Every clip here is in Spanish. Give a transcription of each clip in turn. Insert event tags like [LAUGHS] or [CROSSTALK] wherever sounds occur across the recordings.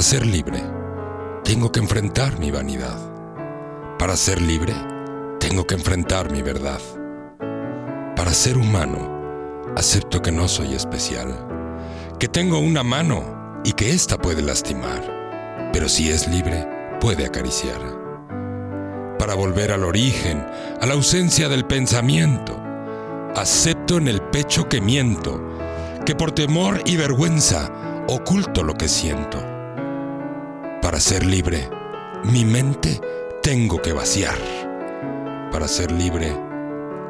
Para ser libre, tengo que enfrentar mi vanidad. Para ser libre, tengo que enfrentar mi verdad. Para ser humano, acepto que no soy especial, que tengo una mano y que ésta puede lastimar, pero si es libre, puede acariciar. Para volver al origen, a la ausencia del pensamiento, acepto en el pecho que miento, que por temor y vergüenza oculto lo que siento. Para ser libre, mi mente tengo que vaciar. Para ser libre,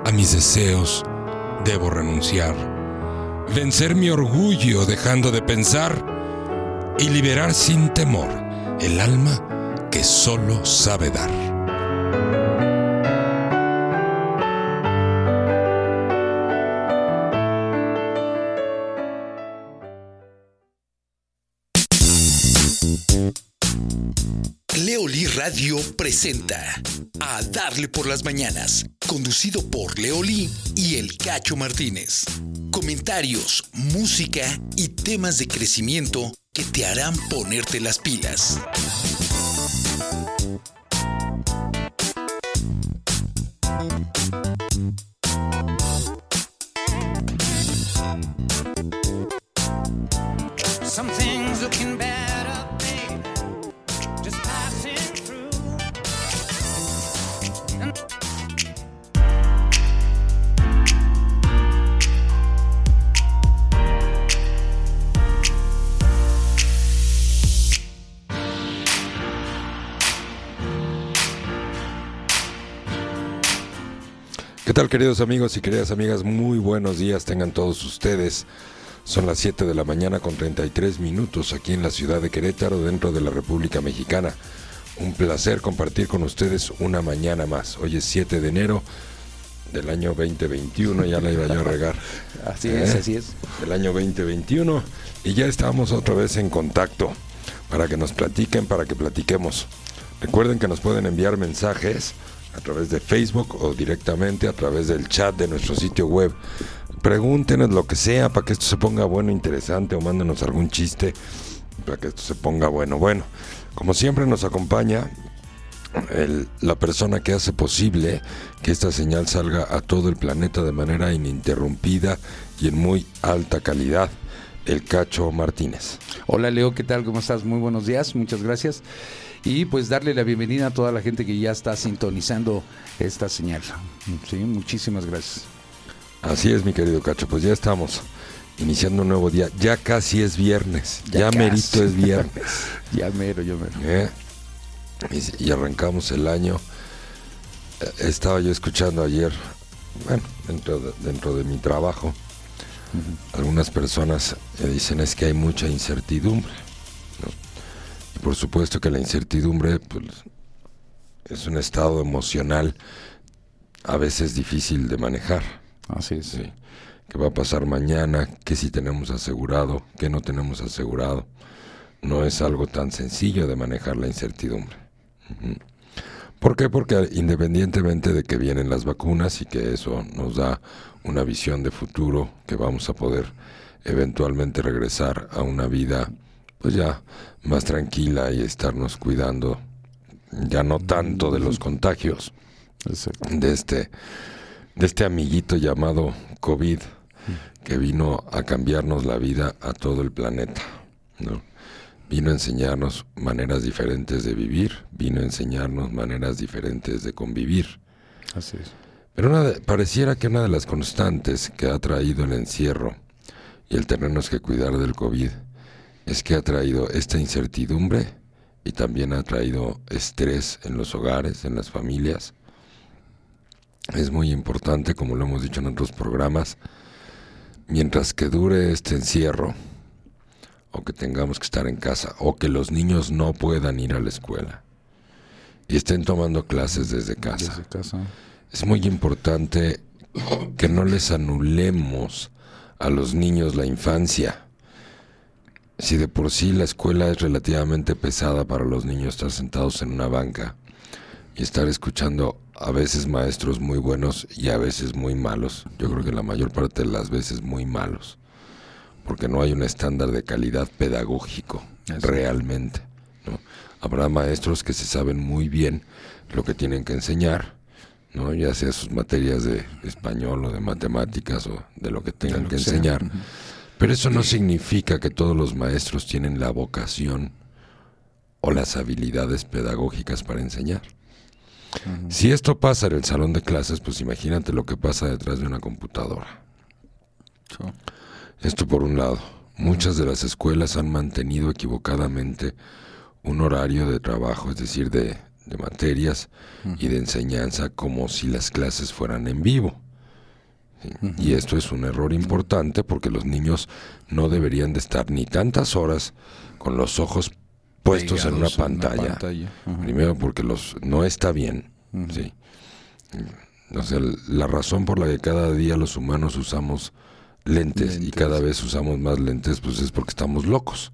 a mis deseos debo renunciar. Vencer mi orgullo dejando de pensar y liberar sin temor el alma que solo sabe dar. Presenta A Darle por las Mañanas, conducido por Leoli y El Cacho Martínez. Comentarios, música y temas de crecimiento que te harán ponerte las pilas. Tal queridos amigos y queridas amigas? Muy buenos días tengan todos ustedes. Son las 7 de la mañana con 33 minutos aquí en la ciudad de Querétaro, dentro de la República Mexicana. Un placer compartir con ustedes una mañana más. Hoy es 7 de enero del año 2021, ya la iba yo a regar. Así ¿Eh? es, [LAUGHS] así es. El año 2021 y ya estamos otra vez en contacto para que nos platiquen, para que platiquemos. Recuerden que nos pueden enviar mensajes a través de Facebook o directamente a través del chat de nuestro sitio web. Pregúntenos lo que sea para que esto se ponga bueno, interesante o mándenos algún chiste para que esto se ponga bueno. Bueno, como siempre nos acompaña la persona que hace posible que esta señal salga a todo el planeta de manera ininterrumpida y en muy alta calidad, el Cacho Martínez. Hola Leo, ¿qué tal? ¿Cómo estás? Muy buenos días, muchas gracias. Y pues darle la bienvenida a toda la gente que ya está sintonizando esta señal. Sí, muchísimas gracias. Así es, mi querido Cacho, pues ya estamos iniciando un nuevo día. Ya casi es viernes, ya, Ya merito es viernes. [LAUGHS] Ya mero, yo mero. ¿eh? Y, y arrancamos el año. Eh, Estaba yo escuchando ayer, bueno, dentro de, dentro de mi trabajo, algunas personas dicen es que hay mucha incertidumbre. Por supuesto que la incertidumbre pues, es un estado emocional a veces difícil de manejar. Así es. Sí. ¿Qué va a pasar mañana? ¿Qué si tenemos asegurado? ¿Qué no tenemos asegurado? No es algo tan sencillo de manejar la incertidumbre. ¿Por qué? Porque independientemente de que vienen las vacunas y que eso nos da una visión de futuro, que vamos a poder eventualmente regresar a una vida pues ya más tranquila y estarnos cuidando ya no tanto de los contagios de este de este amiguito llamado COVID que vino a cambiarnos la vida a todo el planeta, ¿no? Vino a enseñarnos maneras diferentes de vivir, vino a enseñarnos maneras diferentes de convivir. Así es. Pero una de- pareciera que una de las constantes que ha traído el encierro y el tenernos que cuidar del COVID es que ha traído esta incertidumbre y también ha traído estrés en los hogares, en las familias. Es muy importante, como lo hemos dicho en otros programas, mientras que dure este encierro, o que tengamos que estar en casa, o que los niños no puedan ir a la escuela y estén tomando clases desde casa. Desde casa. Es muy importante que no les anulemos a los niños la infancia. Si de por sí la escuela es relativamente pesada para los niños estar sentados en una banca y estar escuchando a veces maestros muy buenos y a veces muy malos, yo creo que la mayor parte de las veces muy malos, porque no hay un estándar de calidad pedagógico realmente. ¿no? Habrá maestros que se saben muy bien lo que tienen que enseñar, ¿no? ya sea sus materias de español o de matemáticas o de lo que tengan que sea. Pero eso no significa que todos los maestros tienen la vocación o las habilidades pedagógicas para enseñar. Si esto pasa en el salón de clases, pues imagínate lo que pasa detrás de una computadora. Sí. Esto por un lado. Muchas de las escuelas han mantenido equivocadamente un horario de trabajo, es decir, de, de materias y de enseñanza como si las clases fueran en vivo. Y esto es un error importante porque los niños no deberían de estar ni tantas horas con los ojos puestos en una pantalla. Primero porque los no está bien, sí. O sea, la razón por la que cada día los humanos usamos lentes, y cada vez usamos más lentes, pues es porque estamos locos,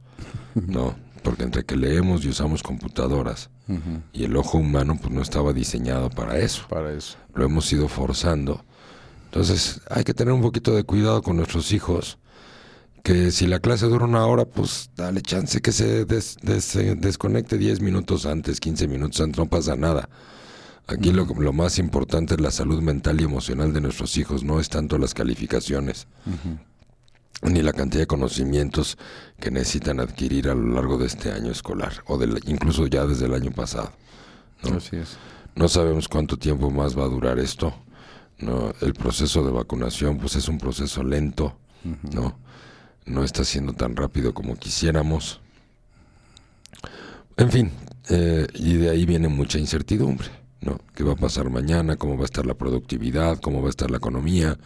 ¿no? Porque entre que leemos y usamos computadoras y el ojo humano pues no estaba diseñado para eso, Para eso. lo hemos ido forzando. Entonces hay que tener un poquito de cuidado con nuestros hijos, que si la clase dura una hora, pues dale chance que se des- des- se desconecte 10 minutos antes, 15 minutos antes, no pasa nada. Aquí lo, lo más importante es la salud mental y emocional de nuestros hijos, no es tanto las calificaciones, ni la cantidad de conocimientos que necesitan adquirir a lo largo de este año escolar, o del- incluso ya desde el año pasado. ¿no? Así es. No sabemos cuánto tiempo más va a durar esto. No, el proceso de vacunación, pues es un proceso lento, ¿no? No está siendo tan rápido como quisiéramos. En fin, eh, y de ahí viene mucha incertidumbre, ¿no? ¿Qué va a pasar mañana? ¿Cómo va a estar la productividad? ¿Cómo va a estar la economía?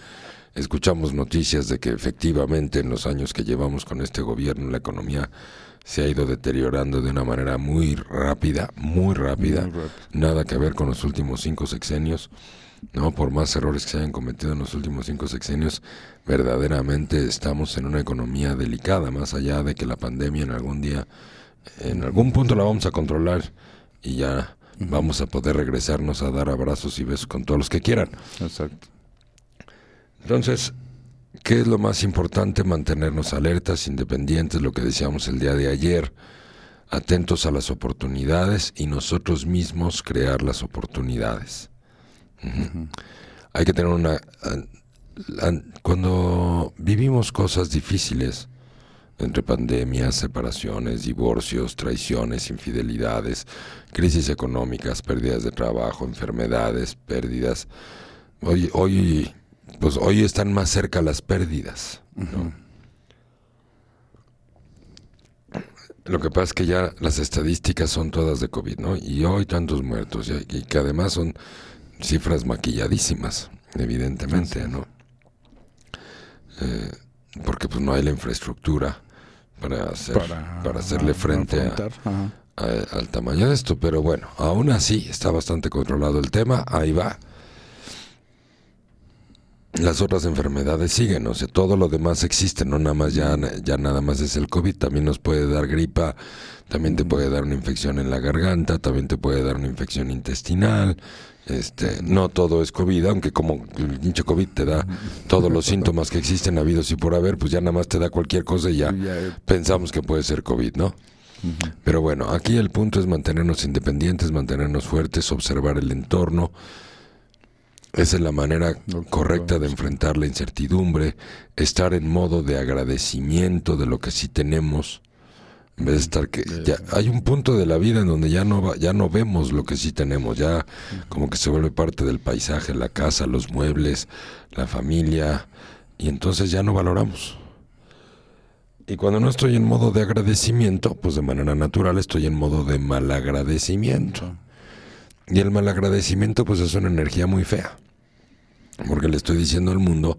Escuchamos noticias de que efectivamente en los años que llevamos con este gobierno la economía se ha ido deteriorando de una manera muy rápida, muy rápida, Muy rápido. nada que ver con los últimos cinco sexenios, no por más errores que se hayan cometido en los últimos cinco sexenios, verdaderamente estamos en una economía delicada, más allá de que la pandemia en algún día, en algún punto la vamos a controlar y ya vamos a poder regresarnos a dar abrazos y besos con todos los que quieran. Exacto. Entonces, ¿qué es lo más importante? Mantenernos alertas, independientes, lo que decíamos el día de ayer, atentos a las oportunidades y nosotros mismos crear las oportunidades. Hay que tener una... an- an- Cuando vivimos cosas difíciles, entre pandemias, separaciones, divorcios, traiciones, infidelidades, crisis económicas, pérdidas de trabajo, enfermedades, pérdidas, Hoy, hoy, pues hoy están más cerca las pérdidas. ¿no? Lo que pasa es que ya las estadísticas son todas de COVID, ¿no? Y hoy tantos muertos, y, y que además son cifras maquilladísimas, evidentemente, ¿no? Eh, porque pues no hay la infraestructura para hacer, para, hacerle frente a, a- al tamaño de esto, pero bueno, aún así está bastante controlado el tema, ahí va. Las otras enfermedades siguen, o sea, todo lo demás existe, no nada más ya, ya nada más es el COVID, también nos puede dar gripa, también te puede dar una infección en la garganta, también te puede dar una infección intestinal, este, no todo es COVID, aunque como el pinche COVID te da todos los síntomas que existen habidos y por haber, pues ya nada más te da cualquier cosa y ya eh, pensamos que puede ser COVID, ¿no? Pero bueno, aquí el punto es mantenernos independientes, mantenernos fuertes, observar el entorno. Esa es la manera correcta de enfrentar la incertidumbre, estar en modo de agradecimiento de lo que sí tenemos. En vez de estar que ya hay un punto de la vida en donde ya no va- ya no vemos lo que sí tenemos, ya como que se vuelve parte del paisaje, la casa, los muebles, la familia y entonces ya no valoramos. Y cuando no estoy en modo de agradecimiento, pues de manera natural estoy en modo de malagradecimiento. Y el malagradecimiento pues es una energía muy fea. Porque le estoy diciendo al mundo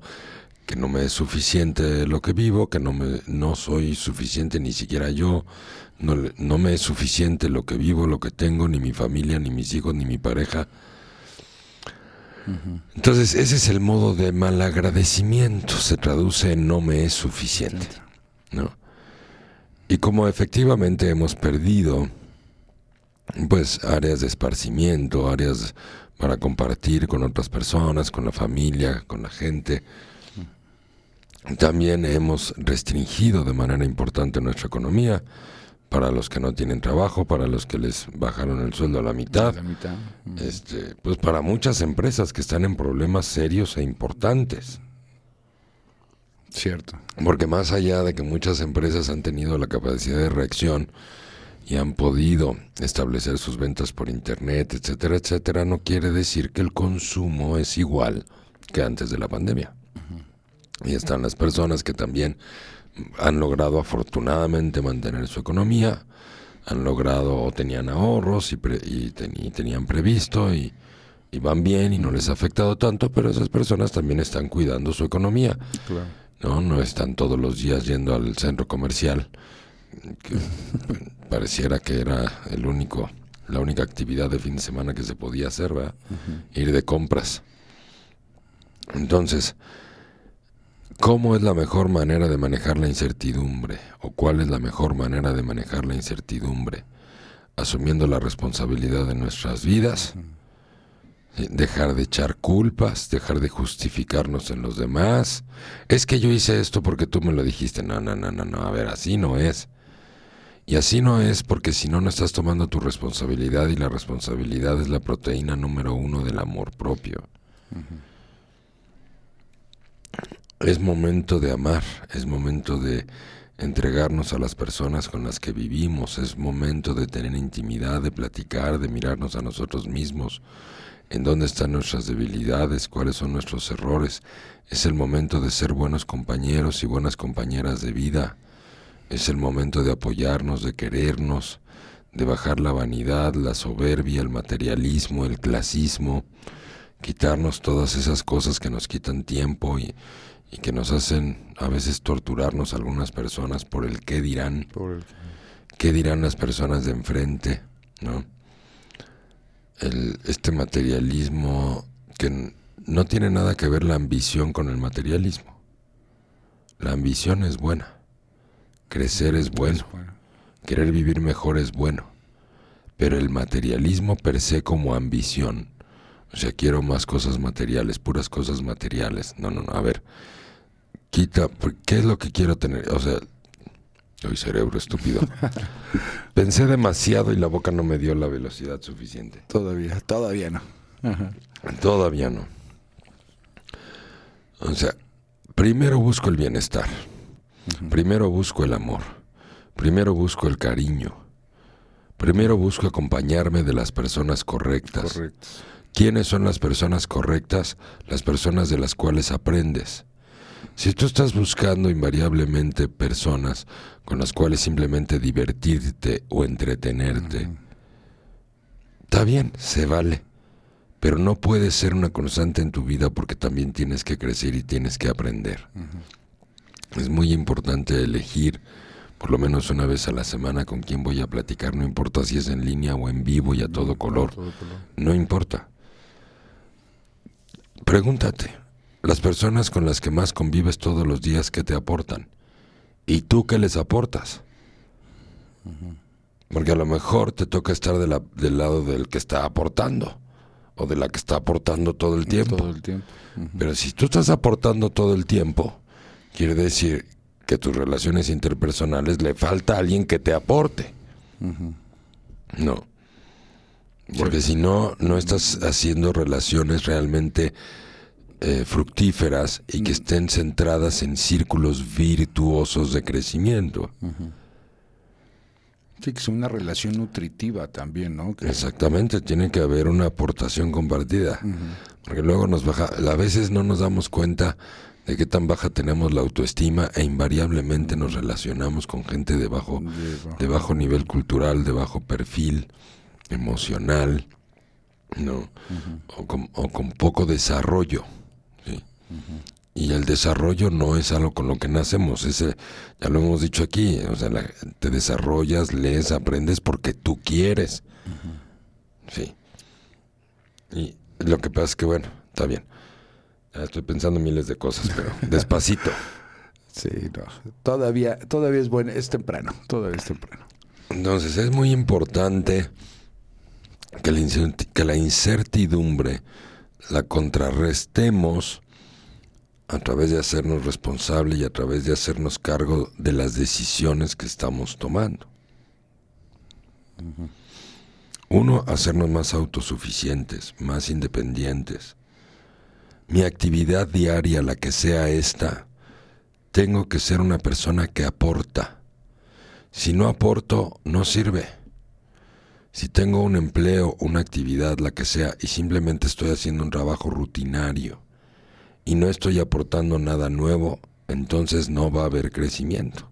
que no me es suficiente lo que vivo, que no, me, no soy suficiente ni siquiera yo, no, no me es suficiente lo que vivo, lo que tengo, ni mi familia, ni mis hijos, ni mi pareja. Entonces ese es el modo de malagradecimiento, se traduce en no me es suficiente. ¿no? Y como efectivamente hemos perdido pues áreas de esparcimiento, áreas para compartir con otras personas, con la familia, con la gente. También hemos restringido de manera importante nuestra economía para los que no tienen trabajo, para los que les bajaron el sueldo a la mitad. La mitad. Este, pues para muchas empresas que están en problemas serios e importantes. Cierto. Porque más allá de que muchas empresas han tenido la capacidad de reacción y han podido establecer sus ventas por internet, etcétera, etcétera, no quiere decir que el consumo es igual que antes de la pandemia. Y están las personas que también han logrado afortunadamente mantener su economía, han logrado o tenían ahorros y, pre- y ten- y tenían previsto y, y van bien y no les ha afectado tanto, pero esas personas también están cuidando su economía. Claro. ¿no? No están todos los días yendo al centro comercial, que pareciera que era el único, la única actividad de fin de semana que se podía hacer, ¿verdad? Ir de compras. Entonces, ¿cómo es la mejor manera de manejar la incertidumbre? ¿O cuál es la mejor manera de manejar la incertidumbre? Asumiendo la responsabilidad de nuestras vidas, dejar de echar culpas, dejar de justificarnos en los demás. Es que yo hice esto porque tú me lo dijiste. No, no, no, no, no. A ver, así no es. Y así no es porque si no, no estás tomando tu responsabilidad y la responsabilidad es la proteína número uno del amor propio. Es momento de amar, es momento de entregarnos a las personas con las que vivimos, es momento de tener intimidad, de platicar, de mirarnos a nosotros mismos, en dónde están nuestras debilidades, cuáles son nuestros errores. Es el momento de ser buenos compañeros y buenas compañeras de vida. Es el momento de apoyarnos, de querernos, de bajar la vanidad, la soberbia, el materialismo, el clasismo, quitarnos todas esas cosas que nos quitan tiempo y, y que nos hacen a veces torturarnos algunas personas por el qué dirán, Por el- qué dirán las personas de enfrente, ¿no? El, este materialismo que no tiene nada que ver la ambición con el materialismo. La ambición es buena, crecer es bueno. querer vivir mejor es bueno, pero el materialismo per se como ambición, o sea, quiero más cosas materiales, puras cosas materiales. No, no, no, a ver, quita, ¿qué es lo que quiero tener? O sea, Soy cerebro estúpido. [LAUGHS] Pensé demasiado y la boca no me dio la velocidad suficiente. Todavía, todavía no. Ajá. Todavía no. O sea, primero busco el bienestar. Primero busco el amor. Primero busco el cariño. Primero busco acompañarme de las personas correctas. Correcto. ¿Quiénes son las personas correctas? Las personas de las cuales aprendes. Si tú estás buscando invariablemente personas con las cuales simplemente divertirte o entretenerte, está bien, se vale. Pero no puede ser una constante en tu vida porque también tienes que crecer y tienes que aprender. Es muy importante elegir por lo menos una vez a la semana con quién voy a platicar, no importa si es en línea o en vivo y a todo color. Todo color. No importa. Pregúntate, las personas con las que más convives todos los días, ¿qué te aportan? ¿Y tú qué les aportas? Porque a lo mejor te toca estar de la- del lado del que está aportando o de la que está aportando todo el tiempo. Todo el tiempo. Pero si tú estás aportando todo el tiempo, quiere decir que tus relaciones interpersonales le falta a alguien que te aporte. No. Porque si no, no estás haciendo relaciones realmente eh, fructíferas y que estén centradas en círculos virtuosos de crecimiento. Sí, que es una relación nutritiva también, ¿no? Que- Exactamente, tiene que haber una aportación compartida. Porque luego nos baja, a veces no nos damos cuenta de qué tan baja tenemos la autoestima e invariablemente nos relacionamos con gente de bajo, De bajo- de bajo nivel cultural, de bajo perfil emocional, ¿no? o, con, o con poco desarrollo. Y el desarrollo no es algo con lo que nacemos, ese, ya lo hemos dicho aquí, o sea, la- te desarrollas, lees, aprendes porque tú quieres. Sí. Y lo que pasa es que, bueno, está bien. Ya estoy pensando miles de cosas, pero [LAUGHS] despacito. Sí, no. Todavía, todavía es bueno, es temprano, todavía es temprano. Entonces es muy importante que la, incerti- que la incertidumbre la contrarrestemos a través de hacernos responsable y a través de hacernos cargo de las decisiones que estamos tomando. Uno, hacernos más autosuficientes, más independientes. Mi actividad diaria, la que sea esta, tengo que ser una persona que aporta. Si no aporto, no sirve. Si tengo un empleo, una actividad, la que sea, y simplemente estoy haciendo un trabajo rutinario y no estoy aportando nada nuevo, entonces no va a haber crecimiento.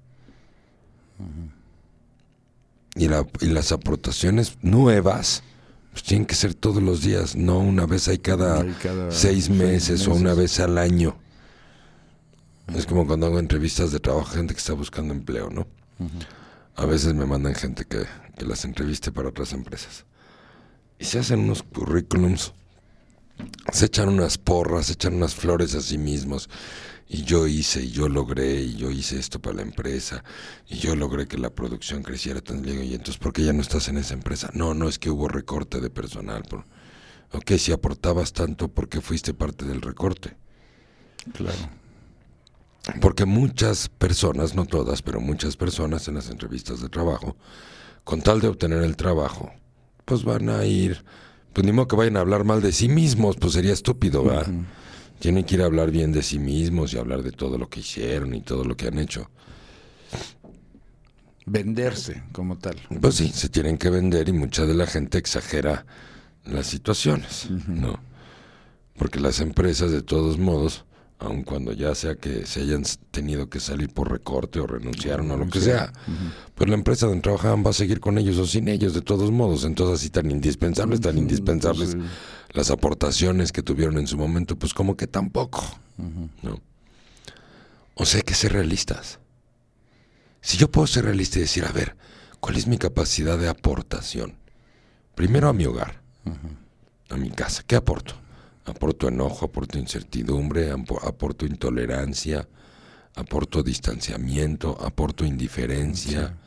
Y, la- y las aportaciones nuevas pues, tienen que ser todos los días, no una vez ahí cada, seis seis meses o una vez al año. Es como cuando hago entrevistas de trabajo, gente que está buscando empleo, ¿no? A veces me mandan gente que, que las entreviste para otras empresas. Y se hacen unos currículums, se echan unas porras, se echan unas flores a sí mismos. Y yo hice, y yo logré, y yo hice esto para la empresa, y yo logré que la producción creciera tan bien. Y entonces, ¿por qué ya no estás en esa empresa? No, no es que hubo recorte de personal. Por... Ok, si aportabas tanto, ¿por qué fuiste parte del recorte? Claro. Porque muchas personas, no todas, pero muchas personas en las entrevistas de trabajo, con tal de obtener el trabajo, pues van a ir, pues ni modo que vayan a hablar mal de sí mismos, pues sería estúpido, ¿verdad? Tienen que ir a hablar bien de sí mismos y hablar de todo lo que hicieron y todo lo que han hecho. Venderse como tal. Pues sí, se tienen que vender y mucha de la gente exagera las situaciones, ¿no? Porque las empresas, de todos modos, aun cuando ya sea que se hayan tenido que salir por recorte o renunciaron o lo que sea, pues la empresa donde trabajaban va a seguir con ellos o sin ellos, de todos modos. Entonces, así tan indispensables, tan indispensables las aportaciones que tuvieron en su momento, pues como que tampoco, ¿no? O sea, hay que ser realistas. Si yo puedo ser realista y decir, a ver, ¿cuál es mi capacidad de aportación? Primero a mi hogar, a mi casa. ¿Qué aporto? Aporto enojo, aporto incertidumbre, apo- aporto intolerancia, aporto distanciamiento, aporto indiferencia.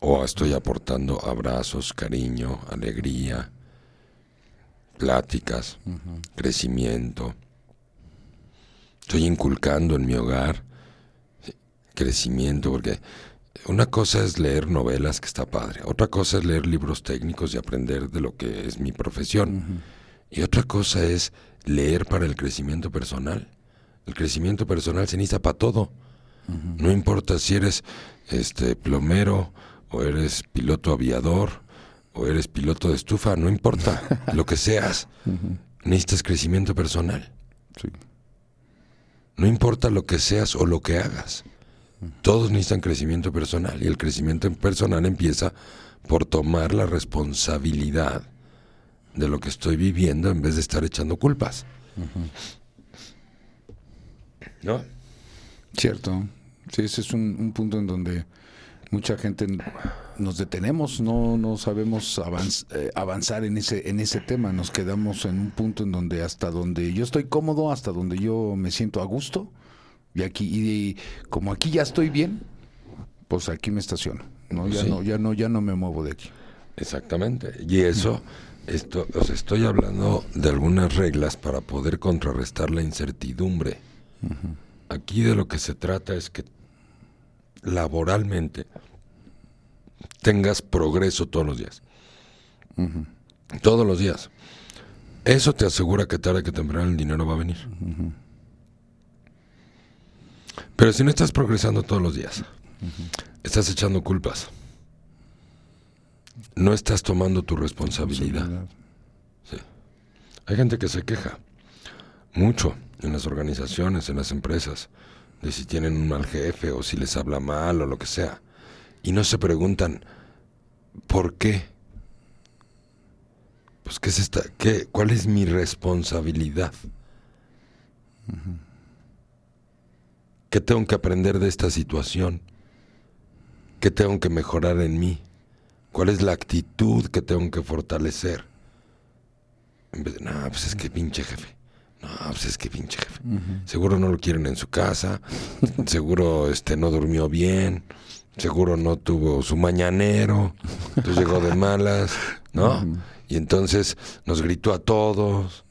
O estoy aportando abrazos, cariño, alegría, pláticas, crecimiento. Estoy inculcando en mi hogar crecimiento, porque una cosa es leer novelas, que está padre, otra cosa es leer libros técnicos y aprender de lo que es mi profesión, y otra cosa es leer para el crecimiento personal. El crecimiento personal se necesita para todo. No importa si eres este plomero o eres piloto aviador o eres piloto de estufa, no importa [LAUGHS] lo que seas. Necesitas crecimiento personal. Sí. No importa lo que seas o lo que hagas. Todos necesitan crecimiento personal y el crecimiento personal empieza por tomar la responsabilidad de lo que estoy viviendo en vez de estar echando culpas. ¿No? Cierto. Sí, ese es un, un punto en donde mucha gente nos detenemos, no, no sabemos avanz- eh, avanzar en ese, en ese tema. Nos quedamos en un punto en donde hasta donde yo estoy cómodo, hasta donde yo me siento a gusto, y aquí, y como aquí ya estoy bien, pues aquí me estaciono. No, ya Sí. no, ya no, ya no me muevo de aquí. Exactamente. Y eso, esto, os estoy hablando de algunas reglas para poder contrarrestar la incertidumbre. Aquí de lo que se trata es que laboralmente tengas progreso todos los días. Todos los días. Eso te asegura que tarde que temprano el dinero va a venir. Pero si no estás progresando todos los días, estás echando culpas. No estás tomando tu responsabilidad. Sí. Hay gente que se queja mucho en las organizaciones, en las empresas, de si tienen un mal jefe o si les habla mal o lo que sea. Y no se preguntan, ¿por qué? Pues, ¿qué es esta? ¿Qué, ¿Cuál es mi responsabilidad? ¿Qué tengo que aprender de esta situación? ¿Qué tengo que mejorar en mí? ¿Cuál es la actitud que tengo que fortalecer? En vez de, no, pues es que pinche jefe. No, pues es que pinche jefe. Seguro no lo quieren en su casa. [LAUGHS] seguro este no durmió bien. Seguro no tuvo su mañanero. Entonces llegó de malas, ¿no? Y entonces nos gritó a todos.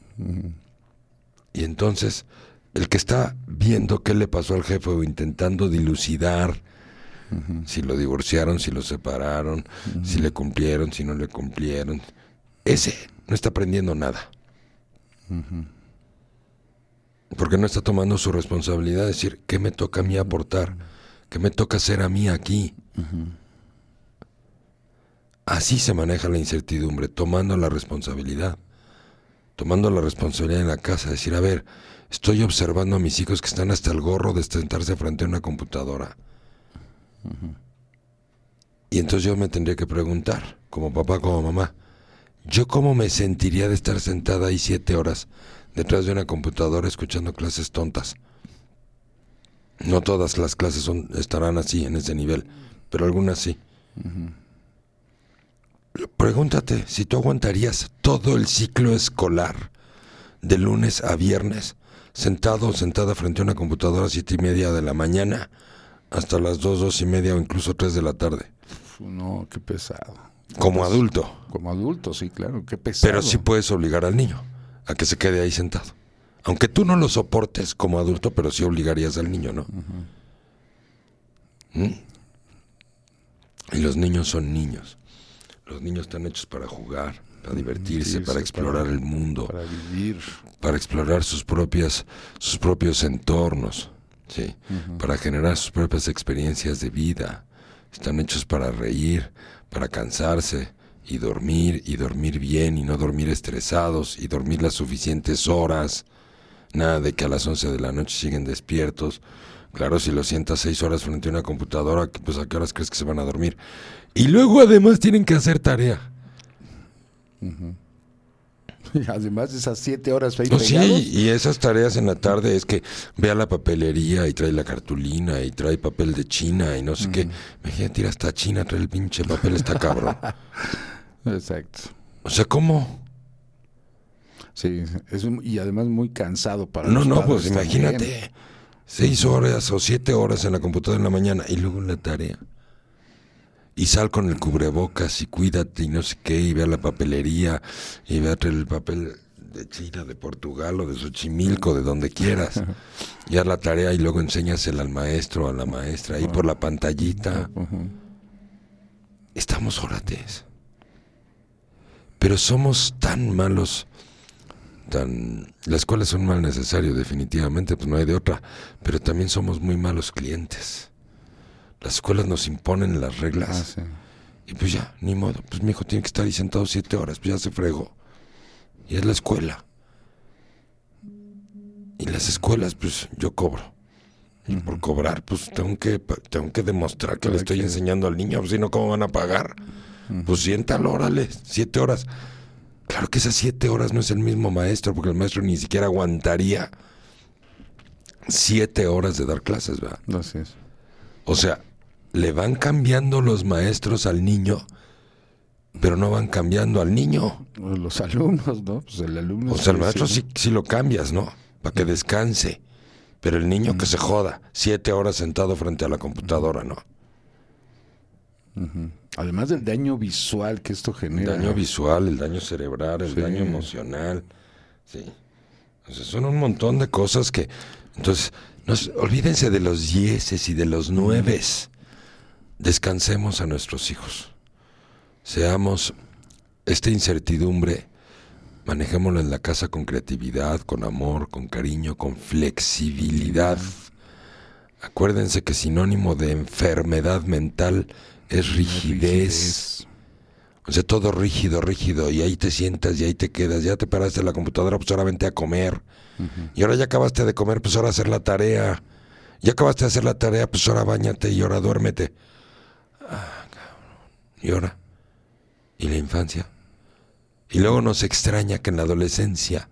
Y entonces el que está viendo qué le pasó al jefe o intentando dilucidar si lo divorciaron, si lo separaron, si le cumplieron, si no le cumplieron, ese no está aprendiendo nada. Porque no está tomando su responsabilidad de decir, ¿qué me toca a mí aportar? ¿Qué me toca hacer a mí aquí? Así se maneja la incertidumbre, tomando la responsabilidad. Tomando la responsabilidad en la casa, decir, a ver, estoy observando a mis hijos que están hasta el gorro de sentarse frente a una computadora. Y entonces yo me tendría que preguntar, como papá, como mamá, ¿yo cómo me sentiría de estar sentada ahí siete horas detrás de una computadora escuchando clases tontas? No todas las clases son, estarán así, en ese nivel, pero algunas sí. Pregúntate si tú aguantarías todo el ciclo escolar, de lunes a viernes, sentado o sentada frente a una computadora a siete y media de la mañana hasta las dos, dos y media o incluso tres de la tarde. No, qué pesado. Como adulto. Como adulto, sí, claro, qué pesado. Pero sí puedes obligar al niño a que se quede ahí sentado. Aunque tú no lo soportes como adulto, pero sí obligarías al niño, ¿no? ¿Mm? Y los niños son niños. Los niños están hechos para jugar, para divertirse, para explorar para- el mundo, Para vivir. para explorar sus propias, sus propios entornos, sí, para generar sus propias experiencias de vida. Están hechos para reír, para cansarse y dormir y dormir bien y no dormir estresados y dormir las suficientes horas. Nada de que a las 11 de la noche siguen despiertos. Claro, si los sientas seis horas frente a una computadora, pues a qué horas crees que se van a dormir. Y luego además tienen que hacer tarea. [LAUGHS] Y además de esas siete horas ahí No, pegados, sí, y esas tareas en la tarde es que ve a la papelería y trae la cartulina y trae papel de China y no sé qué. Imagínate ir hasta China, trae el pinche papel, está cabrón. [LAUGHS] Exacto. O sea, ¿cómo? Sí, es un- y además muy cansado para No, los no, pues también. imagínate. Seis horas o siete horas en la computadora en la mañana y luego en la tarea. Y sal con el cubrebocas y cuídate y no sé qué, y ve a la papelería y ve a traer el papel de China, de Portugal o de Xochimilco, de donde quieras. [LAUGHS] Y haz la tarea y luego enséñasela al maestro o a la maestra ahí por la pantallita. Estamos orates. Pero somos tan malos tan la escuela es un mal necesario definitivamente pues no hay de otra pero también somos muy malos clientes las escuelas nos imponen las Ah, reglas sí. y pues ya ni modo. Pues mi hijo tiene que estar ahí sentado siete horas pues ya se fregó. Y es la escuela. Y las escuelas pues yo cobro. Y por cobrar pues tengo que tengo que demostrar que le estoy enseñando al niño pues si no cómo van a pagar pues siéntalo órale siete horas. Claro que esas siete horas no es el mismo maestro, porque el maestro ni siquiera aguantaría siete horas de dar clases, ¿verdad? Así es. O sea, le van cambiando los maestros al niño, pero no van cambiando al niño. Los alumnos, ¿no? Pues el alumno. O sea, el maestro sí, sí lo cambias, ¿no? Para que descanse. Pero el niño que se joda, siete horas sentado frente a la computadora, ¿no? Además del daño visual que esto El genera. daño visual, el daño cerebral, el Sí. daño emocional. Sí. O sea, son un montón de cosas que. Entonces, nos, olvídense de los dieces y de los nueves. Descansemos a nuestros hijos. Seamos esta incertidumbre, manejémosla en la casa con creatividad, con amor, con cariño, con flexibilidad. Acuérdense que sinónimo de enfermedad mental es rigidez. O sea, todo rígido, rígido, y ahí te sientas y ahí te quedas, ya te paraste en la computadora, pues ahora vente a comer. Y ahora ya acabaste de comer, pues ahora hacer la tarea. Ya acabaste de hacer la tarea, pues ahora bañate y ahora duérmete. Ah, cabrón. ¿Y ahora? ¿Y la infancia? Y luego nos extraña que en la adolescencia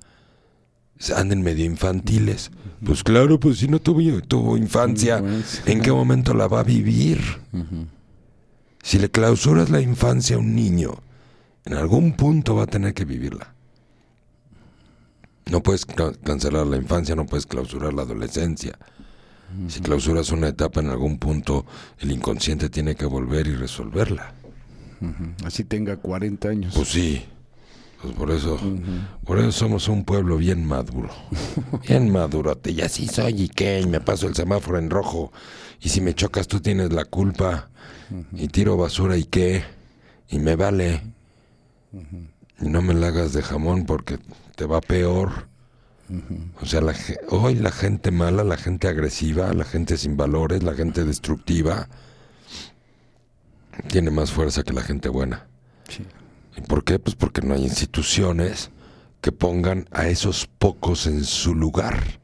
anden medio infantiles. Pues claro, pues si no tuvo, tuvo infancia. ¿en qué momento la va a vivir? Si le clausuras la infancia a un niño, en algún punto va a tener que vivirla. No puedes ca- cancelar la infancia, no puedes clausurar la adolescencia. Si clausuras una etapa en algún punto, el inconsciente tiene que volver y resolverla. Así tenga 40 años. Pues sí. Pues por eso, por eso somos un pueblo bien maduro. [LAUGHS] Bien maduro. Y así soy y qué, y me paso el semáforo en rojo. Y si me chocas tú tienes la culpa. Y tiro basura y qué. Y me vale. Y no me la hagas de jamón porque te va peor. O sea, la, hoy la gente mala, la gente agresiva, la gente sin valores, la gente destructiva, tiene más fuerza que la gente buena. Sí. ¿Y por qué? Pues porque no hay instituciones que pongan a esos pocos en su lugar.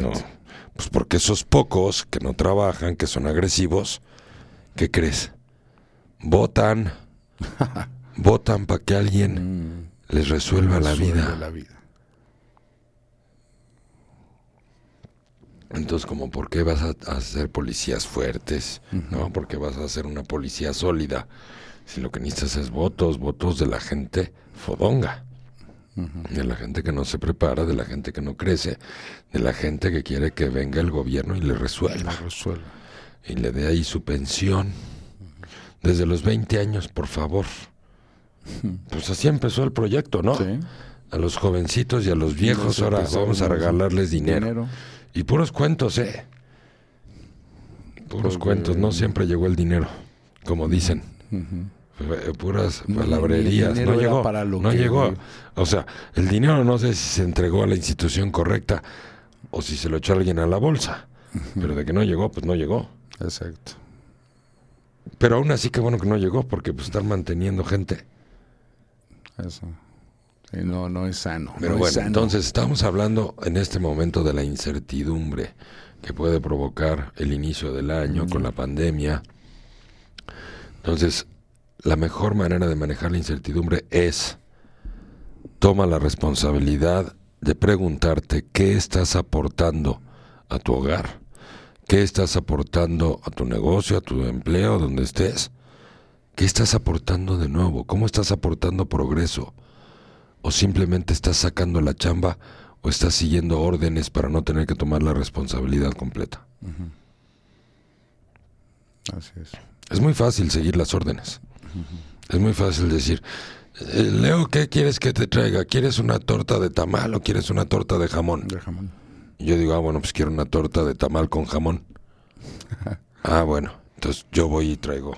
¿no? Pues porque esos pocos que no trabajan, que son agresivos, ¿qué crees? Votan, [LAUGHS] votan para que alguien les resuelva la vida. la vida. Entonces, como por qué vas a, ser policías fuertes, ¿no? Porque vas a ser una policía sólida. Si lo que necesitas es votos, votos de la gente fodonga. De la gente que no se prepara, de la gente que no crece, de la gente que quiere que venga el gobierno y le resuelva. Y le dé ahí su pensión. Desde los 20 años, por favor. Pues así empezó el proyecto, ¿no? Sí. A los jovencitos y a los viejos, ahora vamos a a- regalarles dinero. dinero. Y puros cuentos, ¿eh? Puros Porque- cuentos, no siempre llegó el dinero, como dicen. Puras palabrerías, no llegó. para lo no que- llegó. O sea, el dinero no sé si se entregó a la institución correcta o si se lo echó alguien a la bolsa. Pero de que no llegó, pues no llegó. Exacto. Pero aún así que bueno que no llegó, porque pues están manteniendo gente. Eso. Sí, no, no es sano. Pero no es bueno, sano. entonces estamos hablando en este momento de la incertidumbre que puede provocar el inicio del año con la pandemia. Entonces, la mejor manera de manejar la incertidumbre es toma la responsabilidad de preguntarte qué estás aportando a tu hogar, qué estás aportando a tu negocio, a tu empleo, donde estés. ¿Qué estás aportando de nuevo? ¿Cómo estás aportando progreso? O simplemente estás sacando la chamba o estás siguiendo órdenes para no tener que tomar la responsabilidad completa. Así es. Es muy fácil seguir las órdenes. Es muy fácil decir, "Eh, Leo, ¿qué quieres que te traiga? ¿Quieres una torta de tamal o quieres una torta de jamón? De jamón. Y yo digo, ah, bueno, pues quiero una torta de tamal con jamón. [LAUGHS] ah, bueno, entonces yo voy y traigo,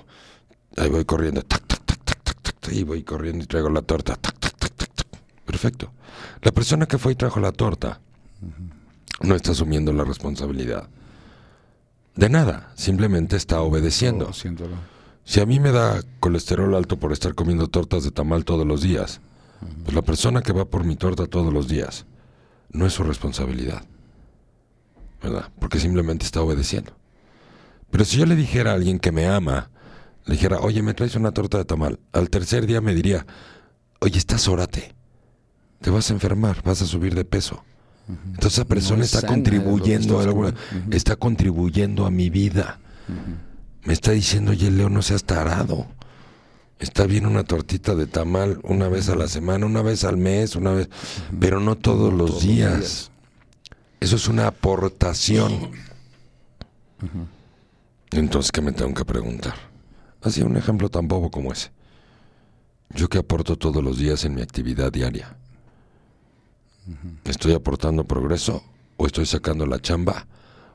ahí voy corriendo, tac, tac, tac, tac, tac, tac, tac, y voy corriendo y traigo la torta, tac, tac, tac, tac, tac. Perfecto. La persona que fue y trajo la torta no está asumiendo la responsabilidad de nada, simplemente está obedeciendo. Haciéndolo. Si a mí me da colesterol alto por estar comiendo tortas de tamal todos los días, pues la persona que va por mi torta todos los días no es su responsabilidad. ¿Verdad? Porque simplemente está obedeciendo. Pero si yo le dijera a alguien que me ama, le dijera, oye, me traes una torta de tamal, al tercer día me diría, oye, estás órate, te vas a enfermar, vas a subir de peso. Entonces esa persona es está que contribuyendo, a alguna- está contribuyendo a mi vida. Me está diciendo, oye, Leo, no seas tarado. Está bien una tortita de tamal una vez a la semana, una vez al mes, una vez, pero no todos los todos los días. Eso es una aportación. Entonces, ¿qué me tengo que preguntar? Así un ejemplo tan bobo como ese. ¿Yo qué aporto todos los días en mi actividad diaria? ¿Estoy aportando progreso? ¿O estoy sacando la chamba?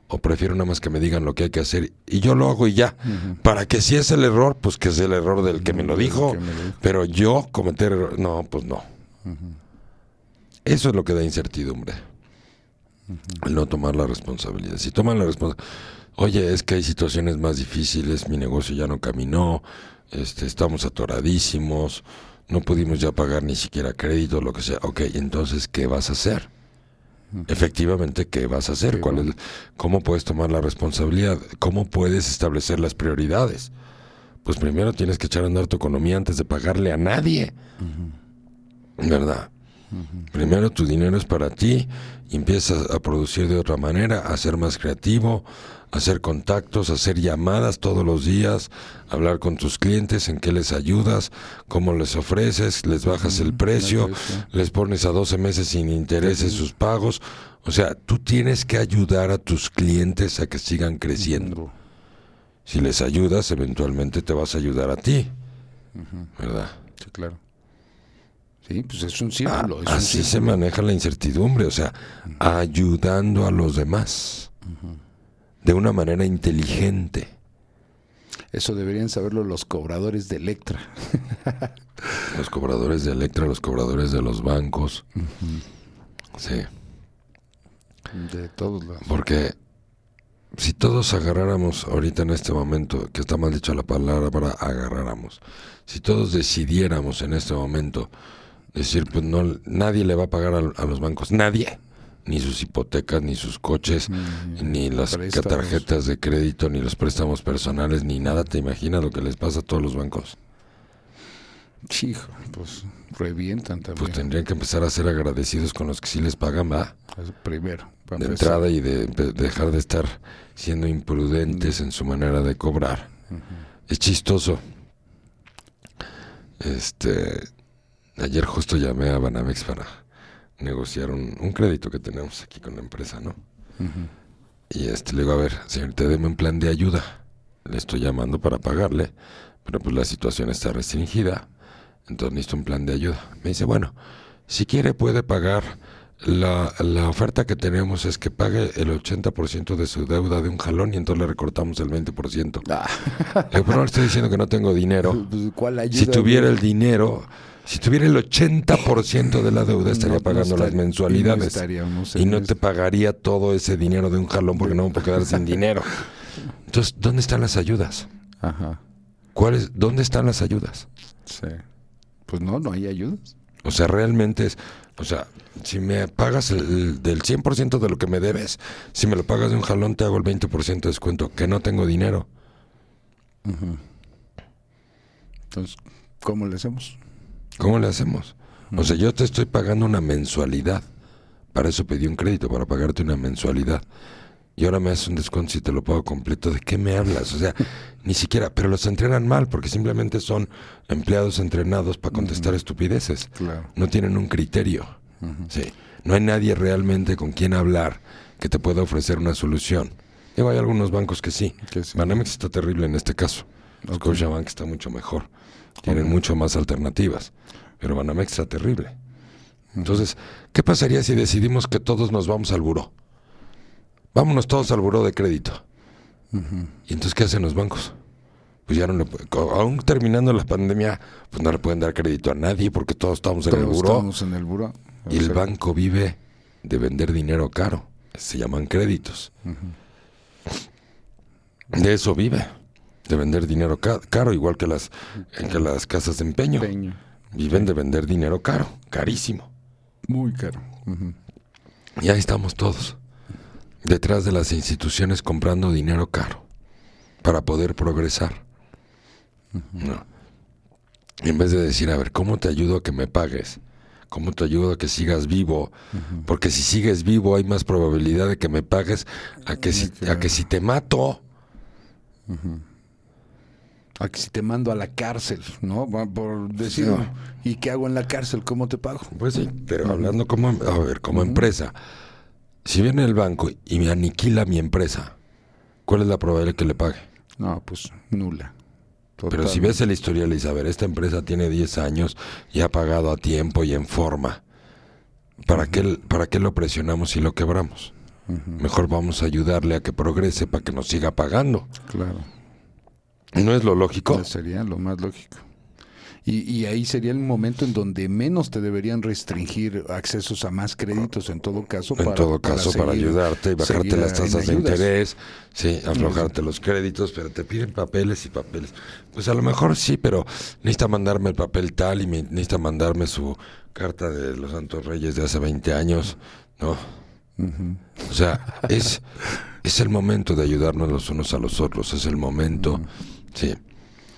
¿O prefiero nada más que me digan lo que hay que hacer y yo lo hago y ya? Para que si es el error, pues que es el error del que me lo Del dijo. que me lo dijo. Pero yo cometer error, no, pues no. Eso es lo que da incertidumbre. El no tomar la responsabilidad. Si toman la responsabilidad, oye, es que hay situaciones más difíciles, mi negocio ya no caminó, este, estamos atoradísimos, no pudimos ya pagar ni siquiera crédito, lo que sea. Ok, entonces, ¿qué vas a hacer? Efectivamente, ¿qué vas a hacer? Sí, ¿Cuál bueno. es, ¿Cómo puedes tomar la responsabilidad? ¿Cómo puedes establecer las prioridades? Pues primero tienes que echar a andar tu economía antes de pagarle a nadie. ¿Verdad? Primero tu dinero es para ti y empiezas a producir de otra manera, a ser más creativo, hacer contactos, hacer llamadas todos los días, hablar con tus clientes, en qué les ayudas, cómo les ofreces, les bajas el precio, les pones a 12 meses sin intereses sus pagos. O sea, tú tienes que ayudar a tus clientes a que sigan creciendo. Si les ayudas, eventualmente te vas a ayudar a ti. ¿Verdad? Sí, claro. Sí, pues es un Ah, círculo. es un así se maneja la incertidumbre, o sea, ayudando a los demás de una manera inteligente. Eso deberían saberlo los cobradores de Electra. [LAUGHS] Los cobradores de Electra, los cobradores de los bancos. Sí, De todos lados. porque si todos agarráramos ahorita en este momento, que está mal dicho la palabra para agarráramos, si todos decidiéramos en este momento decir, pues no, nadie le va a pagar a, a los bancos, nadie, ni sus hipotecas, ni sus coches, ni las préstamos. tarjetas de crédito, ni los préstamos personales, ni nada, ¿te imaginas lo que les pasa a todos los bancos? Hijo, pues revientan también. Pues tendrían que empezar a ser agradecidos con los que sí les pagan, ¿va? Primero. de entrada y de, de dejar de estar siendo imprudentes en su manera de cobrar. Es chistoso. Este, ayer justo llamé a Banamex para negociar un, un crédito que tenemos aquí con la empresa, ¿no? Y este le digo, a ver, señorita, deme un plan de ayuda. Le estoy llamando para pagarle, pero pues la situación está restringida, entonces necesito un plan de ayuda. Me dice, bueno, si quiere puede pagar, la, la oferta que tenemos es que pague el 80% de su deuda de un jalón y entonces le recortamos el 20%. Ah, Le digo, pero no le estoy diciendo que no tengo dinero. [LAUGHS] pues, ¿Cuál ayuda? Si tuviera el dinero, si tuviera el 80% de la deuda, estaría No, no pagando las estaría- y no mensualidades. y no te pagaría todo ese dinero de un jalón porque no me puedo quedar sin dinero. Entonces, ¿dónde están las ayudas? Ajá. ¿Cuáles, ¿Dónde están las ayudas? Sí. Pues no, no hay ayudas. O sea, realmente es, o sea, si me pagas el, el del 100% de lo que me debes, si me lo pagas de un jalón te hago el 20% de descuento, que no tengo dinero. Entonces, ¿cómo le hacemos? ¿Cómo le hacemos? O sea, yo te estoy pagando una mensualidad. Para eso pedí un crédito, para pagarte una mensualidad. Y ahora me haces un descuento si te lo pago completo. ¿De qué me hablas? O sea, [LAUGHS] ni siquiera, pero los entrenan mal porque simplemente son empleados entrenados para contestar estupideces. Claro. No tienen un criterio. Sí. No hay nadie realmente con quien hablar que te pueda ofrecer una solución. Digo, hay algunos bancos que sí. Que sí. Banamex está terrible en este caso. Scotiabank está mucho mejor. Tienen mucho más alternativas. Pero Banamex está terrible. Entonces, ¿qué pasaría si decidimos que todos nos vamos al buró? Vámonos todos al buró de crédito. ¿Y entonces qué hacen los bancos? Pues ya no le aún terminando la pandemia, pues no le pueden dar crédito a nadie porque todos estamos en el Todos buró. estamos en el buró. Y el banco vive de vender dinero caro. Se llaman créditos. De eso vive. De vender dinero ca- caro, igual que las, que las casas de empeño. Peño. Viven de vender dinero caro, carísimo. Muy caro. Y ahí estamos todos. Detrás de las instituciones comprando dinero caro. Para poder progresar. No. En vez de decir, a ver, ¿cómo te ayudo a que me pagues? ¿Cómo te ayudo a que sigas vivo? Porque si sigues vivo hay más probabilidad de que me pagues a que si, a que si te mato. Aquí si te mando a la cárcel, ¿no? Por decir. ¿y qué hago en la cárcel? ¿Cómo te pago? Pues sí, pero hablando como, a ver, como empresa. Si viene el banco y me aniquila mi empresa, ¿cuál es la probabilidad que le pague? No, pues nula. Pero si ves el historial y dices, a ver, esta empresa tiene 10 años y ha pagado a tiempo y en forma, ¿para, qué, ¿para qué lo presionamos y lo quebramos? Mejor vamos a ayudarle a que progrese para que nos siga pagando. Claro. ¿No es lo lógico? Sería lo más lógico. Y, y ahí sería el momento en donde menos te deberían restringir accesos a más créditos en todo caso. En todo caso, para, seguir- ayudarte y bajarte las tasas de interés, sí, aflojarte los créditos, pero te piden papeles y papeles. Pues a lo mejor sí, pero necesita mandarme el papel tal y me- necesita mandarme su carta de los Santos Reyes de hace 20 años, ¿no? O sea, es, es el momento de ayudarnos los unos a los otros, es el momento, sí,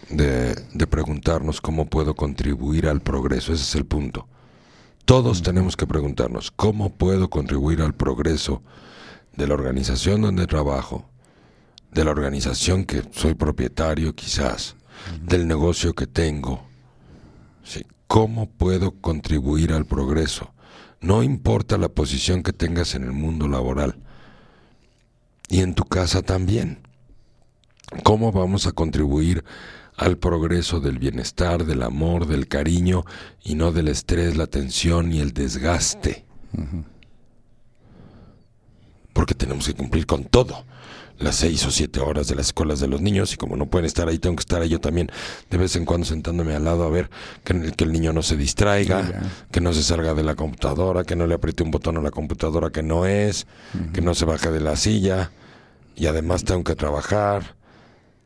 de, de preguntarnos cómo puedo contribuir al progreso, ese es el punto. Todos tenemos que preguntarnos cómo puedo contribuir al progreso de la organización donde trabajo, de la organización que soy propietario quizás, del negocio que tengo. Sí, ¿Cómo puedo contribuir al progreso? No importa la posición que tengas en el mundo laboral. Y en tu casa también. ¿Cómo vamos a contribuir al progreso del bienestar, del amor, del cariño y no del estrés, la tensión y el desgaste? Porque tenemos que cumplir con todo. Las seis o siete horas de las escuelas de los niños y como no pueden estar ahí, tengo que estar ahí yo también de vez en cuando sentándome al lado a ver que, que el niño no se distraiga, que no se salga de la computadora, que no le apriete un botón a la computadora que no es, que no se baje de la silla y además tengo que trabajar.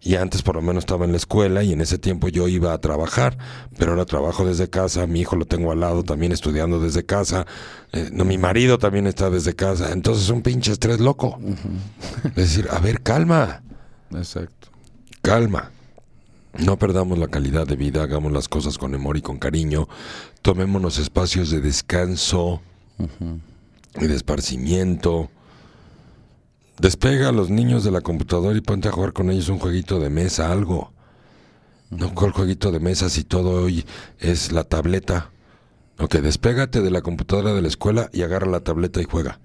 Y antes por lo menos estaba en la escuela y en ese tiempo yo iba a trabajar, pero ahora trabajo desde casa, mi hijo lo tengo al lado también estudiando desde casa, eh, no, mi marido también está desde casa, entonces es un pinche estrés loco. Es decir, a ver, calma, Exacto. calma. No perdamos la calidad de vida, hagamos las cosas con amor y con cariño, tomémonos espacios de descanso y de esparcimiento. Despega a los niños de la computadora y ponte a jugar con ellos un jueguito de mesa, algo. No, ¿cuál jueguito de mesa si todo hoy es la tableta? Ok, despégate de la computadora de la escuela y agarra la tableta y juega.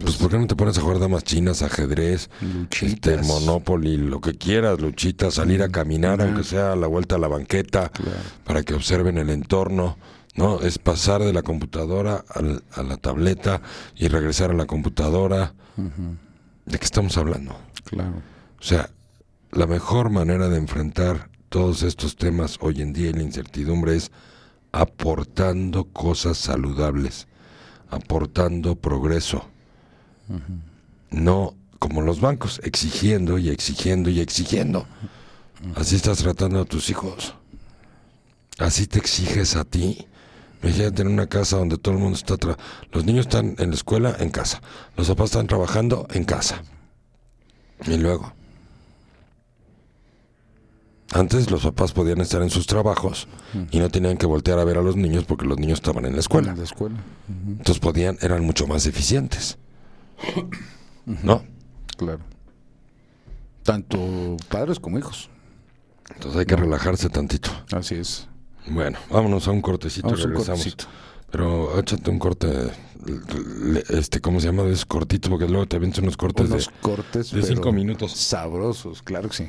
Pues ¿por qué no te pones a jugar damas chinas, ajedrez, este. Monopoly, lo que quieras, luchitas, salir a caminar, aunque sea a la vuelta a la banqueta, para que observen el entorno? No, es pasar de la computadora al- a la tableta y regresar a la computadora. ¿De qué estamos hablando? Claro. O sea, la mejor manera de enfrentar todos estos temas hoy en día y la incertidumbre es aportando cosas saludables, aportando progreso. No como los bancos, exigiendo y exigiendo y exigiendo. Así estás tratando a tus hijos. Así te exiges a ti. Imagínate en una casa donde todo el mundo está... tra- los niños están en la escuela, en casa. Los papás están trabajando, en casa. Y luego... Antes los papás podían estar en sus trabajos y no tenían que voltear a ver a los niños porque los niños estaban en la escuela. En la escuela. Entonces podían, eran mucho más eficientes. ¿No? Claro. Tanto padres como hijos. Entonces hay que relajarse tantito. Así es. Bueno, vámonos a un cortecito y Vamos un regresamos. cortecito. Pero échate un corte, este, ¿cómo se llama? De esos cortitos, porque luego te avientas unos cortes Unos de, cortes de cinco minutos. sabrosos, claro que sí.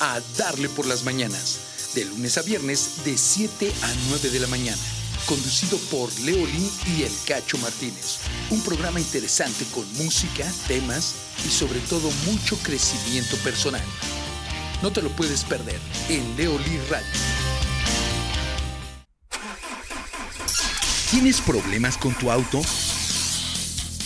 A Darle por las Mañanas, de lunes a viernes de 7 a 9 de la mañana, conducido por Leolín y El Cacho Martínez. Un programa interesante con música, temas y sobre todo mucho crecimiento personal. No te lo puedes perder en Leolí Radio. ¿Tienes problemas con tu auto?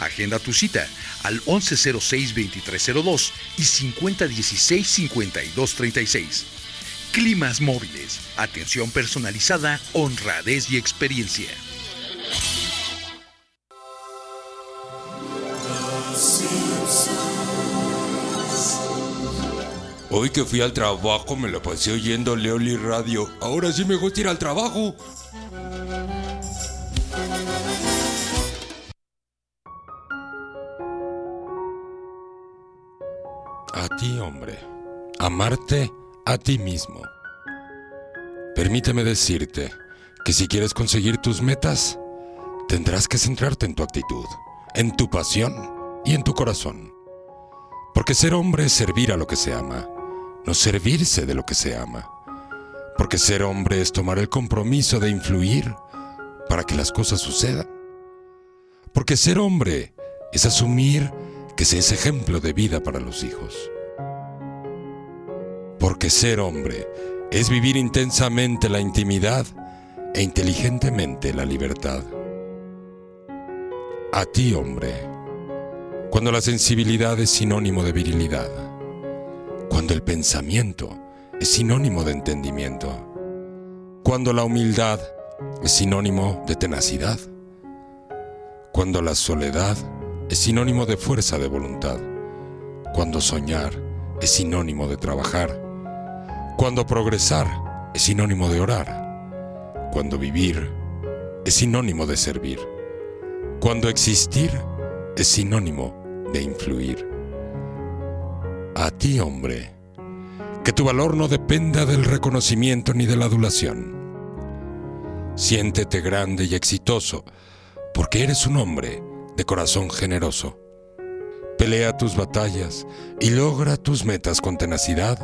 Agenda tu cita al 1106-2302 y 5016-5236. Climas móviles, atención personalizada, honradez y experiencia. Hoy que fui al trabajo me lo pasé oyendo Leoli Radio. Ahora sí me gusta ir al trabajo. Ti, hombre. Amarte a ti mismo. Permíteme decirte que si quieres conseguir tus metas, tendrás que centrarte en tu actitud, en tu pasión y en tu corazón. Porque ser hombre es servir a lo que se ama, no servirse de lo que se ama. Porque ser hombre es tomar el compromiso de influir para que las cosas sucedan. Porque ser hombre es asumir que se es ejemplo de vida para los hijos. Porque ser hombre es vivir intensamente la intimidad e inteligentemente la libertad. A ti, hombre, cuando la sensibilidad es sinónimo de virilidad, cuando el pensamiento es sinónimo de entendimiento, cuando la humildad es sinónimo de tenacidad, cuando la soledad es sinónimo de fuerza de voluntad, cuando soñar es sinónimo de trabajar, cuando progresar es sinónimo de orar, cuando vivir es sinónimo de servir, cuando existir es sinónimo de influir. A ti, hombre, que tu valor no dependa del reconocimiento ni de la adulación. Siéntete grande y exitoso, porque eres un hombre de corazón generoso. Pelea tus batallas y logra tus metas con tenacidad,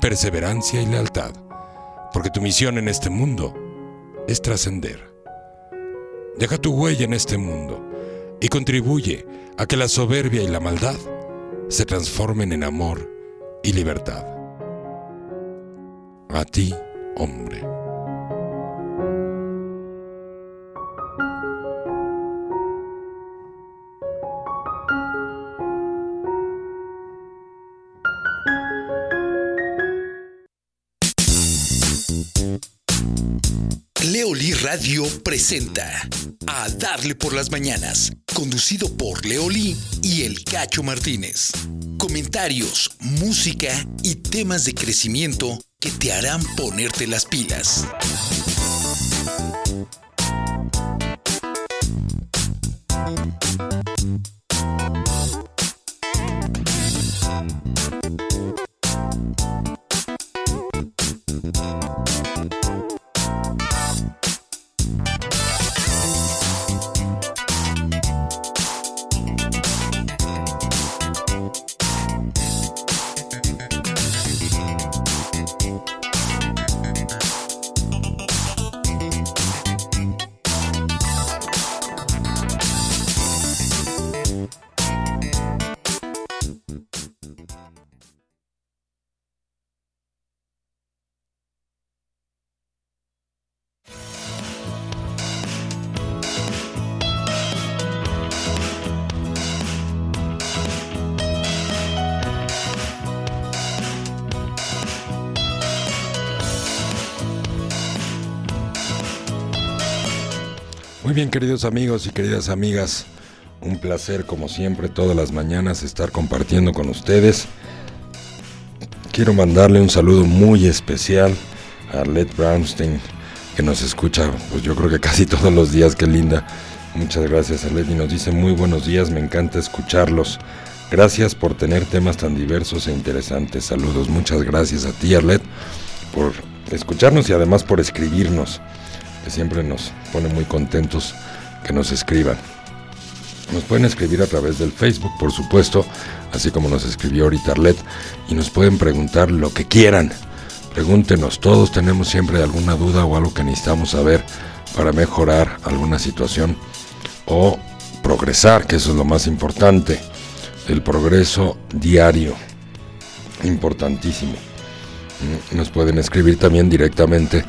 perseverancia y lealtad, porque tu misión en este mundo es trascender. Deja tu huella en este mundo y contribuye a que la soberbia y la maldad se transformen en amor y libertad. A ti, hombre. Radio presenta A Darle por las Mañanas, conducido por Leolí y El Cacho Martínez. Comentarios, música y temas de crecimiento que te harán ponerte las pilas. Bien, queridos amigos y queridas amigas, un placer como siempre todas las mañanas estar compartiendo con ustedes. Quiero mandarle un saludo muy especial a Arlette Brownstein, que nos escucha, pues yo creo que casi todos los días, qué linda. Muchas gracias Arlette y nos dice muy buenos días, me encanta escucharlos. Gracias por tener temas tan diversos e interesantes. Saludos, muchas gracias a ti Arlette por escucharnos y además por escribirnos, siempre nos pone muy contentos que nos escriban. Nos pueden escribir a través del Facebook, por supuesto, así como nos escribió ahorita Arlette, y nos pueden preguntar lo que quieran. Pregúntenos, todos tenemos siempre alguna duda o algo que necesitamos saber para mejorar alguna situación o progresar, que eso es lo más importante. El progreso diario, importantísimo. Mm, Nos pueden escribir también directamente,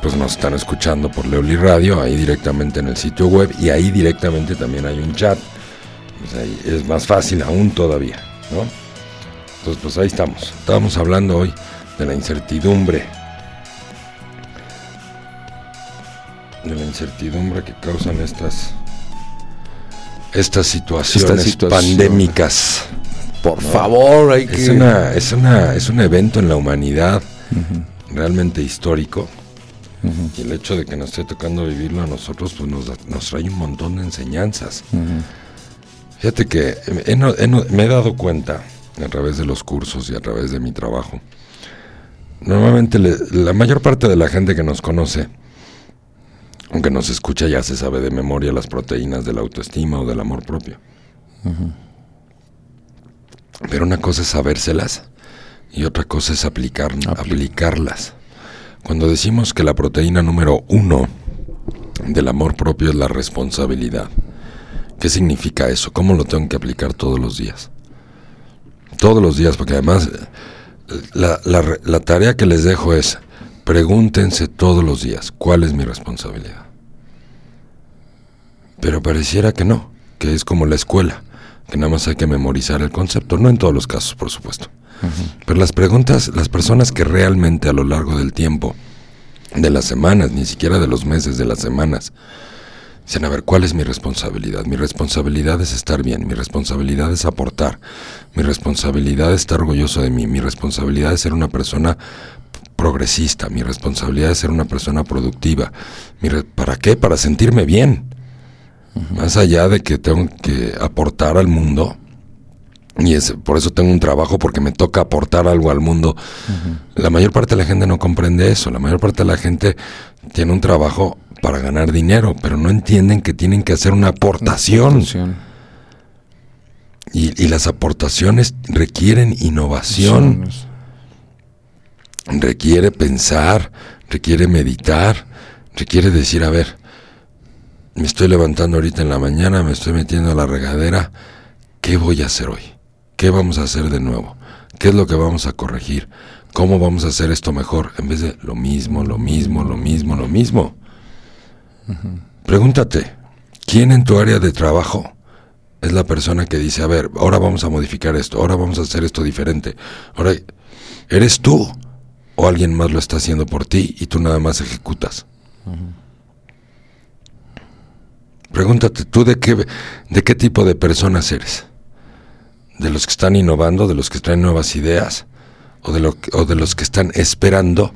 pues nos están escuchando por Leoli Radio, ahí directamente en el sitio web y ahí directamente también hay un chat. Pues ahí es más fácil aún todavía, ¿no? Entonces, pues ahí estamos. Estábamos hablando hoy de la incertidumbre. De la incertidumbre que causan estas estas situaciones, situación. pandémicas. Por favor, hay que... Es una, es una, es un evento en la humanidad realmente histórico. Y el hecho de que nos esté tocando vivirlo a nosotros, pues nos, da- nos trae un montón de enseñanzas. Fíjate que he no- he no- me he dado cuenta a través de los cursos y a través de mi trabajo. Normalmente le- la mayor parte de la gente que nos conoce, aunque nos escucha, ya se sabe de memoria las proteínas de la autoestima o del amor propio. Pero una cosa es sabérselas y otra cosa es aplicar, aplicarlas. Cuando decimos que la proteína número uno del amor propio es la responsabilidad, ¿qué significa eso? ¿Cómo lo tengo que aplicar todos los días? Todos los días, porque además eh, la, la re- la tarea que les dejo es, pregúntense todos los días, ¿cuál es mi responsabilidad? Pero pareciera que no, que es como la escuela, que nada más hay que memorizar el concepto, no en todos los casos, por supuesto. Pero las preguntas, las personas que realmente a lo largo del tiempo, de las semanas, ni siquiera de los meses, de las semanas, dicen, a ver, ¿cuál es mi responsabilidad? Mi responsabilidad es estar bien, mi responsabilidad es aportar, mi responsabilidad es estar orgulloso de mí, mi responsabilidad es ser una persona progresista, mi responsabilidad es ser una persona productiva. ¿Para qué? Para sentirme bien. Más allá de que tengo que aportar al mundo, y es, por eso tengo un trabajo, porque me toca aportar algo al mundo. La mayor parte de la gente no comprende eso. La mayor parte de la gente tiene un trabajo para ganar dinero, pero no entienden que tienen que hacer una aportación. Y las aportaciones requieren innovación, requiere pensar, requiere meditar, requiere decir, a ver, me estoy levantando ahorita en la mañana, me estoy metiendo a la regadera, ¿qué voy a hacer hoy? ¿Qué vamos a hacer de nuevo? ¿Qué es lo que vamos a corregir? ¿Cómo vamos a hacer esto mejor? En vez de lo mismo, lo mismo, lo mismo, lo mismo. Pregúntate, ¿quién en tu área de trabajo es la persona que dice, a ver, ahora vamos a modificar esto, ahora vamos a hacer esto diferente? Ahora, ¿eres tú o alguien más lo está haciendo por ti y tú nada más ejecutas? Pregúntate, ¿tú de qué, de qué tipo de personas eres? ¿De los que están innovando, de los que traen nuevas ideas? ¿O de, lo, o de los que están esperando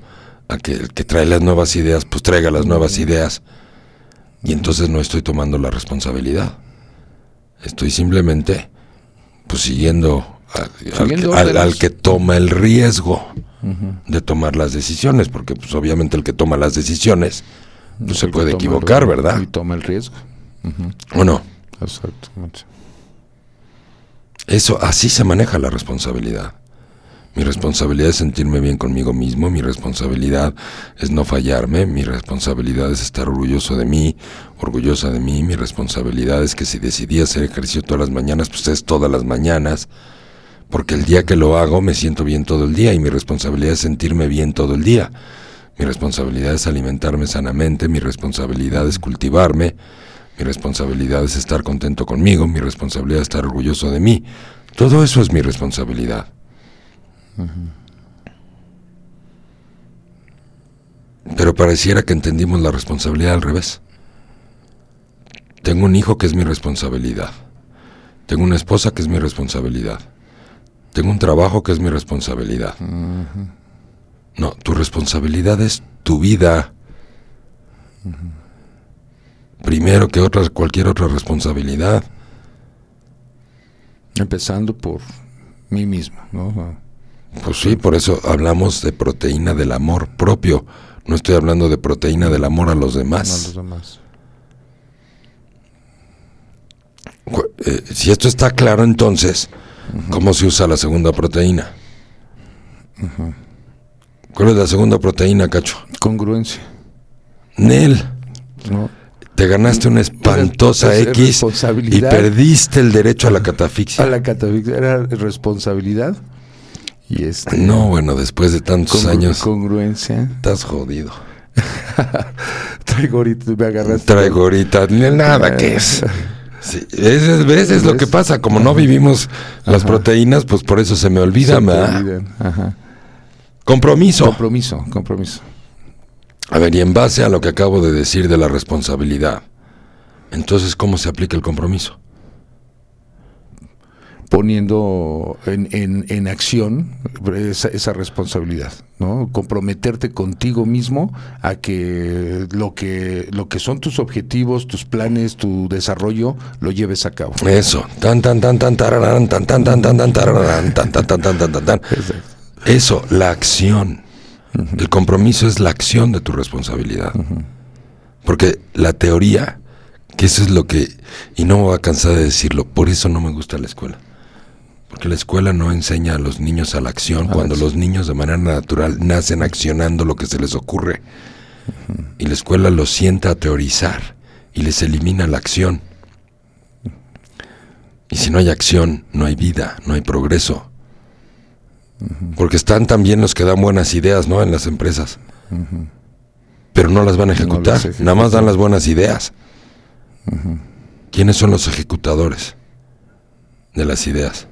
a que el que trae las nuevas ideas, pues traiga las nuevas ideas? Y entonces no estoy tomando la responsabilidad. Estoy simplemente, pues siguiendo al, al que- al- órdenes. al que toma el riesgo de tomar las decisiones, porque pues obviamente el que toma las decisiones no se El que puede el equivocar, riesgo ¿verdad? Y toma el riesgo. ¿O no? Exactamente. Eso, así se maneja la responsabilidad. Mi responsabilidad es sentirme bien conmigo mismo, mi responsabilidad es no fallarme, mi responsabilidad es estar orgulloso de mí, orgullosa de mí, mi responsabilidad es que si decidí hacer ejercicio todas las mañanas, pues es todas las mañanas, porque el día que lo hago me siento bien todo el día y mi responsabilidad es sentirme bien todo el día. Mi responsabilidad es alimentarme sanamente, mi responsabilidad es cultivarme, mi responsabilidad es estar contento conmigo, mi responsabilidad es estar orgulloso de mí. Todo eso es mi responsabilidad. Pero pareciera que entendimos la responsabilidad al revés. tengo un hijo que es mi responsabilidad. Tengo una esposa que es mi responsabilidad. Tengo un trabajo que es mi responsabilidad. No, tu responsabilidad es tu vida. Primero que otra, cualquier otra responsabilidad. Empezando por mí mismo, ¿no? Pues sí, por eso hablamos de proteína del amor propio. No estoy hablando de proteína del amor a los No a demás. los demás. Eh, si esto está claro, entonces, ¿cómo se usa la segunda proteína? ¿Cuál es la segunda proteína, Cacho? Congruencia, Nel. ¿no? Te ganaste una espantosa X y perdiste el derecho a la catafixia. A la catafixia era responsabilidad y este No, bueno, después de tantos congru- años, congruencia. estás jodido. [LAUGHS] Traigo ahorita, me agarraste. Traigo ahorita ni nada que es. [LAUGHS] Sí, es, ves, es lo que pasa. Como no vivimos las proteínas, pues por eso se me olvida. Se me. Ajá. Compromiso. Compromiso, compromiso. A ver, y en base a lo que acabo de decir de la responsabilidad, entonces, ¿cómo se aplica el compromiso? Poniendo en, en, en acción esa, esa responsabilidad, ¿no? Comprometerte contigo mismo a que lo que lo que son tus objetivos, tus planes, tu desarrollo, lo lleves a cabo. Eso. Tan, tan, tan, tan, tararán, tan, tan, tan, tan, tan, tararán, tan, tan, tan, tan, tan, tan, tan. Eso, la acción. El compromiso es la acción de tu responsabilidad. Porque la teoría, que eso es lo que, y no me voy a cansar de decirlo, por eso no me gusta la escuela. Porque la escuela no enseña a los niños a la acción cuando los niños de manera natural nacen accionando lo que se les ocurre. Y la escuela los sienta a teorizar y les elimina la acción. Y si no hay acción, no hay vida, no hay progreso. Porque están también los que dan buenas ideas, ¿no? En las empresas. Pero no las van a ejecutar. ejecutan. Nada más dan las buenas ideas. ¿Quiénes son los ejecutadores de las ideas?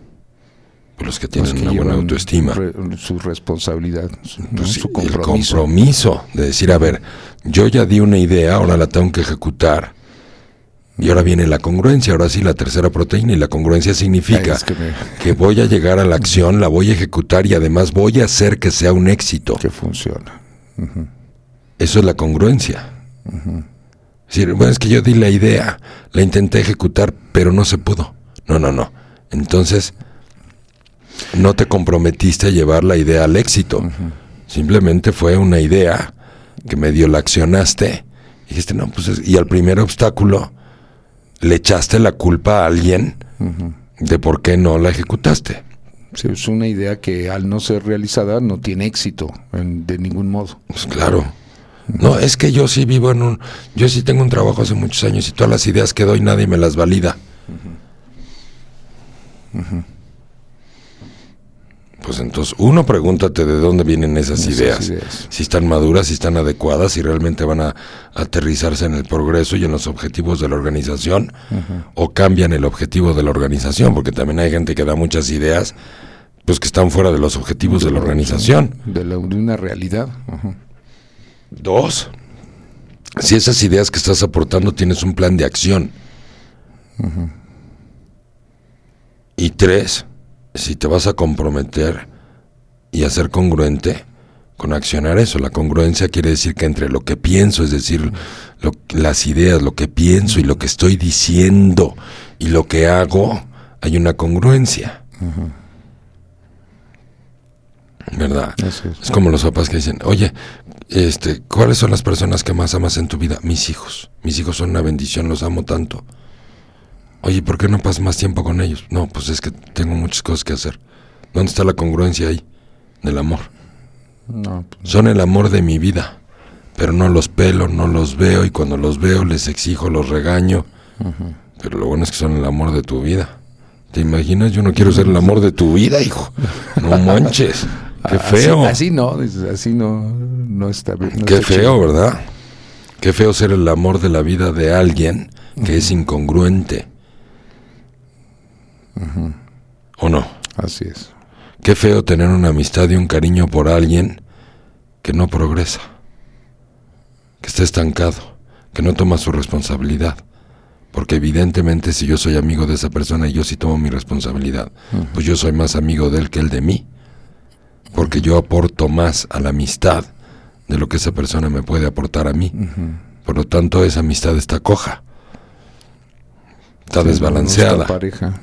Pues los que tienen Los que una buena autoestima. re- su responsabilidad, su, ¿no? Pues su El compromiso. compromiso de decir, a ver, yo ya di una idea, ahora la tengo que ejecutar. Y ahora viene la congruencia, ahora sí la tercera proteína. Y la congruencia significa Ay, es que me- que voy a llegar a la acción, la voy a ejecutar y además voy a hacer que sea un éxito. que funciona. Eso es la congruencia. Es decir, bueno, es que yo di la idea, la intenté ejecutar, pero no se pudo. No, no, no. Entonces, no te comprometiste a llevar la idea al éxito. Simplemente fue una idea que medio la accionaste. Y dijiste, no, pues, es- y al primer obstáculo le echaste la culpa a alguien de por qué no la ejecutaste. Sí, es una idea que al no ser realizada no tiene éxito en- de ningún modo. Pues claro. No, es que yo sí vivo en un... Yo sí tengo un trabajo hace muchos años y todas las ideas que doy nadie me las valida. Pues entonces, uno, pregúntate de dónde vienen esas, Esas ideas. ideas. Si están maduras, si están adecuadas, si realmente van a aterrizarse en el progreso y en los objetivos de la organización, o cambian el objetivo de la organización, porque también hay gente que da muchas ideas, pues que están fuera de los objetivos de la organización. De, la, de una realidad. Dos, si esas ideas que estás aportando tienes un plan de acción. Y tres, si te vas a comprometer y a ser congruente con accionar eso. La congruencia quiere decir que entre lo que pienso, es decir, lo- las ideas, lo que pienso y lo que estoy diciendo y lo que hago, hay una congruencia. ¿Verdad? Es. Es como los papás que dicen, oye, este, ¿cuáles son las personas que más amas en tu vida? Mis hijos. Mis hijos son una bendición, los amo tanto. Oye, ¿por qué no pasas más tiempo con ellos? No, pues es que tengo muchas cosas que hacer. ¿Dónde está la congruencia ahí? Del amor. No, pues, Son el amor de mi vida, pero no los pelo, no los veo y cuando los veo les exijo, los regaño. Pero lo bueno es que son el amor de tu vida. ¿Te imaginas? Yo no quiero ser el amor de tu vida, hijo. No [LAUGHS] manches. Qué feo. Así, no, así no, no está bien. no Qué está feo, chido. ¿verdad? Qué feo ser el amor de la vida de alguien que es incongruente. ¿O no? Así es. Qué feo tener una amistad y un cariño por alguien que no progresa, que está estancado, que no toma su responsabilidad. Porque evidentemente si yo soy amigo de esa persona y yo sí tomo mi responsabilidad, pues yo soy más amigo de él que él de mí. Porque yo aporto más a la amistad de lo que esa persona me puede aportar a mí. Por lo tanto, esa amistad está coja. Está Sí, desbalanceada. nuestra pareja.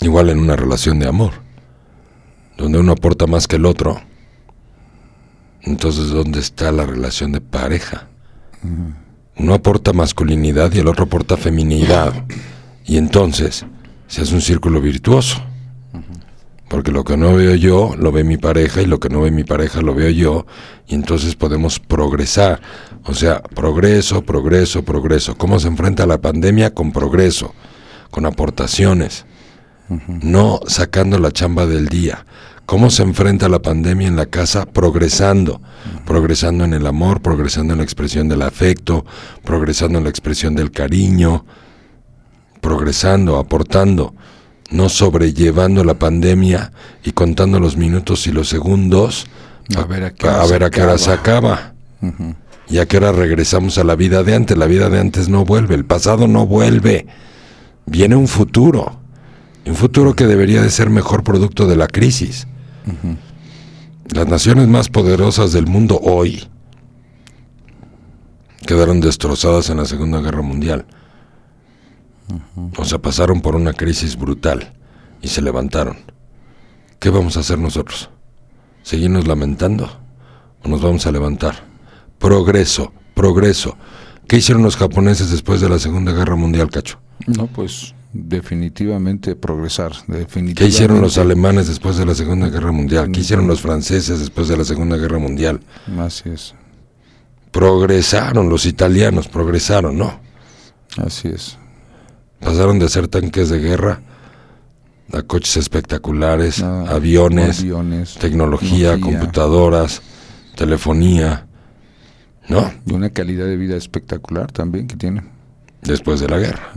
Igual en una relación de amor, donde uno aporta más que el otro. Entonces, ¿dónde está la relación de pareja? Uno aporta masculinidad y el otro aporta feminidad. Y entonces se hace un círculo virtuoso. Porque lo que no veo yo, lo ve mi pareja, y lo que no ve mi pareja, lo veo yo, y entonces podemos progresar. O sea, progreso, progreso, progreso. ¿Cómo se enfrenta la pandemia? Con progreso, con aportaciones, no sacando la chamba del día. ¿Cómo se enfrenta la pandemia en la casa? Progresando, progresando en el amor, progresando en la expresión del afecto, progresando en la expresión del cariño, progresando, aportando, no sobrellevando la pandemia y contando los minutos y los segundos A ver a qué a hora se ver a qué hora se acaba. acaba. Y a qué hora regresamos a la vida de antes. La vida de antes no vuelve, el pasado no vuelve. Viene un futuro. Un futuro que debería de ser mejor producto de la crisis. Las naciones más poderosas del mundo hoy quedaron destrozadas en la Segunda Guerra Mundial. O sea, pasaron por una crisis brutal y se levantaron. ¿Qué vamos a hacer nosotros? ¿Seguirnos lamentando? ¿O nos vamos a levantar? Progreso, progreso. ¿Qué hicieron los japoneses después de la Segunda Guerra Mundial, Cacho? No, pues definitivamente progresar. Definitivamente. ¿Qué hicieron los alemanes después de la Segunda Guerra Mundial? ¿Qué hicieron los franceses después de la Segunda Guerra Mundial? Así es, Progresaron, los italianos progresaron, ¿no? así es. Pasaron de ser tanques de guerra a coches espectaculares, Ah, aviones, aviones, tecnología, tecnología. computadoras, telefonía, ¿no? Y una calidad de vida espectacular también que tiene. Después de la guerra.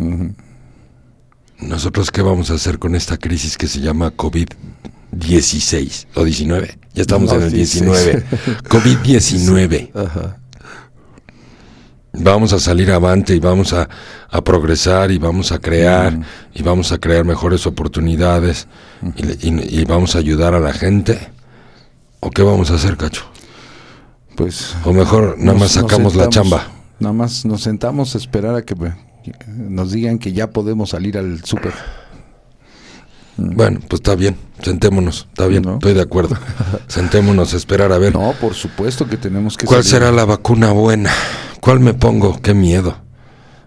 ¿Nosotros qué vamos a hacer con esta crisis que se llama COVID-16 o 19? Ya estamos No, en el 16. 19. COVID-19. Vamos a salir avante y vamos a, a progresar y vamos a crear y vamos a crear mejores oportunidades y- y vamos a ayudar a la gente. ¿O qué vamos a hacer, Cacho? Pues O mejor, nada nos- más sacamos la sentamos- chamba. Nada más nos sentamos a esperar a que eh, nos digan que ya podemos salir al súper. Bueno, pues está bien, sentémonos, está bien, ¿No? estoy de acuerdo. [LAUGHS] Sentémonos a esperar a ver. No, por supuesto que tenemos que ¿Cuál salir. será la vacuna buena? ¿Cuál me pongo? Qué miedo.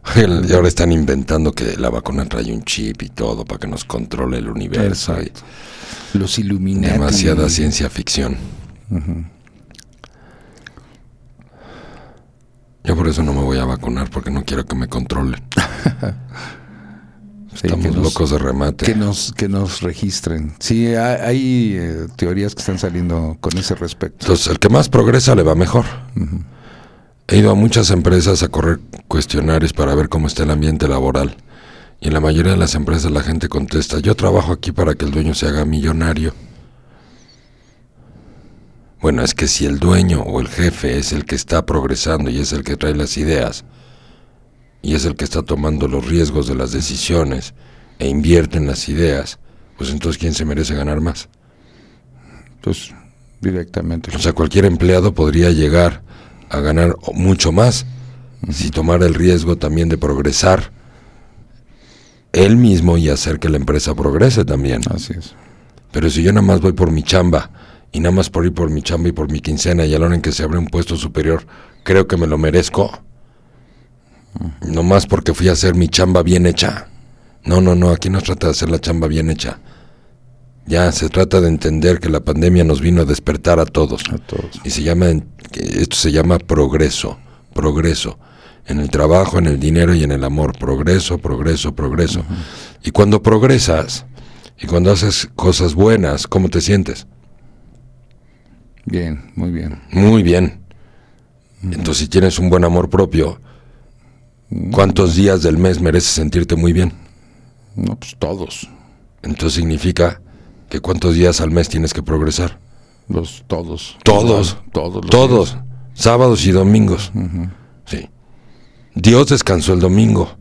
[LAUGHS] Y ahora están inventando que la vacuna trae un chip y todo para que nos controle el universo. Los Illuminati. demasiada ciencia ficción. Yo por eso no me voy a vacunar porque no quiero que me controlen. [LAUGHS] Sí, Estamos que nos- locos de remate. Que nos, que nos registren. Sí, hay, hay, eh, teorías que están saliendo con ese respecto. Entonces, el que más progresa le va mejor. He ido a muchas empresas a correr cuestionarios para ver cómo está el ambiente laboral. Y en la mayoría de las empresas la gente contesta, yo trabajo aquí para que el dueño se haga millonario. Bueno, es que si el dueño o el jefe es el que está progresando y es el que trae las ideas, y es el que está tomando los riesgos de las decisiones e invierte en las ideas, pues entonces ¿quién se merece ganar más? Pues directamente. O sea, cualquier empleado podría llegar a ganar mucho más si tomara el riesgo también de progresar él mismo y hacer que la empresa progrese también. Así es. Pero si yo nada más voy por mi chamba y nada más por ir por mi chamba y por mi quincena y a la hora en que se abre un puesto superior, creo que me lo merezco. No más porque fui a hacer mi chamba bien hecha. No, no, no, aquí no se trata de hacer la chamba bien hecha. Ya se trata de entender que la pandemia nos vino a despertar a todos. A todos. Y se llama, esto se llama progreso, progreso. En el trabajo, en el dinero y en el amor. Progreso, progreso, progreso. Y cuando progresas y cuando haces cosas buenas, ¿cómo te sientes? Bien, muy bien. Muy bien. Entonces, si tienes un buen amor propio, ¿cuántos días del mes mereces sentirte muy bien? No, pues todos. Entonces significa que cuántos días al mes tienes que progresar. Los todos. Todos. Todos. los Todos. días. Sábados y domingos. Sí. Dios descansó el domingo.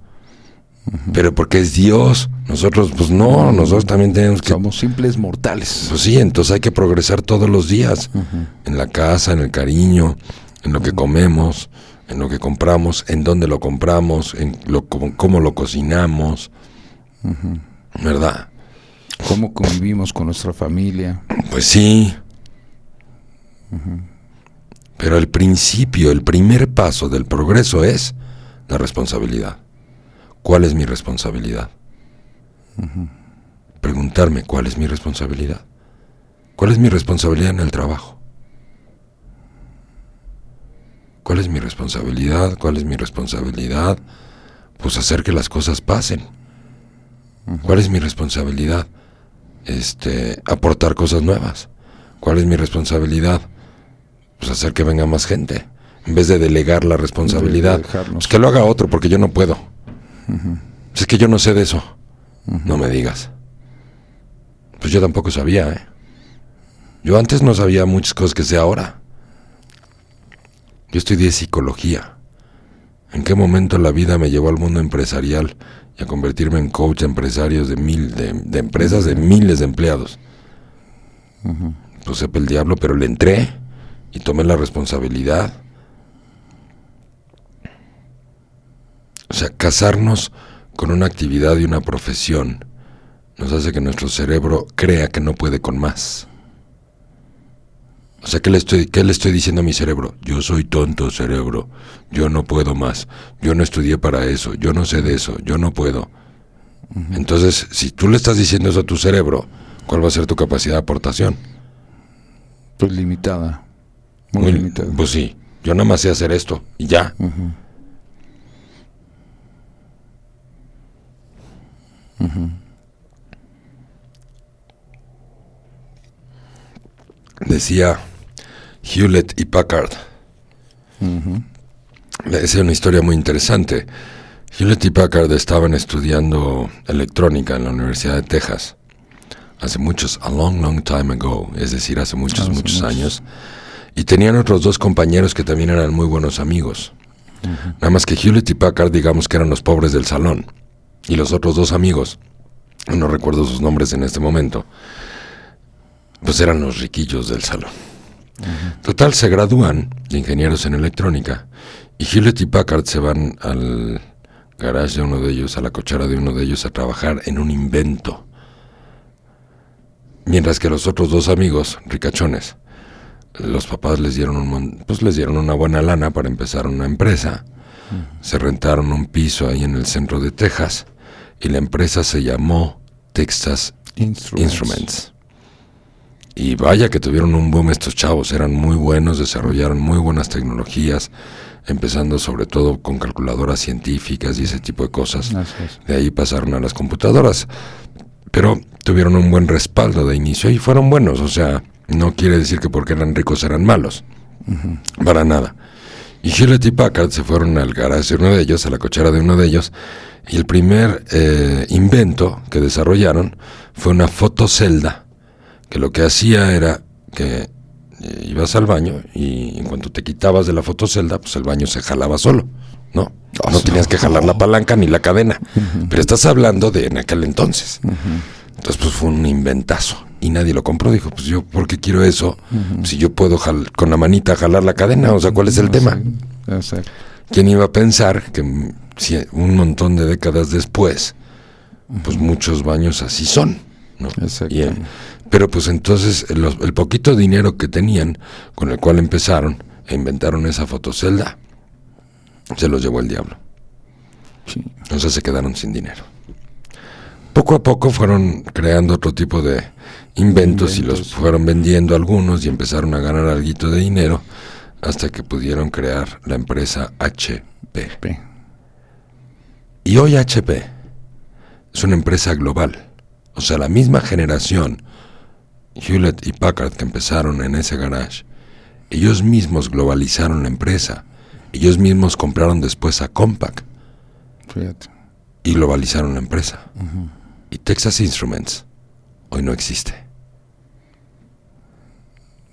Pero porque es Dios. Nosotros, pues no, nosotros también tenemos que Somos simples mortales. Pues sí, entonces hay que progresar todos los días. En la casa, en el cariño, en lo que comemos, en lo que compramos, en dónde lo compramos, en lo, cómo, cómo lo cocinamos. ¿Verdad? Cómo convivimos con nuestra familia. Pues sí. Pero el principio, el primer paso del progreso es la responsabilidad. ¿Cuál es mi responsabilidad? Preguntarme cuál es mi responsabilidad. ¿Cuál es mi responsabilidad en el trabajo? ¿Cuál es mi responsabilidad? ¿Cuál es mi responsabilidad? Pues hacer que las cosas pasen. ¿Cuál es mi responsabilidad? Este, aportar cosas nuevas. ¿Cuál es mi responsabilidad? Pues hacer que venga más gente. En vez de delegar la responsabilidad. Pues que lo haga otro, porque yo no puedo. Si Es que yo no sé de eso. No me digas. Pues yo tampoco sabía, ¿eh? Yo antes no sabía muchas cosas que sé ahora. Yo estudié psicología. ¿En qué momento la vida me llevó al mundo empresarial y a convertirme en coach de empresarios de mil, de, de empresas de miles de empleados? Pues sepa el diablo, pero le entré y tomé la responsabilidad. O sea, casarnos con una actividad y una profesión nos hace que nuestro cerebro crea que no puede con más. O sea, ¿qué le, estoy, ¿qué le estoy diciendo a mi cerebro? Yo soy tonto, cerebro. Yo no puedo más. Yo no estudié para eso. Yo no sé de eso. Yo no puedo. Entonces, si tú le estás diciendo eso a tu cerebro, ¿cuál va a ser tu capacidad de aportación? Pues limitada. Muy, limitada. Pues sí. Yo nada más sé hacer esto y ya. Decía Hewlett y Packard. Es una historia muy interesante. Hewlett y Packard estaban estudiando electrónica en la Universidad de Texas hace muchos, a long, long time ago, es decir, hace muchos, Hace muchos muchos. años. Y tenían otros dos compañeros que también eran muy buenos amigos. Nada más que Hewlett y Packard, digamos que eran los pobres del salón. Y los otros dos amigos, no recuerdo sus nombres en este momento, pues eran los riquillos del salón. Total, se gradúan de ingenieros en electrónica y Hewlett y Packard se van al garage de uno de ellos, a la cochera de uno de ellos, a trabajar en un invento. Mientras que los otros dos amigos, ricachones, los papás les dieron un pues les dieron una buena lana para empezar una empresa. Se rentaron un piso ahí en el centro de Texas y la empresa se llamó Texas Instruments. Instruments. Y vaya que tuvieron un boom estos chavos, eran muy buenos, desarrollaron muy buenas tecnologías, empezando sobre todo con calculadoras científicas y ese tipo de cosas. De ahí pasaron a las computadoras. Pero tuvieron un buen respaldo de inicio y fueron buenos. O sea, no quiere decir que porque eran ricos eran malos. Para nada. Y Hewlett y Packard se fueron al garage de uno de ellos, a la cochera de uno de ellos. Y el primer eh, invento que desarrollaron fue una fotocelda que lo que hacía era que eh, ibas al baño y en cuanto te quitabas de la fotocelda, pues el baño se jalaba solo, ¿no? No tenías que jalar la palanca ni la cadena. Pero estás hablando de en aquel entonces. Entonces, pues fue un inventazo. Y nadie lo compró. Dijo, pues yo, ¿por qué quiero eso? Si yo puedo jal- con la manita jalar la cadena, o sea, ¿cuál es el tema? Exacto. ¿Quién iba a pensar que si un montón de décadas después, pues muchos baños así son, ¿no? Exacto. Y, pero pues entonces el poquito dinero que tenían, con el cual empezaron e inventaron esa fotocelda, se los llevó el diablo. Sí. Entonces se quedaron sin dinero. Poco a poco fueron creando otro tipo de inventos, y los fueron vendiendo algunos y empezaron a ganar algo de dinero hasta que pudieron crear la empresa HP. P. Y hoy HP es una empresa global. O sea, la misma generación, Hewlett y Packard, que empezaron en ese garage, ellos mismos globalizaron la empresa. Ellos mismos compraron después a Compaq Fíjate. y globalizaron la empresa. Y Texas Instruments hoy no existe.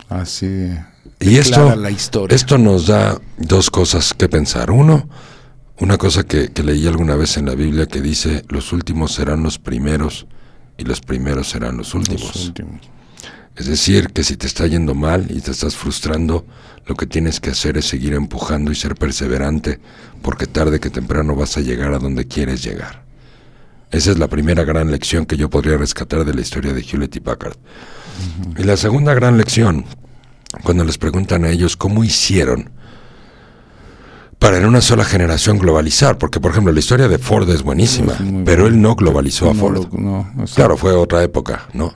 Así de- Y esto, clara la historia. esto nos da dos cosas que pensar. Uno, una cosa que, que leí alguna vez en la Biblia que dice, los últimos serán los primeros y los primeros serán los últimos. Los últimos. Es decir, que si te está yendo mal y te estás frustrando, lo que tienes que hacer es seguir empujando y ser perseverante, porque tarde que temprano vas a llegar a donde quieres llegar. Esa es la primera gran lección que yo podría rescatar de la historia de Hewlett y Packard. Y la segunda gran lección, cuando les preguntan a ellos cómo hicieron para en una sola generación globalizar, porque por ejemplo la historia de Ford es buenísima, pero él no globalizó a Ford. no. Claro, fue otra época, ¿no?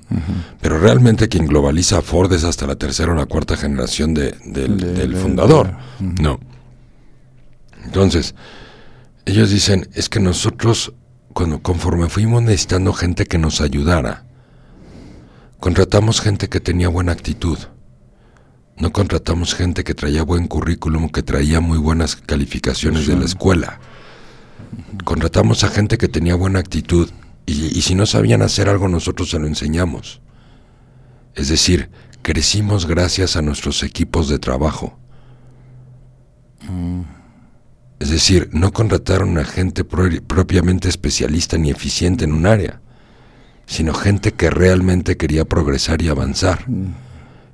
Pero realmente quien globaliza a Ford es hasta la tercera o la cuarta generación de- del, De- del de- fundador. No. Entonces, ellos dicen, es que nosotros, cuando conforme fuimos necesitando gente que nos ayudara, contratamos gente que tenía buena actitud. No contratamos gente que traía buen currículum, que traía muy buenas calificaciones de la escuela. Contratamos a gente que tenía buena actitud y, y si no sabían hacer algo nosotros se lo enseñamos. Es decir, crecimos gracias a nuestros equipos de trabajo. Es decir, no contrataron a gente pro- propiamente especialista ni eficiente en un área, sino gente que realmente quería progresar y avanzar.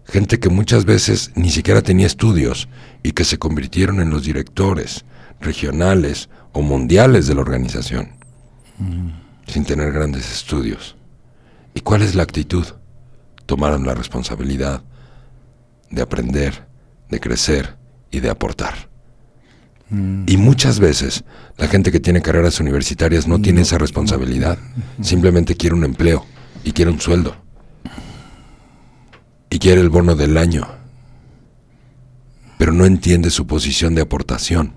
Gente que muchas veces ni siquiera tenía estudios y que se convirtieron en los directores regionales o mundiales de la organización, sin tener grandes estudios. ¿Y cuál es la actitud? Tomaron la responsabilidad de aprender, de crecer y de aportar. Y muchas veces la gente que tiene carreras universitarias no tiene esa responsabilidad. Simplemente quiere un empleo y quiere un sueldo. Y quiere el bono del año. Pero no entiende su posición de aportación.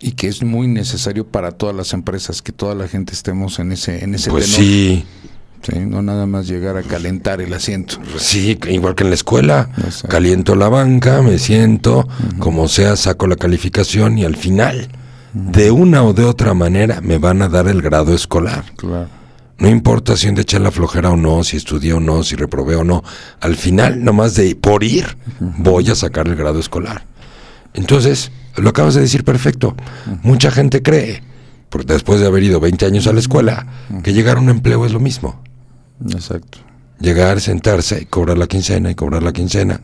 Y que es muy necesario para todas las empresas que toda la gente estemos en ese, en ese Pues tenor. sí, Sí, No nada más llegar a calentar el asiento. sí, igual que en la escuela. Exacto. Caliento la banca, me siento, como sea, saco la calificación y al final, de una o de otra manera, me van a dar el grado escolar. Claro. No importa si han de echar la flojera o no, si estudié o no, si reprobé o no. Al final, nomás de por ir, voy a sacar el grado escolar. Entonces, lo acabas de decir perfecto. Mucha gente cree, porque después de haber ido 20 años a la escuela, que llegar a un empleo es lo mismo. Exacto. Llegar, sentarse y cobrar la quincena y cobrar la quincena.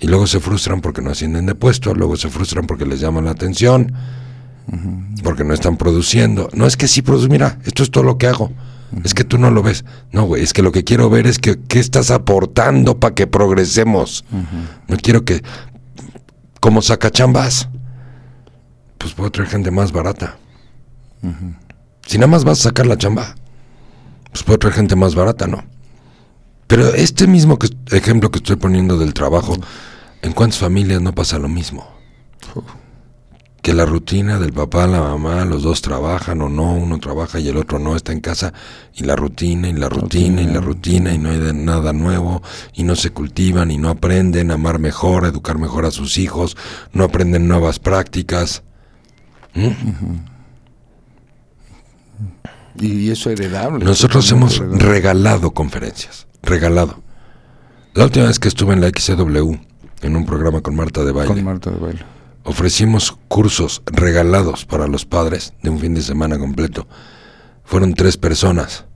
Y luego se frustran porque no ascienden de puesto, luego se frustran porque les llaman la atención, porque no están produciendo. No es que sí produce, mira, esto es todo lo que hago. Es que tú no lo ves. No, güey, es que lo que quiero ver es que qué estás aportando para que progresemos. No quiero que, como sacachambas, pues puedo traer gente más barata. Si nada más vas a sacar la chamba, pues puedo traer gente más barata, ¿no? Pero este mismo que- ejemplo que estoy poniendo del trabajo, ¿en cuántas familias no pasa lo mismo? Que la rutina del papá, la mamá, los dos trabajan o no, uno trabaja y el otro no, está en casa, y la rutina, y la rutina, y la rutina, y no hay de nada nuevo, y no se cultivan, y no aprenden a amar mejor, a educar mejor a sus hijos, no aprenden nuevas prácticas. Y eso heredable. Nosotros hemos heredable. regalado conferencias, regalado. La última vez que estuve en la XCW, en un programa con Marta de Baile, Con Marta de baile. ofrecimos cursos regalados para los padres de un fin de semana completo. Fueron tres personas.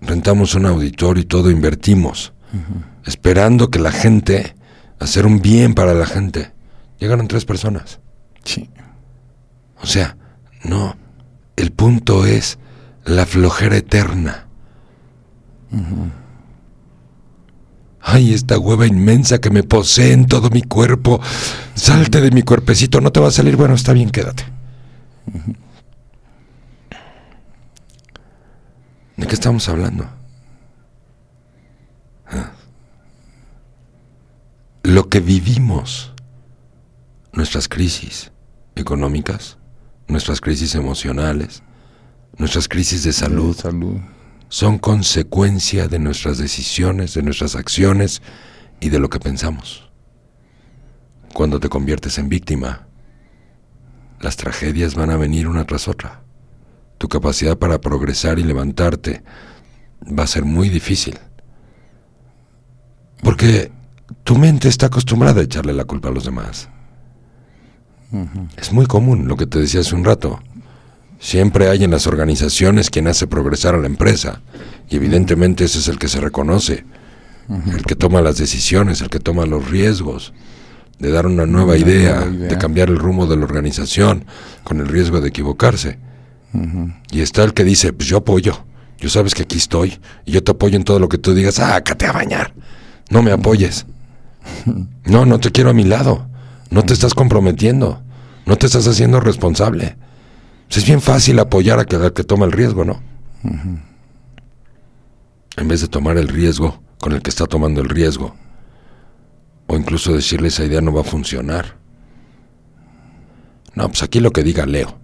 Rentamos un auditorio y todo invertimos, esperando que la gente, hacer un bien para la gente. Llegaron tres personas. Sí. O sea, no. El punto es la flojera eterna. Ay, esta hueva inmensa que me posee en todo mi cuerpo. Salte de mi cuerpecito, no te va a salir. Bueno, está bien, quédate. ¿De qué estamos hablando? Ah. Lo que vivimos, nuestras crisis económicas, nuestras crisis emocionales, nuestras crisis de salud, Salud. son consecuencia de nuestras decisiones, de nuestras acciones y de lo que pensamos. Cuando te conviertes en víctima, las tragedias van a venir una tras otra. Tu capacidad para progresar y levantarte va a ser muy difícil. Porque tu mente está acostumbrada a echarle la culpa a los demás. Es muy común lo que te decía hace un rato. Siempre hay en las organizaciones quien hace progresar a la empresa. Y evidentemente ese es el que se reconoce. El que toma las decisiones, el que toma los riesgos de dar una nueva, Una idea, nueva idea. de cambiar el rumbo de la organización, con el riesgo de equivocarse. Y está el que dice, pues yo apoyo. Yo sabes que aquí estoy. Y yo te apoyo en todo lo que tú digas. Ah, cállate a bañar. No me apoyes. [LAUGHS] No, no te quiero a mi lado. No te estás comprometiendo. No te estás haciendo responsable. Pues es bien fácil apoyar a que, al que toma el riesgo, ¿no? En vez de tomar el riesgo con el que está tomando el riesgo. O incluso decirle esa idea no va a funcionar. No, pues aquí lo que diga Leo.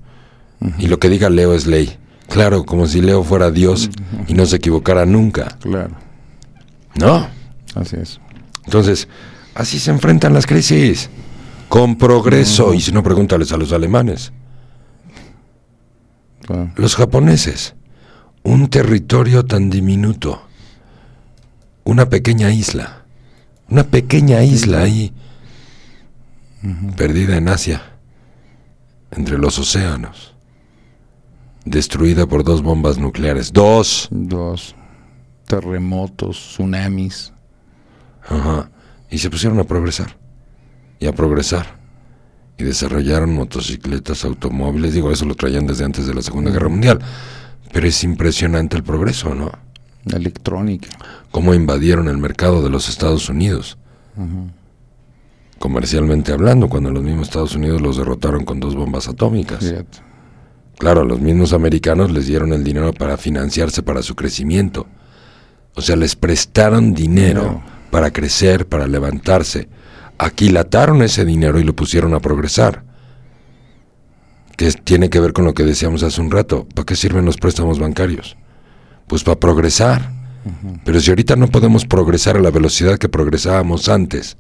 Y lo que diga Leo es ley. Claro, como si Leo fuera Dios y no se equivocara nunca. Claro, No. así es. Entonces, así se enfrentan las crisis. Con progreso. Y si no, pregúntales a los alemanes. Claro. Los japoneses. Un territorio tan diminuto. Una pequeña isla. Una pequeña isla ahí. Perdida en Asia. Entre los océanos. Destruida por dos bombas nucleares. Dos. Dos terremotos, tsunamis. Ajá. Y se pusieron a progresar. Y a progresar. Y desarrollaron motocicletas, automóviles. Digo, eso lo traían desde antes de la Segunda Guerra Mundial. Pero es impresionante el progreso, ¿no? electrónica. Cómo invadieron el mercado de los Estados Unidos. Comercialmente hablando, cuando los mismos Estados Unidos los derrotaron con dos bombas atómicas. Fíjate. Claro, los mismos americanos les dieron el dinero para financiarse para su crecimiento. O sea, les prestaron dinero Dinero. para crecer, para levantarse. Aquilataron ese dinero y lo pusieron a progresar. Que tiene que ver con lo que decíamos hace un rato. ¿Para qué sirven los préstamos bancarios? Pues para progresar. Pero si ahorita no podemos progresar a la velocidad que progresábamos antes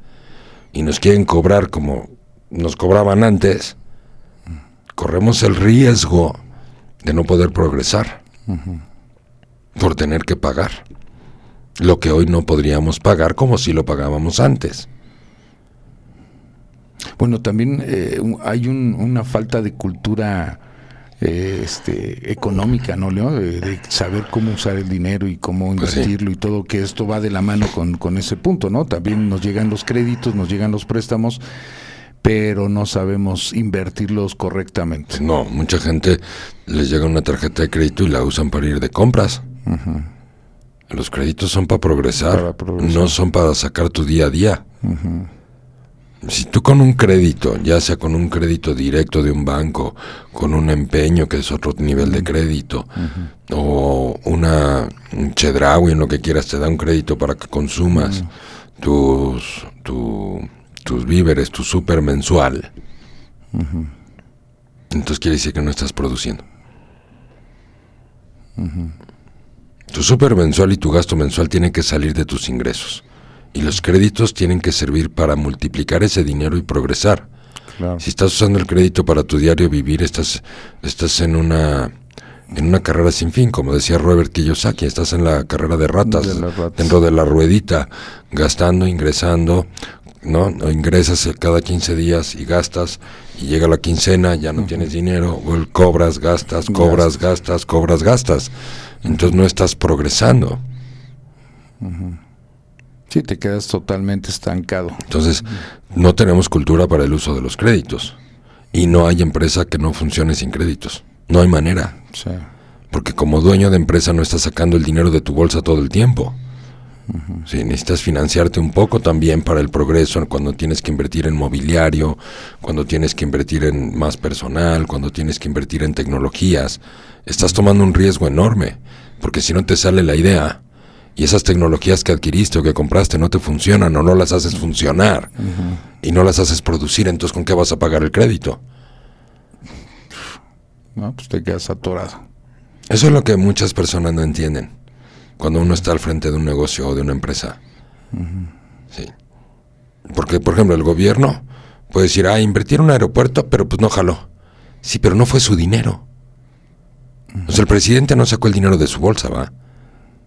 y nos quieren cobrar como nos cobraban antes, corremos el riesgo de no poder progresar por tener que pagar lo que hoy no podríamos pagar como si lo pagábamos antes. Bueno, también eh, hay un- una falta de cultura eh, este, económica, ¿no, Leo? De, de saber cómo usar el dinero y cómo Pues sí. invertirlo y todo, que esto va de la mano con, con ese punto, ¿no? También nos llegan los créditos, nos llegan los préstamos, pero no sabemos invertirlos correctamente. No, mucha gente les llega una tarjeta de crédito y la usan para ir de compras. Los créditos son para progresar, Para progresar. no son para sacar tu día a día. Si tú con un crédito, ya sea con un crédito directo de un banco, con un empeño que es otro nivel de crédito, o una un Chedraui en lo que quieras te da un crédito para que consumas tus, tu- tus víveres, tu super mensual, entonces quiere decir que no estás produciendo. Tu super mensual y tu gasto mensual tienen que salir de tus ingresos. Y los créditos tienen que servir para multiplicar ese dinero y progresar. Claro. Si estás usando el crédito para tu diario vivir, estás, estás en una en una carrera sin fin, como decía Robert Kiyosaki, estás en la carrera de ratas, De las ratas. dentro de la ruedita, gastando, ingresando, ¿no? O ingresas cada 15 días y gastas, y llega la quincena, ya no tienes dinero, o el cobras, gastas, cobras, gastas, cobras, gastas. Entonces no estás progresando. Sí, te quedas totalmente estancado. Entonces, no tenemos cultura para el uso de los créditos. Y no hay empresa que no funcione sin créditos. No hay manera. Sea, Porque como dueño de empresa no estás sacando el dinero de tu bolsa todo el tiempo. Sí, necesitas financiarte un poco también para el progreso, cuando tienes que invertir en mobiliario, cuando tienes que invertir en más personal, cuando tienes que invertir en tecnologías. Estás tomando un riesgo enorme, porque si no te sale la idea y esas tecnologías que adquiriste o que compraste no te funcionan o no las haces funcionar y no las haces producir, entonces ¿con qué vas a pagar el crédito? ¿no? Pues te quedas atorado. Eso es lo que muchas personas no entienden cuando uno está al frente de un negocio o de una empresa. Sí. Porque, por ejemplo, el gobierno puede decir, ah, invertir en un aeropuerto, pero pues no jaló. Sí, pero no fue su dinero. O sea, el presidente no sacó el dinero de su bolsa, ¿va?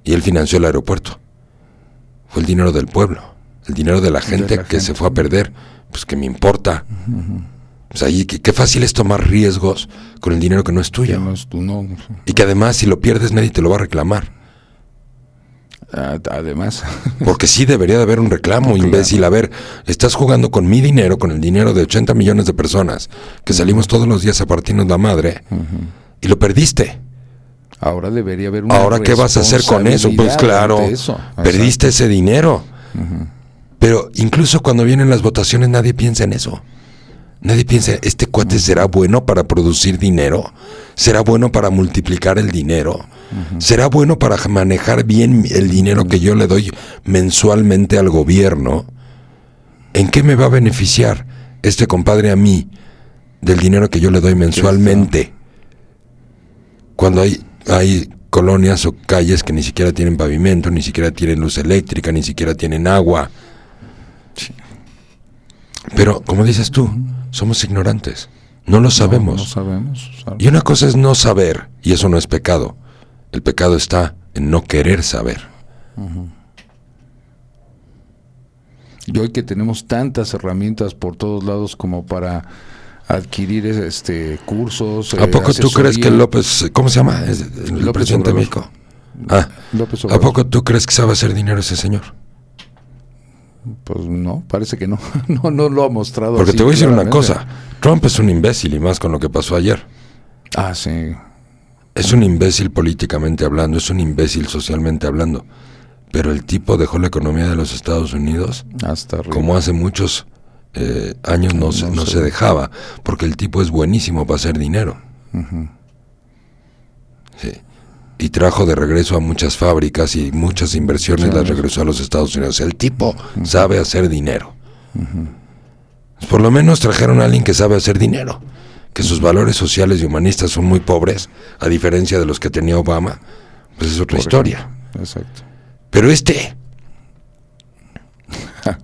Y él financió el aeropuerto. Fue el dinero del pueblo. El dinero de la gente la que se fue a perder. Pues que me importa. Sea, y qué, qué fácil es tomar riesgos con el dinero que no es tuyo. no es no. Y que además si lo pierdes nadie te lo va a reclamar. Ah, Además, [LAUGHS] Porque sí debería de haber un reclamo, imbécil. A ver, estás jugando con mi dinero, con el dinero de 80 millones de personas, que salimos todos los días a partirnos la madre, y lo perdiste. Ahora debería haber una Ahora, ¿qué vas a hacer con eso? Pues claro, eso. perdiste ese dinero. Pero incluso cuando vienen las votaciones nadie piensa en eso. Nadie piensa, ¿este cuate será bueno para producir dinero? ¿Será bueno para multiplicar el dinero? ¿Será bueno para manejar bien el dinero que yo le doy mensualmente al gobierno? ¿En qué me va a beneficiar este compadre a mí del dinero que yo le doy mensualmente? Cuando hay, hay colonias o calles que ni siquiera tienen pavimento, ni siquiera tienen luz eléctrica, ni siquiera tienen agua. Pero, como dices tú, somos ignorantes. No lo sabemos. No, sabemos. sabe- Y una cosa es no saber, y eso no es pecado. El pecado está en no querer saber. Y hoy que tenemos tantas herramientas por todos lados como para adquirir este cursos. ¿A poco tú crees que. López, ¿cómo se llama? El López presidente de Obrador. México. Ah, López ¿A poco tú crees que sabe hacer dinero ese señor? Pues no, parece que no. [LAUGHS] no, no lo ha mostrado. Porque así te voy a decir una cosa. Trump es un imbécil y más con lo que pasó ayer. Ah, sí. Es un imbécil políticamente hablando, es un imbécil socialmente hablando. Pero el tipo dejó la economía de los Estados Unidos Hasta arriba. como hace muchos eh, años no, se, No no sé. se dejaba, porque el tipo es buenísimo para hacer dinero. Sí. Y trajo de regreso a muchas fábricas y muchas inversiones las regresó a los Estados Unidos. El tipo sabe hacer dinero. Por lo menos trajeron a alguien que sabe hacer dinero. Que sus valores sociales y humanistas son muy pobres, a diferencia de los que tenía Obama, pues es otra Por historia. ejemplo. Exacto. Pero este. [LAUGHS]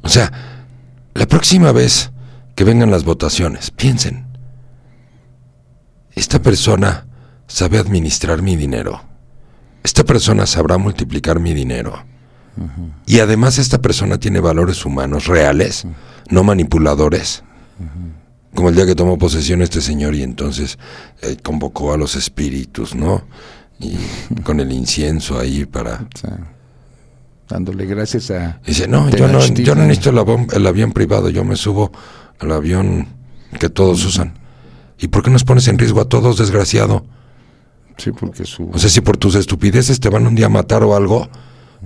O sea, la próxima vez que vengan las votaciones, piensen. Esta persona sabe administrar mi dinero. Esta persona sabrá multiplicar mi dinero. Y además esta persona tiene valores humanos reales, no manipuladores. Como el día que tomó posesión este señor y entonces eh, convocó a los espíritus, ¿no? Y [LAUGHS] con el incienso ahí para dándole gracias a. Dice, no, yo no, yo no necesito el avión, el avión privado, yo me subo al avión que todos usan. ¿Y por qué nos pones en riesgo a todos, desgraciado? Sí, porque su. O sea, si por tus estupideces te van un día a matar o algo,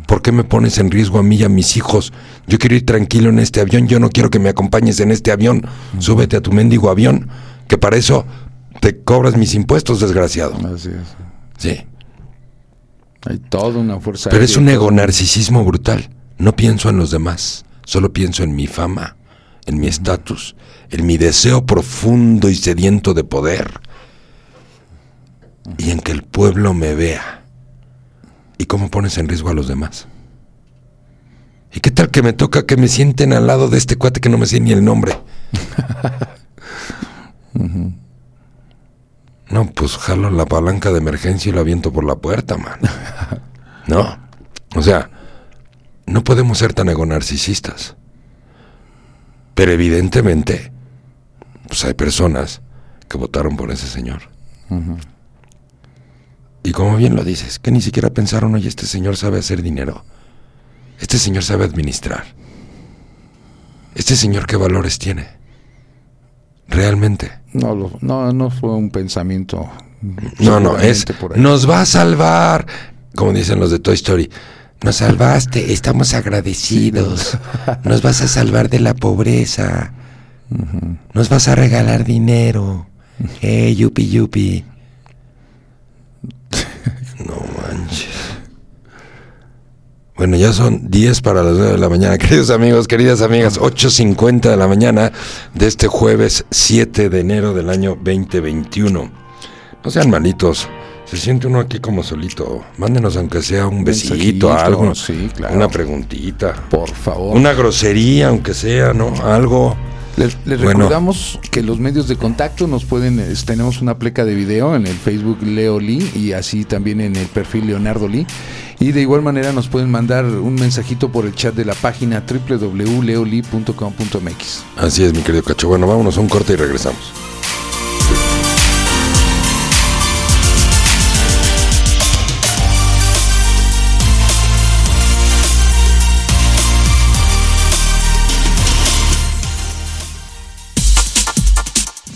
¿por qué me pones en riesgo a mí y a mis hijos? Yo quiero ir tranquilo en este avión, yo no quiero que me acompañes en este avión. Súbete a tu mendigo avión, que para eso te cobras mis impuestos, desgraciado. Así es. Sí. Hay toda una fuerza. Pero es un todo egonarcisismo brutal. No pienso en los demás, solo pienso en mi fama, en mi estatus, en mi deseo profundo y sediento de poder, y en que el pueblo me vea. ¿Y cómo pones en riesgo a los demás? ¿Y qué tal que me toca que me sienten al lado de este cuate que no me sé ni el nombre? [LAUGHS] No, pues jalo la palanca de emergencia y lo aviento por la puerta, man. [LAUGHS] No. O sea, no podemos ser tan egonarcisistas. Pero evidentemente, pues hay personas que votaron por ese señor. Y como bien lo dices, que ni siquiera pensaron, oye, este señor sabe hacer dinero. Este señor sabe administrar. Este señor qué valores tiene. Realmente. No, no, no fue un pensamiento. No, no, es nos va a salvar, como dicen los de Toy Story. Nos salvaste, estamos agradecidos. [LAUGHS] Nos vas a salvar de la pobreza. Nos vas a regalar dinero. [LAUGHS] Eh, yupi yupi. [LAUGHS] No manches. Bueno, ya son 10 para las 9 de la mañana. [LAUGHS] Queridos amigos, queridas amigas, 8.50 de la mañana de este jueves 7 de enero del año 2021. No sean malitos. Se siente uno aquí como solito. Mándenos aunque sea un besito, algo. sí, claro. Una preguntita. Por favor. Una grosería, aunque sea, ¿no? Algo. Les, les Bueno. recordamos que los medios de contacto nos pueden, es- tenemos una pleca de video en el Facebook Leo Lee y así también en el perfil Leonardo Lee. Y de igual manera nos pueden mandar un mensajito por el chat de la página www.leoli.com.mx. Así es, mi querido Cacho. Bueno, vámonos a un corte y regresamos.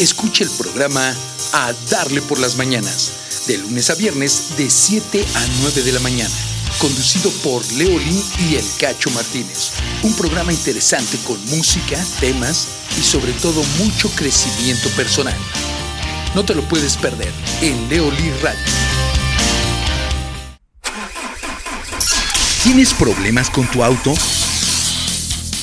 Escucha el programa A Darle por las Mañanas, de lunes a viernes de 7 a 9 de la mañana, conducido por Leolín y El Cacho Martínez. Un programa interesante con música, temas y sobre todo mucho crecimiento personal. No te lo puedes perder en Leolí Radio. ¿Tienes problemas con tu auto?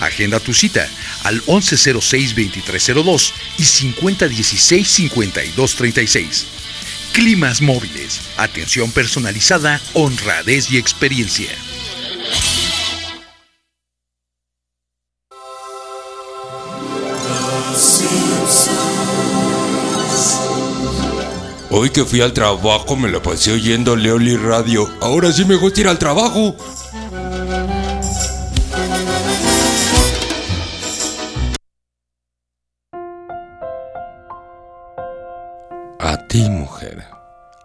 Agenda tu cita al 1106-2302 y 5016-5236. Climas móviles, atención personalizada, honradez y experiencia. Hoy que fui al trabajo me la pasé oyendo Leoli Radio. Ahora sí me gusta ir al trabajo. Ti, mujer.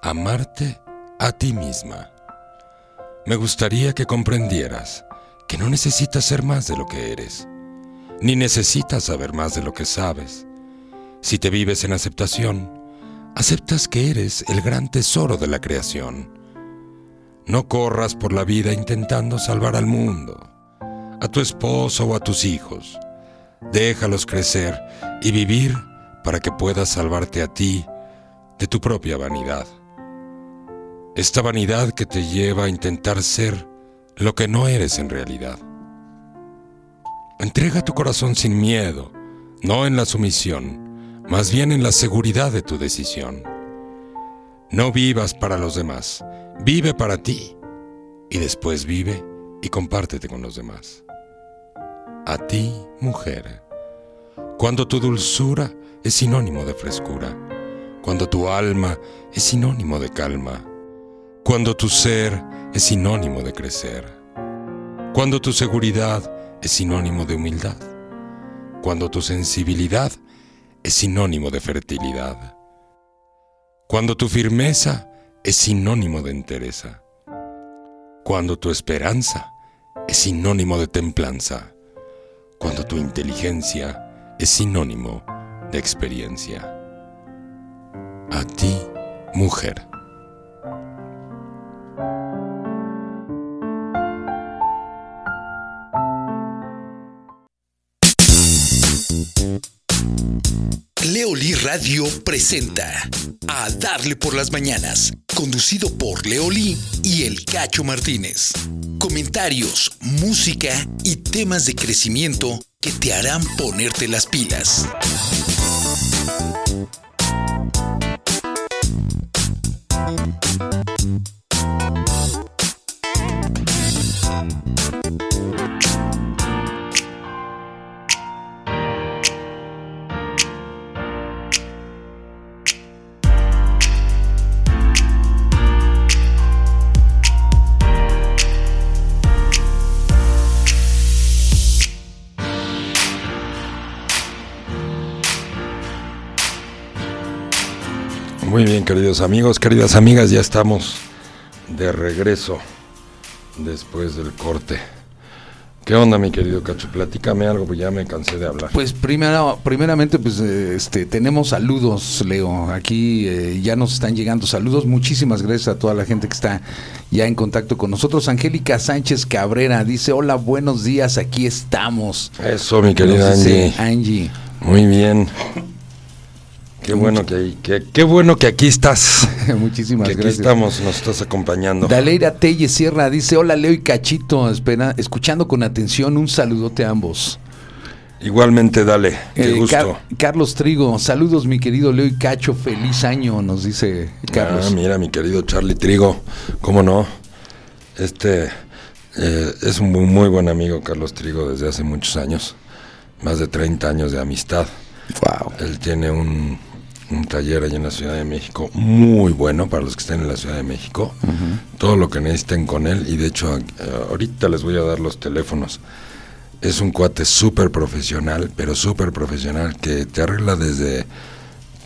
Amarte a ti misma. Me gustaría que comprendieras que no necesitas ser más de lo que eres, ni necesitas saber más de lo que sabes. Si te vives en aceptación, aceptas que eres el gran tesoro de la creación. No corras por la vida intentando salvar al mundo, a tu esposo o a tus hijos. Déjalos crecer y vivir para que puedas salvarte a ti de tu propia vanidad. Esta vanidad que te lleva a intentar ser lo que no eres en realidad. Entrega tu corazón sin miedo, no en la sumisión, más bien en la seguridad de tu decisión. No vivas para los demás, vive para ti y después vive y compártete con los demás. A ti, mujer, cuando tu dulzura es sinónimo de frescura, cuando tu alma es sinónimo de calma, Cuando tu ser es sinónimo de crecer. Cuando tu seguridad es sinónimo de humildad. Cuando tu sensibilidad es sinónimo de fertilidad. Cuando tu firmeza es sinónimo de entereza. Cuando tu esperanza es sinónimo de templanza. Cuando tu inteligencia es sinónimo de experiencia. A ti, mujer. Leoli Radio presenta A Darle por las Mañanas, conducido por Leoli y El Cacho Martínez. Comentarios, música y temas de crecimiento que te harán ponerte las pilas. Muy bien, queridos amigos, queridas amigas, ya estamos de regreso después del corte. ¿Qué onda, mi querido Cacho? Platícame algo, pues ya me cansé de hablar. Pues primero, primeramente, pues este, tenemos saludos, Leo. Aquí eh, ya nos están llegando saludos. Muchísimas gracias a toda la gente que está ya en contacto con nosotros. Angélica Sánchez Cabrera dice, hola, buenos días, aquí estamos. Eso, mi querida Angie. Angie. Muy bien. Qué bueno que, qué bueno que aquí estás. [LAUGHS] Muchísimas Que aquí gracias. estamos, nos estás acompañando. Daleira Telle Sierra dice, hola Leo y Cachito, espera, escuchando con atención, un saludote a ambos. Igualmente, dale. Qué Eh, gusto. Car- Carlos Trigo, saludos mi querido Leo y Cacho, feliz año, nos dice Carlos. Ah, mira, mi querido Charlie Trigo, ¿cómo no? Este eh, es un muy, muy buen amigo, Carlos Trigo, desde hace muchos años, más de 30 años de amistad. Wow. Él tiene un, un taller allá en la Ciudad de México muy bueno para los que estén en la Ciudad de México. Todo lo que necesiten con él, y de hecho, ahorita les voy a dar los teléfonos. Es un cuate súper profesional, pero súper profesional, que te arregla desde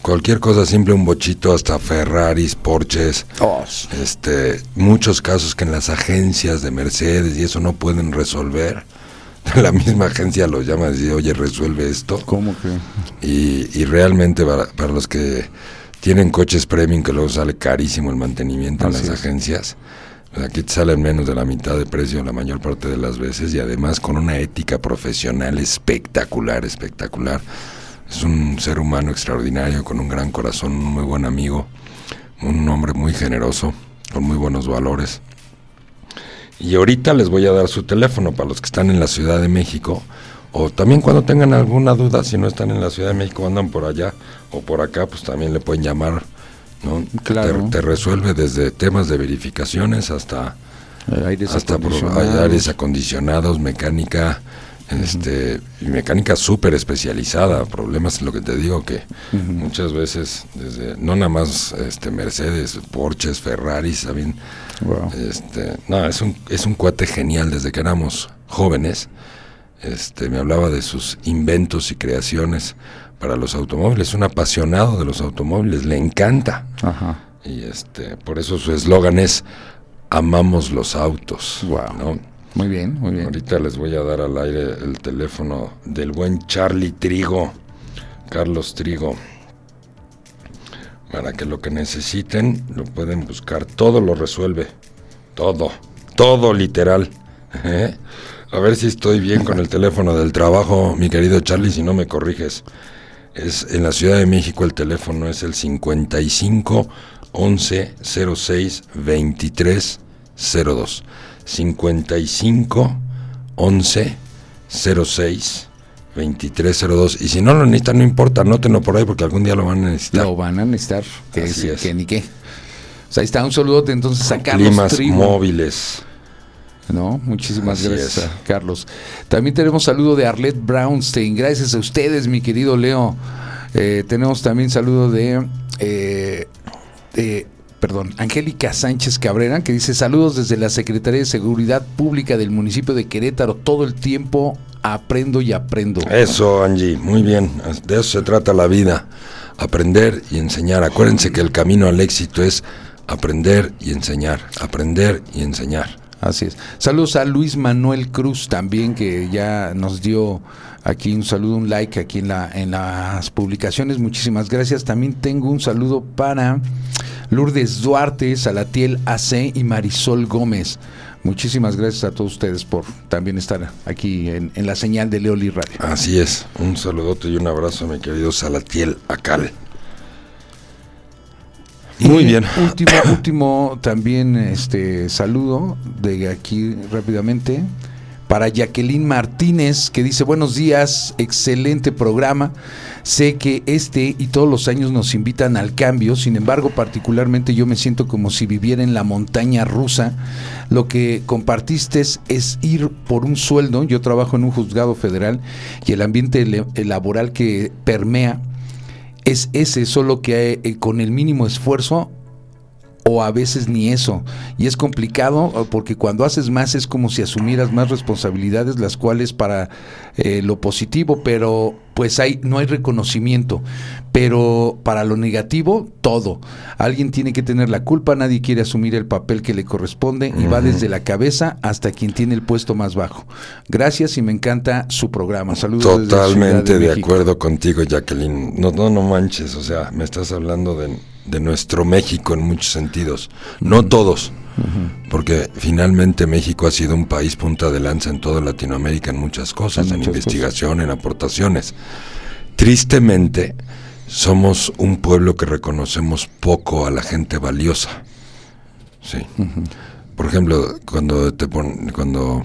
cualquier cosa simple, un bochito, hasta Ferraris, Porsches. Oh, Este, muchos casos que en las agencias de Mercedes y eso no pueden resolver. [LAUGHS] La misma agencia los llama y dice, oye, resuelve esto. ¿Cómo que? Y, y realmente para, para los que tienen coches premium, que luego sale carísimo el mantenimiento en las es. agencias, pues aquí te salen menos de la mitad de precio la mayor parte de las veces y además con una ética profesional espectacular, espectacular. Es un ser humano extraordinario, con un gran corazón, un muy buen amigo, un hombre muy generoso, con muy buenos valores. Y ahorita les voy a dar su teléfono para los que están en la Ciudad de México. O también cuando tengan alguna duda, si no están en la Ciudad de México, andan por allá o por acá, pues también le pueden llamar. ¿no? Claro. Te, te resuelve desde temas de verificaciones hasta, Aires hasta acondicionados. hay aires acondicionados, mecánica, este, y mecánica súper especializada. Problemas, lo que te digo, que muchas veces, desde no nada más este, Mercedes, Porsches, Ferraris, también Wow. este, no, es un, es un cuate genial desde que éramos jóvenes. Este, me hablaba de sus inventos y creaciones para los automóviles, un apasionado de los automóviles, le encanta. Ajá. Y este, por eso su eslogan es amamos los autos. Wow. ¿no? Muy bien, muy bien. Ahorita les voy a dar al aire el teléfono del buen Charlie Trigo, Carlos Trigo, para que lo que necesiten lo pueden buscar. Todo lo resuelve. Todo. Todo literal. [LAUGHS] ¿Eh? A ver si estoy bien con el [LAUGHS] teléfono del trabajo, mi querido Charlie, si no me corriges. Es en la Ciudad de México el teléfono es el 55 11 06 23 02. 55 11 06 2302. Y si no lo necesitan, no importa, anótenlo por ahí porque algún día lo van a necesitar. Lo van a necesitar. Que, Así sí, es. que ni qué. O sea, ahí está un saludote entonces a Carlos Climas Trigo. móviles. ¿no? Muchísimas Así gracias a Carlos. También tenemos saludo de Arlette Brownstein. Gracias a ustedes, mi querido Leo. Eh, tenemos también saludo de, eh, de perdón, Angélica Sánchez Cabrera, que dice saludos desde la Secretaría de Seguridad Pública del municipio de Querétaro. Todo el tiempo aprendo y aprendo. Eso, Angie, muy bien. De eso se trata la vida. Aprender y enseñar. Acuérdense que el camino al éxito es aprender y enseñar. Aprender y enseñar. Así es. Saludos a Luis Manuel Cruz también, que ya nos dio aquí un saludo, un like aquí en, la, en las publicaciones. Muchísimas gracias. También tengo un saludo para Lourdes Duarte, Salatiel AC y Marisol Gómez. Muchísimas gracias a todos ustedes por también estar aquí en, en la señal de Leoli Radio. Así es. Un saludote y un abrazo, mi querido Salatiel Acal. Muy Y bien. Último, último también este saludo de aquí rápidamente para Jacqueline Martínez que dice buenos días, excelente programa. Sé que este y todos los años nos invitan al cambio, sin embargo particularmente yo me siento como si viviera en la montaña rusa. Lo que compartiste es, es ir por un sueldo, yo trabajo en un juzgado federal y el ambiente le- laboral que permea es ese, solo que eh, con el mínimo esfuerzo o a veces ni eso. Y es complicado eh, porque cuando haces más es como si asumieras más responsabilidades, las cuales para eh, lo positivo, pero pues hay, no hay reconocimiento. Pero para lo negativo, todo. Alguien tiene que tener la culpa, nadie quiere asumir el papel que le corresponde y va desde la cabeza hasta quien tiene el puesto más bajo. Gracias y me encanta su programa. Saludos. desde Totalmente de, México. acuerdo contigo, Jacqueline. No, no, no manches, o sea, me estás hablando de, de nuestro México en muchos sentidos. No todos, porque finalmente México ha sido un país punta de lanza en toda Latinoamérica en muchas cosas, En en, muchas investigación, en aportaciones. Tristemente, somos un pueblo que reconocemos poco a la gente valiosa. Sí. Por ejemplo, cuando te pon- cuando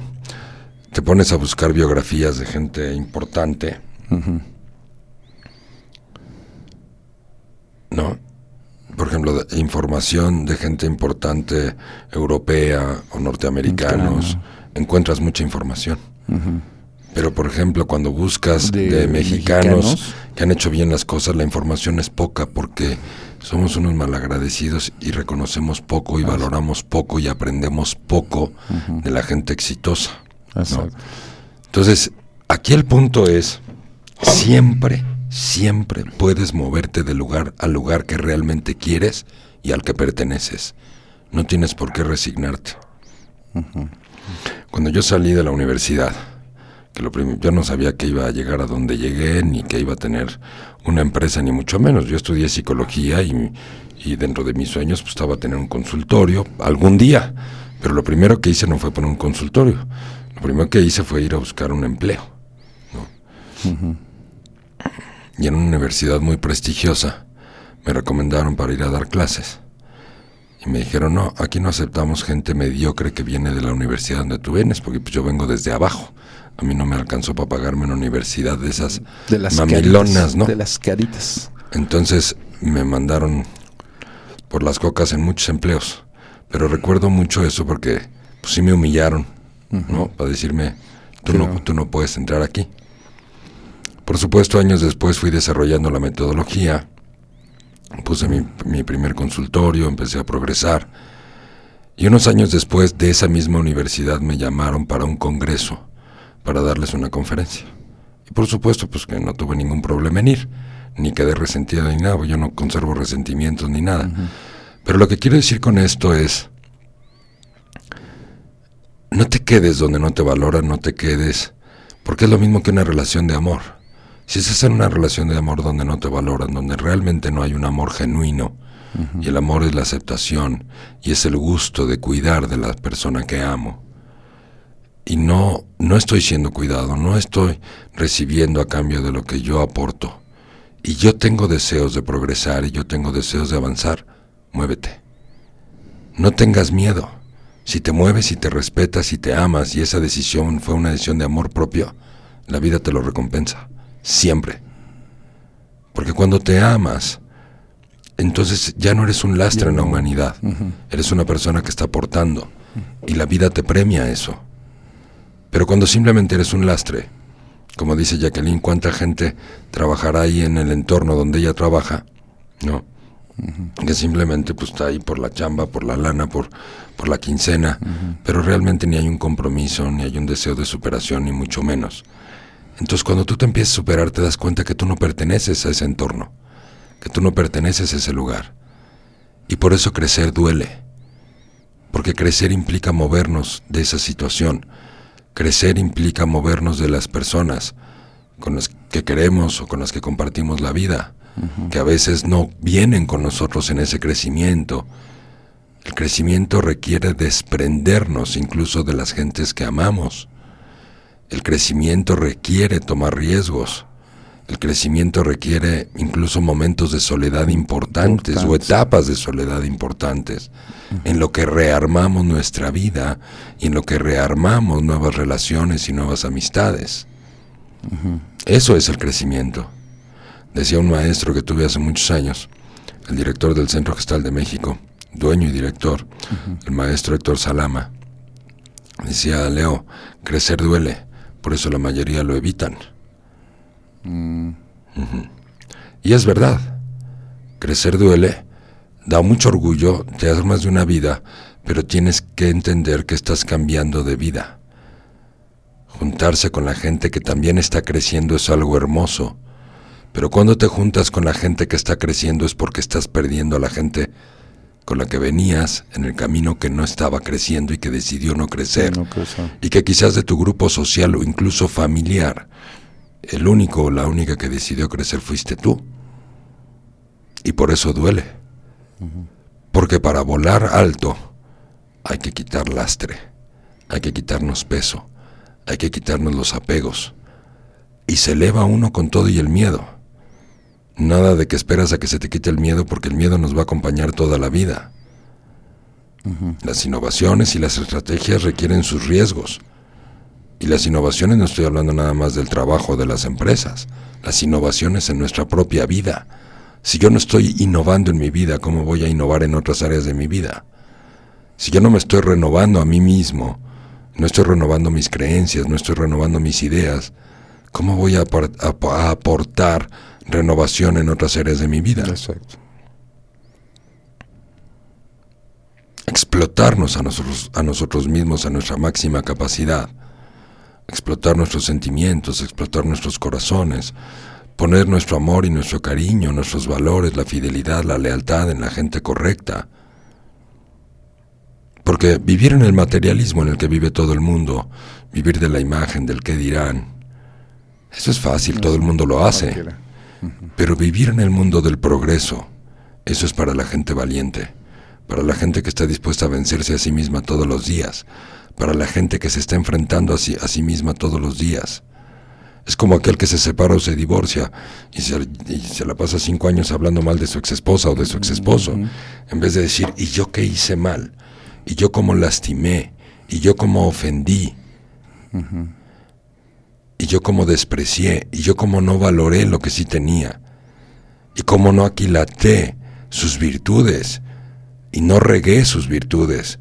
te pones a buscar biografías de gente importante, ¿no? Por ejemplo, de- información de gente importante europea o norteamericanos, encuentras mucha información. Pero, por ejemplo, cuando buscas De de, mexicanos, mexicanos. que han hecho bien las cosas, la información es poca porque somos unos malagradecidos y reconocemos poco y valoramos poco y aprendemos poco de la gente exitosa. Entonces, aquí el punto es, siempre, siempre puedes moverte de lugar al lugar que realmente quieres y al que perteneces. No tienes por qué resignarte. Cuando yo salí de la universidad, que lo prim- yo no sabía que iba a llegar a donde llegué, ni que iba a tener una empresa, ni mucho menos. Yo estudié psicología y, dentro de mis sueños pues, estaba tener un consultorio algún día. Pero lo primero que hice no fue poner un consultorio. Lo primero que hice fue ir a buscar un empleo. ¿no? Y en una universidad muy prestigiosa me recomendaron para ir a dar clases. Y me dijeron, no, aquí no aceptamos gente mediocre que viene de la universidad donde tú vienes, porque pues, yo vengo desde abajo. A mí no me alcanzó para pagarme una universidad de esas De las mamilonas, caritas, ¿no? De las caritas. Entonces me mandaron por las cocas en muchos empleos. Pero recuerdo mucho eso porque pues sí me humillaron, ¿no? Para decirme, tú, no, Claro. tú no puedes entrar aquí. Por supuesto, años después fui desarrollando la metodología, puse mi, mi primer consultorio, empecé a progresar. Y unos años después de esa misma universidad me llamaron para un congreso, para darles una conferencia. Y por supuesto, pues que no tuve ningún problema en ir, ni quedé resentido ni nada, yo no conservo resentimientos ni nada. Pero lo que quiero decir con esto es, no te quedes donde no te valoran, no te quedes, porque es lo mismo que una relación de amor. Si estás en una relación de amor donde no te valoran, donde realmente no hay un amor genuino, y el amor es la aceptación, y es el gusto de cuidar de la persona que amo, y no, no estoy siendo cuidado, no estoy recibiendo a cambio de lo que yo aporto, y yo tengo deseos de progresar y yo tengo deseos de avanzar, muévete. No tengas miedo. Si te mueves y te respetas y te amas y esa decisión fue una decisión de amor propio, la vida te lo recompensa. Siempre. Porque cuando te amas, entonces ya no eres un lastre en la humanidad. Eres una persona que está aportando. Y la vida te premia eso. Pero cuando simplemente eres un lastre, como dice Jacqueline, ¿cuánta gente trabajará ahí en el entorno donde ella trabaja? ¿No? que simplemente pues está ahí por la chamba, por la lana, por, por la quincena, pero realmente ni hay un compromiso, ni hay un deseo de superación, ni mucho menos. Entonces cuando tú te empiezas a superar te das cuenta que tú no perteneces a ese entorno, que tú no perteneces a ese lugar. Y por eso crecer duele, porque crecer implica movernos de esa situación, crecer implica movernos de las personas con las que queremos o con las que compartimos la vida, que a veces no vienen con nosotros en ese crecimiento. El crecimiento requiere desprendernos incluso de las gentes que amamos. El crecimiento requiere tomar riesgos. El crecimiento requiere incluso momentos de soledad importantes, o etapas de soledad importantes, en lo que rearmamos nuestra vida y en lo que rearmamos nuevas relaciones y nuevas amistades. Eso es el crecimiento. Decía un maestro que tuve hace muchos años, el director del Centro Gestal de México, dueño y director, el maestro Héctor Salama. Decía, Leo, crecer duele, por eso la mayoría lo evitan. Ujú. Y es verdad, crecer duele, da mucho orgullo, te armas de una vida, pero tienes que entender que estás cambiando de vida. Juntarse con la gente que también está creciendo es algo hermoso, pero cuando te juntas con la gente que está creciendo es porque estás perdiendo a la gente con la que venías en el camino que no estaba creciendo y que decidió no crecer No y que quizás de tu grupo social o incluso familiar, el único o la única que decidió crecer fuiste tú. Y por eso duele. Porque para volar alto hay que quitar lastre, hay que quitarnos peso, hay que quitarnos los apegos. Y se eleva uno con todo y el miedo. Nada de que esperas a que se te quite el miedo porque el miedo nos va a acompañar toda la vida. Las innovaciones y las estrategias requieren sus riesgos. Y las innovaciones no estoy hablando nada más del trabajo de las empresas, las innovaciones en nuestra propia vida. Si yo no estoy innovando en mi vida, ¿cómo voy a innovar en otras áreas de mi vida? Si yo no me estoy renovando a mí mismo, no estoy renovando mis creencias, no estoy renovando mis ideas, ¿cómo voy a, apor- a- a aportar renovación en otras áreas de mi vida? Exacto. explotarnos a nosotros, a nosotros mismos a nuestra máxima capacidad, explotar nuestros sentimientos, explotar nuestros corazones, poner nuestro amor y nuestro cariño, nuestros valores, la fidelidad, la lealtad en la gente correcta. Porque vivir en el materialismo en el que vive todo el mundo, vivir de la imagen, del qué dirán, eso es fácil, todo el mundo lo hace. Cualquiera. Pero vivir en el mundo del progreso, eso es para la gente valiente, para la gente que está dispuesta a vencerse a sí misma todos los días, para la gente que se está enfrentando a sí, a sí misma todos los días. Es como aquel que se separa o se divorcia y se, y se la pasa cinco años hablando mal de su exesposa o de su exesposo, en vez de decir, ¿y yo qué hice mal? ¿Y yo cómo lastimé? ¿Y yo cómo ofendí? ¿Y yo cómo desprecié? ¿Y yo cómo no valoré lo que sí tenía? ¿Y cómo no aquilaté sus virtudes? Y no regué sus virtudes.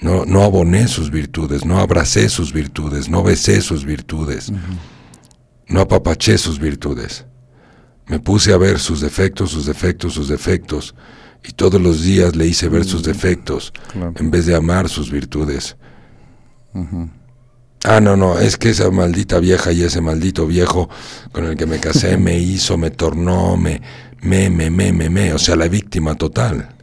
No, no aboné sus virtudes, no abracé sus virtudes, no besé sus virtudes, no apapaché sus virtudes. Me puse a ver sus defectos, sus defectos, sus defectos, y todos los días le hice ver sus defectos Claro. en vez de amar sus virtudes. Ah, no, no, es que esa maldita vieja y ese maldito viejo con el que me casé [LAUGHS] me hizo, me tornó, me, me, me, me, me, me, o sea, la víctima total.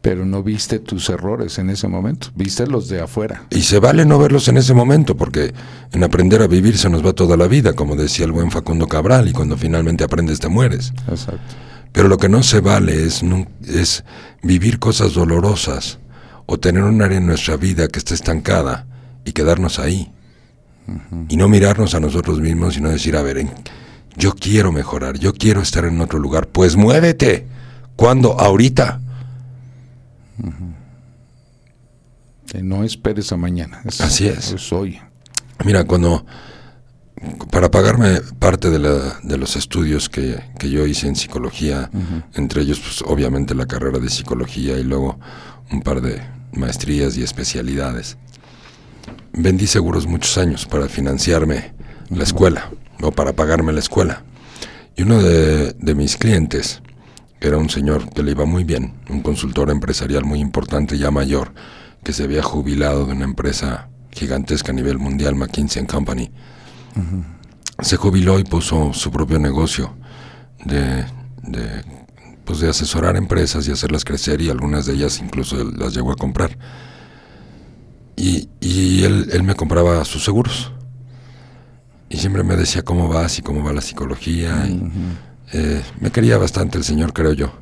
Pero no viste tus errores en ese momento, viste los de afuera. Y se vale no verlos en ese momento, porque en aprender a vivir se nos va toda la vida, como decía el buen Facundo Cabral, y cuando finalmente aprendes te mueres. Exacto. Pero lo que no se vale es, es vivir cosas dolorosas o tener un área en nuestra vida que esté estancada y quedarnos ahí. Y no mirarnos a nosotros mismos, sino decir, a ver, en- yo quiero mejorar, yo quiero estar en otro lugar. Pues muévete. ¿Cuándo? Ahorita. Que no esperes a mañana. Así es. Es hoy. Mira, cuando para pagarme parte de, la- de los estudios que, que yo hice en psicología, entre ellos pues obviamente la carrera de psicología y luego un par de maestrías y especialidades, vendí seguros muchos años para financiarme la escuela o para pagarme la escuela. Y uno de, de mis clientes, que era un señor que le iba muy bien, un consultor empresarial muy importante, ya mayor, que se había jubilado de una empresa gigantesca a nivel mundial, McKinsey Company, se jubiló y puso su propio negocio de, de, pues de asesorar empresas y hacerlas crecer y algunas de ellas incluso las llegó a comprar. Y, y él, él me compraba sus seguros. Y siempre me decía cómo vas y cómo va la psicología. y, eh, me quería bastante el señor, creo yo.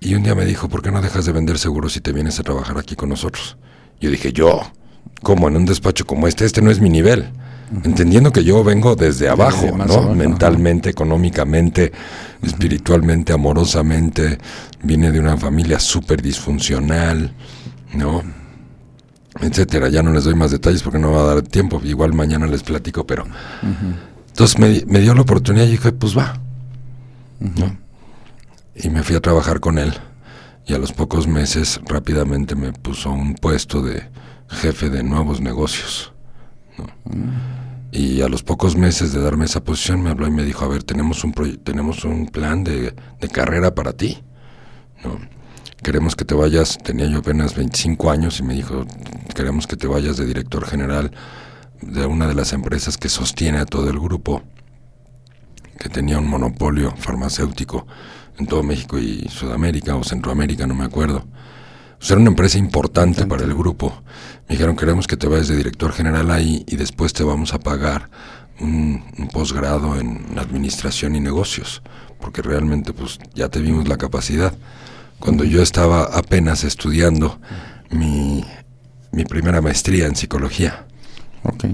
Y un día me dijo, ¿por qué no dejas de vender seguros y te vienes a trabajar aquí con nosotros? Yo dije, ¿yo? ¿Cómo en un despacho como este? Este no es mi nivel. Entendiendo que yo vengo desde abajo, ¿no? abajo, ajá. Mentalmente, económicamente, espiritualmente, amorosamente. Vine de una familia súper disfuncional, ¿no? Etcétera. Ya no les doy más detalles porque no va a dar tiempo. Igual mañana les platico, pero... Entonces me, me dio la oportunidad y dije, pues va. ¿no? Y me fui a trabajar con él. Y a los pocos meses rápidamente me puso un puesto de jefe de nuevos negocios. ¿no? Y a los pocos meses de darme esa posición me habló y me dijo, a ver, tenemos un, tenemos un plan de, de carrera para ti. ¿no? Queremos que te vayas, tenía yo apenas 25 años y me dijo, queremos que te vayas de director general de una de las empresas que sostiene a todo el grupo, que tenía un monopolio farmacéutico en todo México y Sudamérica o Centroamérica, no me acuerdo. O sea, era una empresa importante para el grupo. Me dijeron, queremos que te vayas de director general ahí y después te vamos a pagar un, un posgrado en administración y negocios, porque realmente pues ya te vimos la capacidad. Cuando yo estaba apenas estudiando mi, mi primera maestría en psicología. Ok.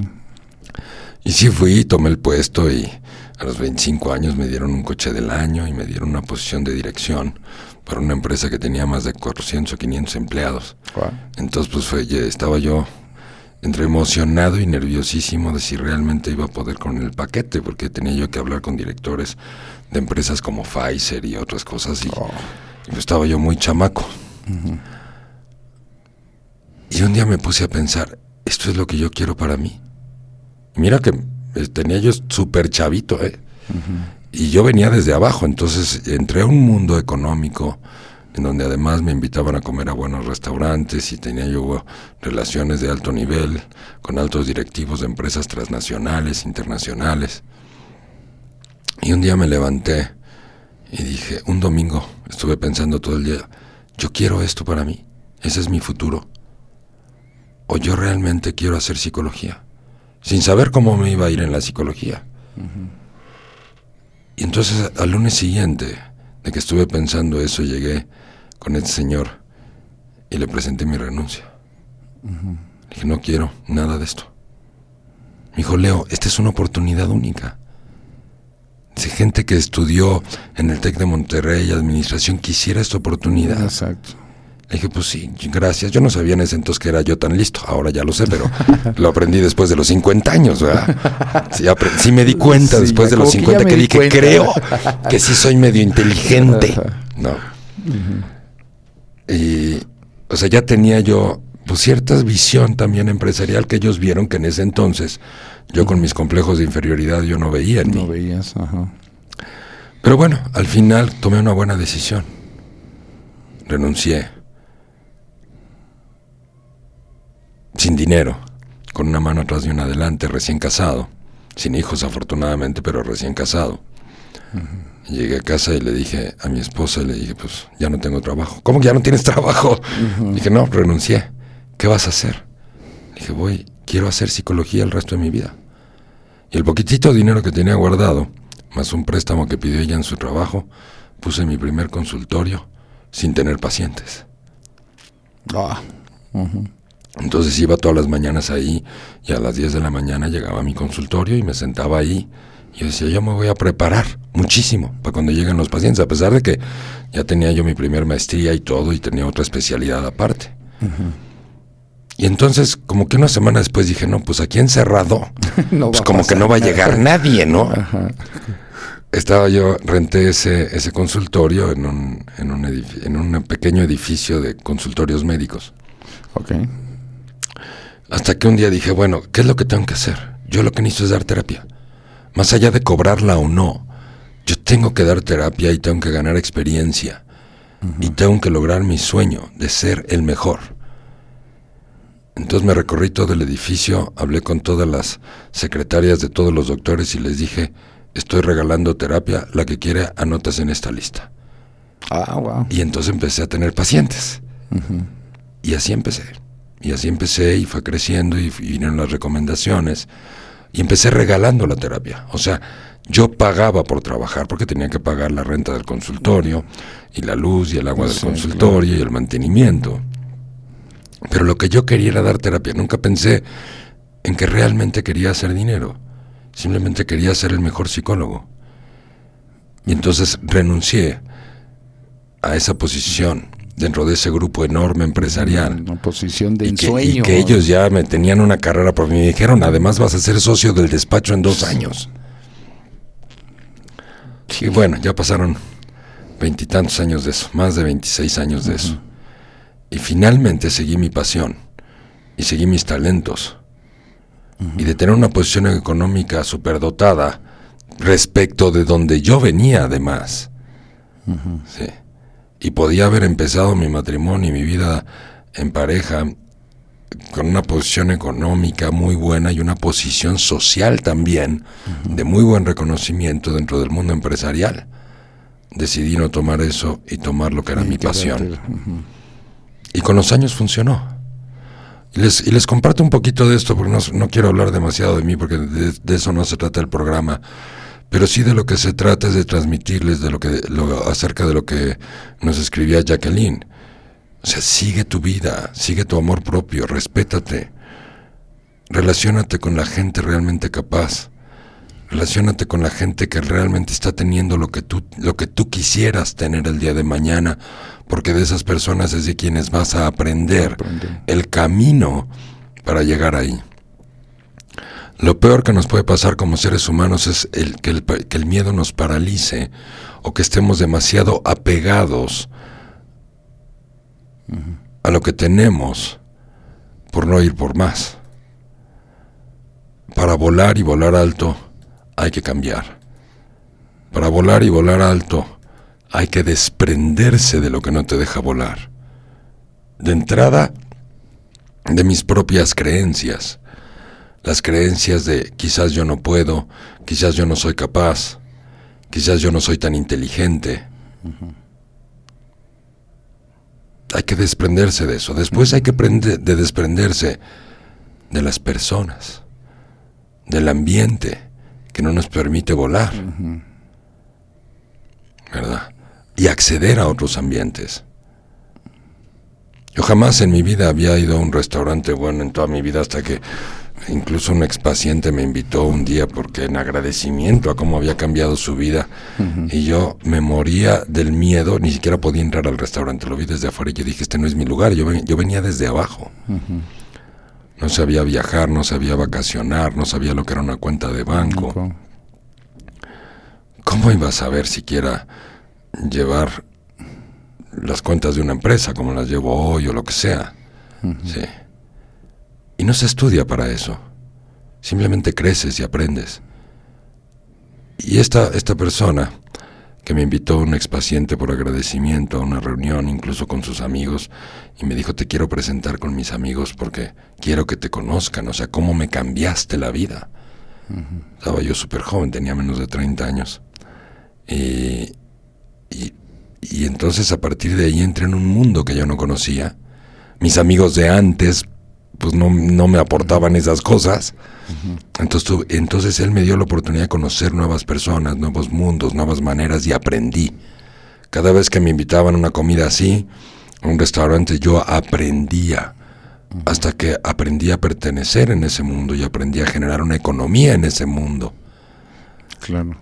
Y sí fui, tomé el puesto y a los 25 años me dieron un coche del año y me dieron una posición de dirección para una empresa que tenía más de 400 o 500 empleados. Wow. Entonces pues fue, estaba yo entre emocionado y nerviosísimo de si realmente iba a poder con el paquete, porque tenía yo que hablar con directores de empresas como Pfizer y otras cosas y, y pues estaba yo muy chamaco. Y un día me puse a pensar, ¿esto es lo que yo quiero para mí? Y mira que tenía yo súper chavito, ¿eh? Y yo venía desde abajo, entonces entré a un mundo económico en donde además me invitaban a comer a buenos restaurantes y tenía yo relaciones de alto nivel con altos directivos de empresas transnacionales, internacionales. Y un día me levanté y dije, un domingo, estuve pensando todo el día, yo quiero esto para mí, ese es mi futuro. O yo realmente quiero hacer psicología, sin saber cómo me iba a ir en la psicología. Y entonces al lunes siguiente de que estuve pensando eso, llegué con este señor y le presenté mi renuncia. Le dije, no quiero nada de esto. Me dijo, Leo, esta es una oportunidad única. Si gente que estudió en el TEC de Monterrey, administración, quisiera esta oportunidad. Exacto. Le dije, pues sí, gracias. Yo no sabía en ese entonces que era yo tan listo. Ahora ya lo sé, pero [LAUGHS] lo aprendí después de los 50 años, ¿verdad? Sí, me di cuenta Sí, después de los que ya 50 me que di dije, cuenta. creo que sí soy medio inteligente. No. Y, o sea, ya tenía yo pues, cierta visión también empresarial que ellos vieron que en ese entonces yo con mis complejos de inferioridad yo no veía en mí. No veías, ajá. Pero bueno, al final tomé una buena decisión. Renuncié. Sin dinero, con una mano atrás y una adelante, recién casado. Sin hijos, afortunadamente, pero recién casado. Y Llegué a casa y le dije a mi esposa, le dije, pues ya no tengo trabajo. ¿Cómo que ya no tienes trabajo? Dije, no, renuncié. ¿Qué vas a hacer? Dije, voy, quiero hacer psicología el resto de mi vida. Y el poquitito dinero que tenía guardado, más un préstamo que pidió ella en su trabajo, puse mi primer consultorio sin tener pacientes. Ah, Entonces iba todas las mañanas ahí y a las 10 de la mañana llegaba a mi consultorio y me sentaba ahí. Y yo decía, yo me voy a preparar muchísimo para cuando lleguen los pacientes, a pesar de que ya tenía yo mi primer maestría y todo y tenía otra especialidad aparte. Y entonces, como que una semana después dije, no, pues aquí encerrado, [LAUGHS] No pues como que no va a llegar nadie, ¿no? Estaba yo, renté ese, ese consultorio en un, en, un en un pequeño edificio de consultorios médicos. ok. Hasta que un día dije, bueno, ¿qué es lo que tengo que hacer? Yo lo que necesito es dar terapia. Más allá de cobrarla o no, yo tengo que dar terapia y tengo que ganar experiencia. Y tengo que lograr mi sueño de ser el mejor. Entonces me recorrí todo el edificio, hablé con todas las secretarias de todos los doctores y les dije, estoy regalando terapia, la que quiera, anotas en esta lista. Ah, wow. Y entonces empecé a tener pacientes. Y así empecé. Y así empecé y fue creciendo y, y vinieron las recomendaciones. Y empecé regalando la terapia. O sea, yo pagaba por trabajar porque tenía que pagar la renta del consultorio y la luz y el agua del Sí, consultorio y el mantenimiento. Pero lo que yo quería era dar terapia. Nunca pensé en que realmente quería hacer dinero. Simplemente quería ser el mejor psicólogo. Y entonces renuncié a esa posición dentro de ese grupo enorme empresarial. Una posición de Y que, y que ellos ya me tenían una carrera por mí. Me dijeron, además vas a ser socio del despacho en dos años. Y bueno, ya pasaron veintitantos años de eso, más de 26 años de eso. Y finalmente seguí mi pasión y seguí mis talentos. Y de tener una posición económica superdotada respecto de donde yo venía además. Sí. Y podía haber empezado mi matrimonio y mi vida en pareja con una posición económica muy buena y una posición social también de muy buen reconocimiento dentro del mundo empresarial. Decidí no tomar eso y tomar lo que era mi pasión. Y con los años funcionó. Y les, y les comparto un poquito de esto porque no, no quiero hablar demasiado de mí porque de, de eso no se trata el programa. Pero sí de lo que se trata es de transmitirles de lo que, lo, acerca de lo que nos escribía Jacqueline. O sea, sigue tu vida, sigue tu amor propio, respétate. Relaciónate con la gente realmente capaz. Relaciónate con la gente que realmente está teniendo lo que tú, lo que tú quisieras tener el día de mañana, porque de esas personas es de quienes vas a aprender el camino para llegar ahí. Lo peor que nos puede pasar como seres humanos es el, que, el, que el miedo nos paralice o que estemos demasiado apegados a lo que tenemos por no ir por más. Para volar y volar alto hay que cambiar. Para volar y volar alto hay que desprenderse de lo que no te deja volar. De entrada, de mis propias creencias. Las creencias de quizás yo no puedo, quizás yo no soy capaz, quizás yo no soy tan inteligente. Hay que desprenderse de eso. Después hay que de desprenderse de las personas, del ambiente que no nos permite volar. ¿Verdad? Y acceder a otros ambientes. Yo jamás en mi vida había ido a un restaurante bueno en toda mi vida hasta que incluso un expaciente me invitó un día porque en agradecimiento a cómo había cambiado su vida y yo me moría del miedo, ni siquiera podía entrar al restaurante, lo vi desde afuera y yo dije, este no es mi lugar, yo, ven- yo venía desde abajo. No sabía viajar, no sabía vacacionar, no sabía lo que era una cuenta de banco. ¿Cómo iba a saber siquiera llevar las cuentas de una empresa como las llevo hoy o lo que sea? Sí. Y no se estudia para eso. Simplemente creces y aprendes. Y esta, esta persona que me invitó un expaciente por agradecimiento a una reunión, incluso con sus amigos, y me dijo, te quiero presentar con mis amigos porque quiero que te conozcan, o sea, cómo me cambiaste la vida. Estaba yo súper joven, tenía menos de 30 años. Y, y, y entonces a partir de ahí entré en un mundo que yo no conocía. Mis amigos de antes, pues no, no me aportaban esas cosas. Entonces, tu- entonces él me dio la oportunidad de conocer nuevas personas, nuevos mundos, nuevas maneras y aprendí. Cada vez que me invitaban a una comida así, a un restaurante, yo aprendía. Hasta que aprendí a pertenecer en ese mundo y aprendí a generar una economía en ese mundo. Claro.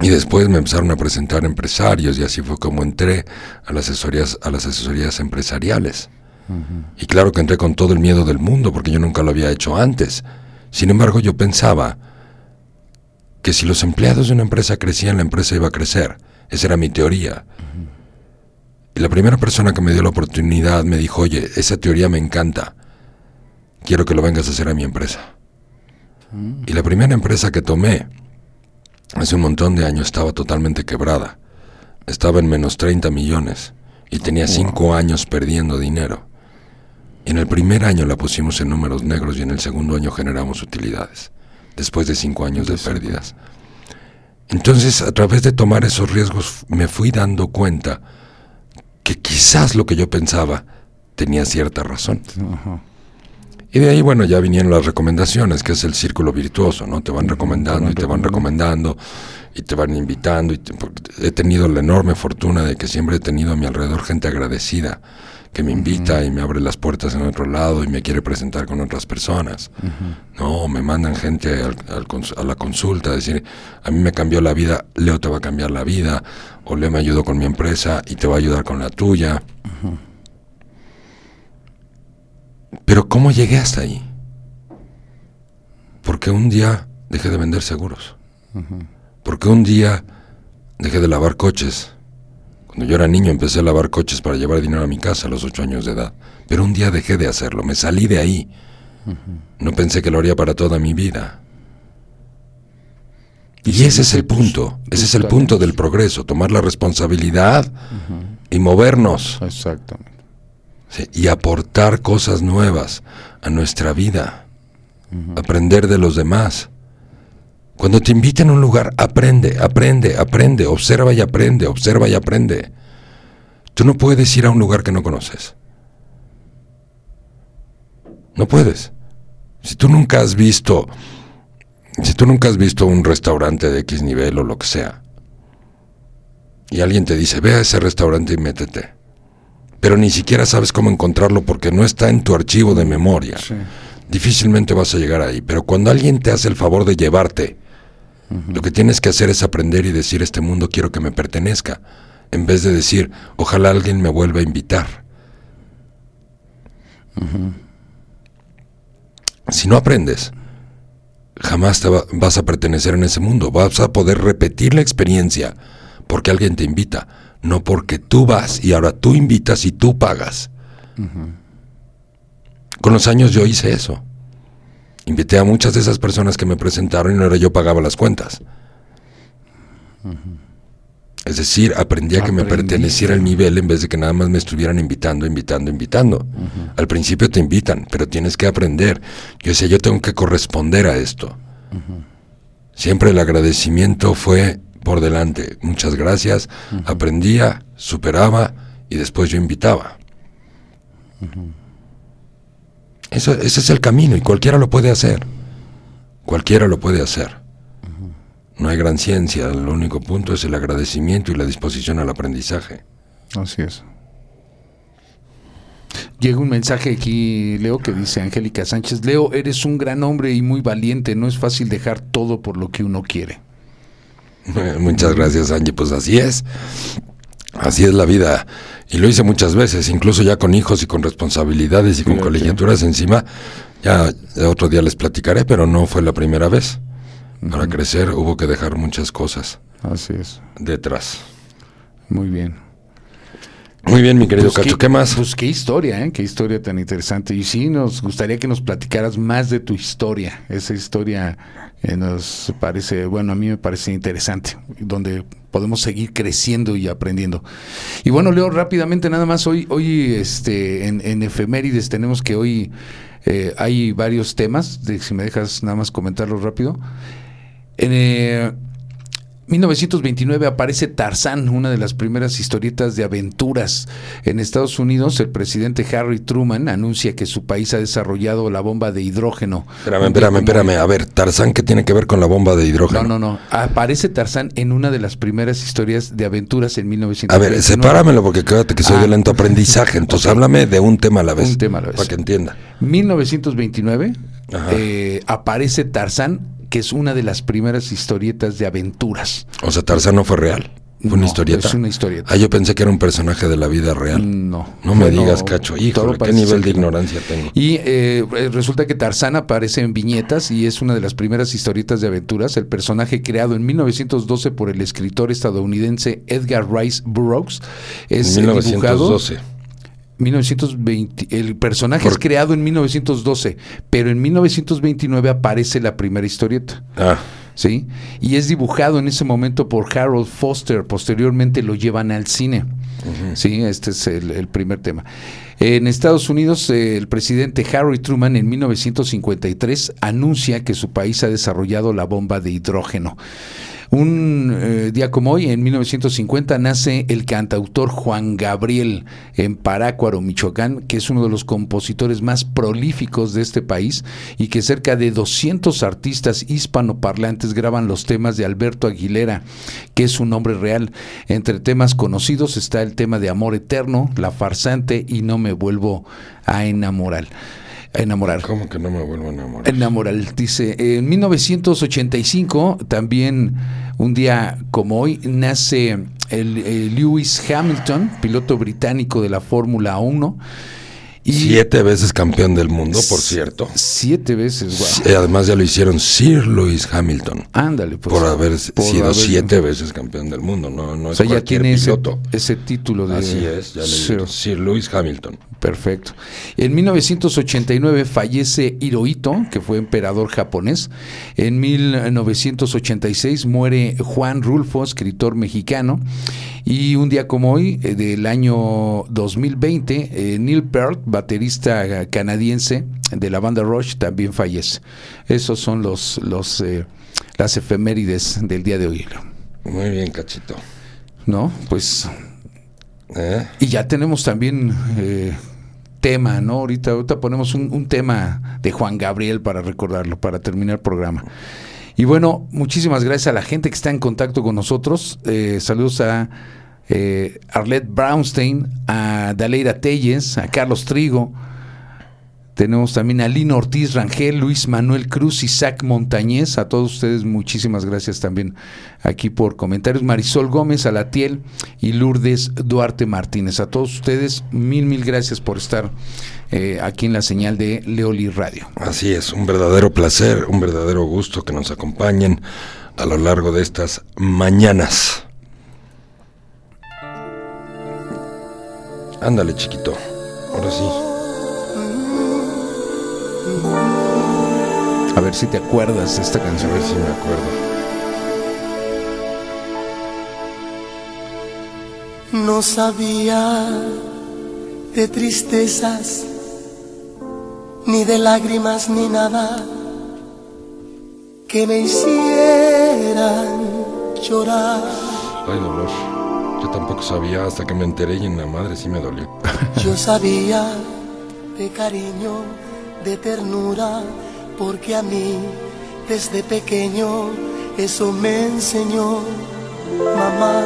Y después me empezaron a presentar empresarios y así fue como entré a las asesorías, a las asesorías empresariales. Y claro que entré con todo el miedo del mundo porque yo nunca lo había hecho antes. Sin embargo, yo pensaba que si los empleados de una empresa crecían, la empresa iba a crecer. Esa era mi teoría. Y la primera persona que me dio la oportunidad me dijo, oye, esa teoría me encanta. Quiero que lo vengas a hacer a mi empresa. Y la primera empresa que tomé hace un montón de años estaba totalmente quebrada. Estaba en menos 30 millones y tenía cinco años perdiendo dinero. Y en el primer año la pusimos en números negros y en el segundo año generamos utilidades, después de cinco años de pérdidas. Entonces, a través de tomar esos riesgos, me fui dando cuenta que quizás lo que yo pensaba tenía cierta razón. Ajá. Y de ahí, bueno, ya vinieron las recomendaciones, que es el círculo virtuoso, ¿no? Te van recomendando y te van recomendando y te van invitando. Y te- he tenido la enorme fortuna de que siempre he tenido a mi alrededor gente agradecida, que me invita y me abre las puertas en otro lado y me quiere presentar con otras personas. No, me mandan gente al- al cons- a la consulta a decir, a mí me cambió la vida, Leo te va a cambiar la vida, o Leo me ayudó con mi empresa y te va a ayudar con la tuya. Pero ¿cómo llegué hasta ahí? Porque un día dejé de vender seguros. Porque un día dejé de lavar coches. Cuando yo era niño empecé a lavar coches para llevar dinero a mi casa a los ocho años de edad. Pero un día dejé de hacerlo, me salí de ahí. No pensé que lo haría para toda mi vida. Y ese es el punto, ese es el punto del progreso, tomar la responsabilidad y movernos. Exactamente. Sí, y aportar cosas nuevas a nuestra vida. Aprender de los demás. Cuando te inviten a un lugar, aprende, aprende, aprende, observa y aprende, observa y aprende. Tú no puedes ir a un lugar que no conoces. No puedes. Si tú nunca has visto, si tú nunca has visto un restaurante de X nivel o lo que sea, y alguien te dice, ve a ese restaurante y métete pero ni siquiera sabes cómo encontrarlo porque no está en tu archivo de memoria. Sí. Difícilmente vas a llegar ahí, pero cuando alguien te hace el favor de llevarte, lo que tienes que hacer es aprender y decir, este mundo quiero que me pertenezca, en vez de decir, ojalá alguien me vuelva a invitar. Si no aprendes, jamás te va- vas a pertenecer en ese mundo, vas a poder repetir la experiencia porque alguien te invita, no porque tú vas y ahora tú invitas y tú pagas. Con los años yo hice eso. Invité a muchas de esas personas que me presentaron y no era yo pagaba las cuentas. Es decir, aprendí a que me perteneciera el nivel en vez de que nada más me estuvieran invitando, invitando, invitando. Al principio te invitan, pero tienes que aprender. Yo decía, yo tengo que corresponder a esto. Siempre el agradecimiento fue por delante. Muchas gracias. Aprendía, superaba y después yo invitaba. Eso, ese es el camino y cualquiera lo puede hacer. Cualquiera lo puede hacer. No hay gran ciencia, el único punto es el agradecimiento y la disposición al aprendizaje. Así es. Llega un mensaje aquí, Leo, que dice Angélica Sánchez, Leo, eres un gran hombre y muy valiente, no es fácil dejar todo por lo que uno quiere. [LAUGHS] Muchas gracias, Angie. Pues así es. Así es la vida. Y lo hice muchas veces, incluso ya con hijos y con responsabilidades y con colegiaturas encima. Ya, ya otro día les platicaré, pero no fue la primera vez. Para crecer hubo que dejar muchas cosas Así es. detrás. Muy bien. Muy bien, mi querido Pues Cacho. qué- ¿Qué más? Pues qué historia, ¿eh? Qué historia tan interesante. Y sí, nos gustaría que nos platicaras más de tu historia. Esa historia eh, nos parece, bueno, a mí me parece interesante, donde podemos seguir creciendo y aprendiendo. Y bueno, Leo, rápidamente nada más, hoy, hoy este, en, en efemérides tenemos que hoy eh, hay varios temas, de, si me dejas nada más comentarlos rápido. En, eh, 1929 aparece Tarzán, una de las primeras historietas de aventuras. En Estados Unidos, el presidente Harry Truman anuncia que su país ha desarrollado la bomba de hidrógeno. Espérame, espérame, espérame. A ver, Tarzán, ¿qué tiene que ver con la bomba de hidrógeno? No, no, no. Aparece Tarzán en una de las primeras historias de aventuras en A 1929. ver, sepáramelo porque acuérdate que soy Ah. de lento aprendizaje. [LAUGHS] Entonces háblame de un tema a la vez. Un tema a la vez. Para que entienda. 1929 Ajá. eh, aparece Tarzán, que es una de las primeras historietas de aventuras. O sea, Tarzán no fue real. Fue una historieta. es una historieta. Ah, yo pensé que era un personaje de la vida real. No. No me Bueno, digas, Cacho. Híjole, qué nivel de no. ignorancia tengo. Y eh, eh, resulta que Tarzán aparece en viñetas y es una de las primeras historietas de aventuras. El personaje creado en 1912 por el escritor estadounidense Edgar Rice Burroughs es En eh, dibujado 1912. 1920. El personaje es creado en 1912, pero en 1929 aparece la primera historieta. Ah, ¿sí? Y es dibujado en ese momento por Harold Foster, posteriormente lo llevan al cine. Sí, este es el, el primer tema. En Estados Unidos, eh, el presidente Harry Truman en 1953 anuncia que su país ha desarrollado la bomba de hidrógeno. Un eh, día como hoy, en 1950, nace el cantautor Juan Gabriel en Parácuaro, Michoacán, que es uno de los compositores más prolíficos de este país y que cerca de 200 artistas hispanoparlantes graban los temas de Alberto Aguilera, que es su nombre real. Entre temas conocidos está el tema de Amor Eterno, La Farsante y No me vuelvo a enamorar. A enamorar. ¿Cómo que no me vuelvo a enamorar? Enamoral, dice. En 1985, también un día como hoy, nace el, el Lewis Hamilton, piloto británico de la Fórmula 1. Y Siete veces campeón del mundo, por cierto. Siete veces. Sí, Además ya lo hicieron Sir Lewis Hamilton. Ándale, pues. por haber por sido haber- siete veces campeón del mundo. No, no O es sea, ya tiene ese, piloto. ese título de. Así es, ya le Sir. Sir Lewis Hamilton. Perfecto. En 1989 fallece Hirohito, que fue emperador japonés. En 1986 muere Juan Rulfo, escritor mexicano. Y un día como hoy, eh, del año 2020, eh, Neil Peart, baterista canadiense de la banda Rush, también fallece. Esos son los, los, eh, las efemérides del día de hoy. Muy bien, cachito. ¿No? Pues ¿Eh? y ya tenemos también eh, tema, ¿no? Ahorita, ahorita ponemos un, un tema de Juan Gabriel para recordarlo, para terminar el programa. Y bueno, muchísimas gracias a la gente que está en contacto con nosotros. Saludos a eh, Arlette Brownstein, a Daleira Telles, a Carlos Trigo. Tenemos también a Lino Ortiz Rangel, Luis Manuel Cruz, Isaac Montañez. A todos ustedes, muchísimas gracias también aquí por comentarios. Marisol Gómez, Alatiel y Lourdes Duarte Martínez. A todos ustedes, mil, mil gracias por estar eh, aquí en la señal de Leoli Radio. Así es, un verdadero placer, un verdadero gusto que nos acompañen a lo largo de estas mañanas. Ándale, chiquito. Ahora sí. A ver si te acuerdas de esta A canción. ver si me acuerdo. No sabía de tristezas, ni de lágrimas, ni nada que me hicieran llorar. Ay, dolor. Yo tampoco sabía hasta que me enteré y en la madre sí me dolió. [LAUGHS] Yo sabía de cariño, de ternura, porque a mí desde pequeño eso me enseñó mamá.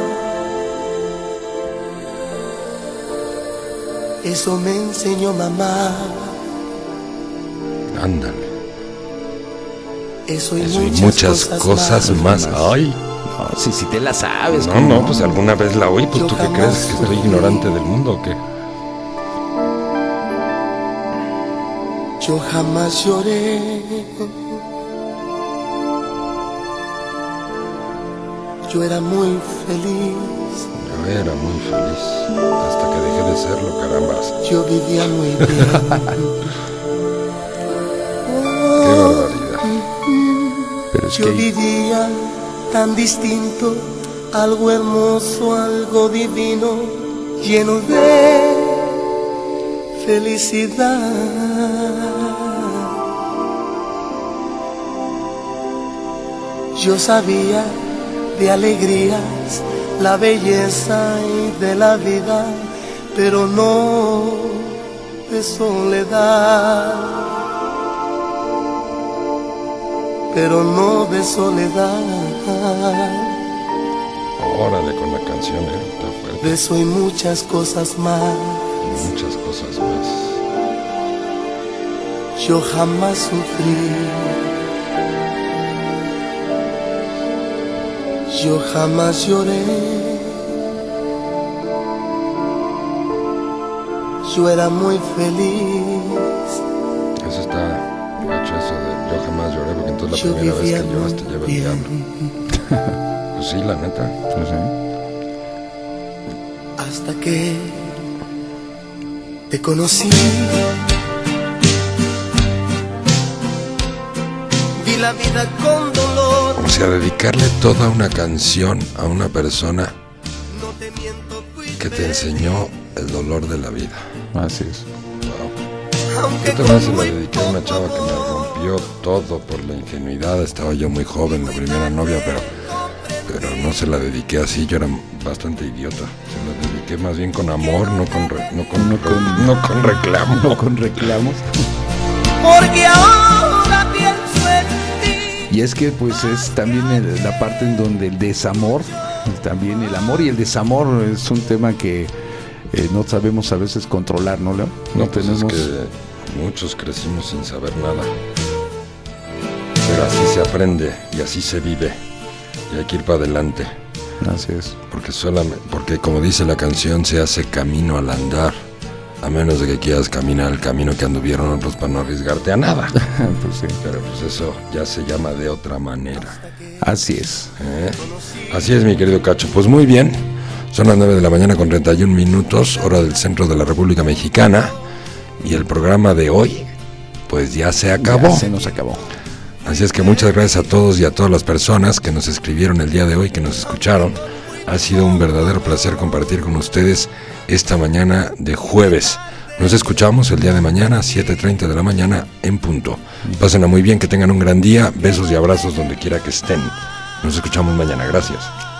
Eso me enseñó mamá. Ándale. Eso y Eso y muchas, muchas cosas más. Ay. No, sí, sí te la sabes. No, ¿cómo no, pues alguna vez la oí. Pues Yo tú qué crees que estoy ignorante del mundo o qué? Yo jamás lloré. Yo era muy feliz. Yo era muy feliz hasta que dejé de serlo, carambas. Yo vivía muy [LAUGHS] bien. Qué barbaridad. Pero es Yo que vivía tan distinto, algo hermoso, algo divino, lleno de felicidad. Yo sabía de alegrías, la belleza y de la vida, pero no de soledad. Pero no de soledad. Órale con la canción, eh. Está fuerte. De eso y muchas cosas más. Muchas cosas más. Yo jamás sufrí. Yo jamás lloré. Yo era muy feliz. La Yo primera vez que lloraste muy lleva el diablo. [LAUGHS] Pues sí, la neta. no sé. hasta que te conocí. Vi la vida con dolor. O sea, dedicarle toda una canción a una persona que te enseñó el dolor de la vida. Así es. Aunque Yo también se la dediqué a una chava que me rompió todo por la ingenuidad. Estaba yo muy joven, la primera novia, pero, pero no se la dediqué así. Yo era bastante idiota. Se la dediqué más bien con amor, no con, re- no con, No con- [LAUGHS] no con reclamo. No con reclamos. Porque ahora pienso en ti. Y es que pues es también el- la parte en donde el desamor, también el amor y el desamor es un tema que eh, no sabemos a veces controlar, ¿no, Leo? No, pues es tenemos... que muchos crecimos sin saber nada. Pero así se aprende y así se vive. Y hay que ir para adelante. Así es. Porque, solamente, porque como dice la canción, se hace camino al andar. A menos de que quieras caminar el camino que anduvieron otros para no arriesgarte a nada. [LAUGHS] pues sí. Pero pues eso ya se llama de otra manera. Así es. ¿eh? Así es, mi querido Cacho. Pues muy bien. Son las 9 de la mañana con 31 minutos, hora del centro de la República Mexicana. Y el programa de hoy, pues ya se acabó. Ya se nos acabó. Así es que muchas gracias a todos y a todas las personas que nos escribieron el día de hoy, que nos escucharon. Ha sido un verdadero placer compartir con ustedes esta mañana de jueves. Nos escuchamos el día de mañana, 7.30 de la mañana, en punto. Pásenla muy bien, que tengan un gran día. Besos y abrazos donde quiera que estén. Nos escuchamos mañana. Gracias.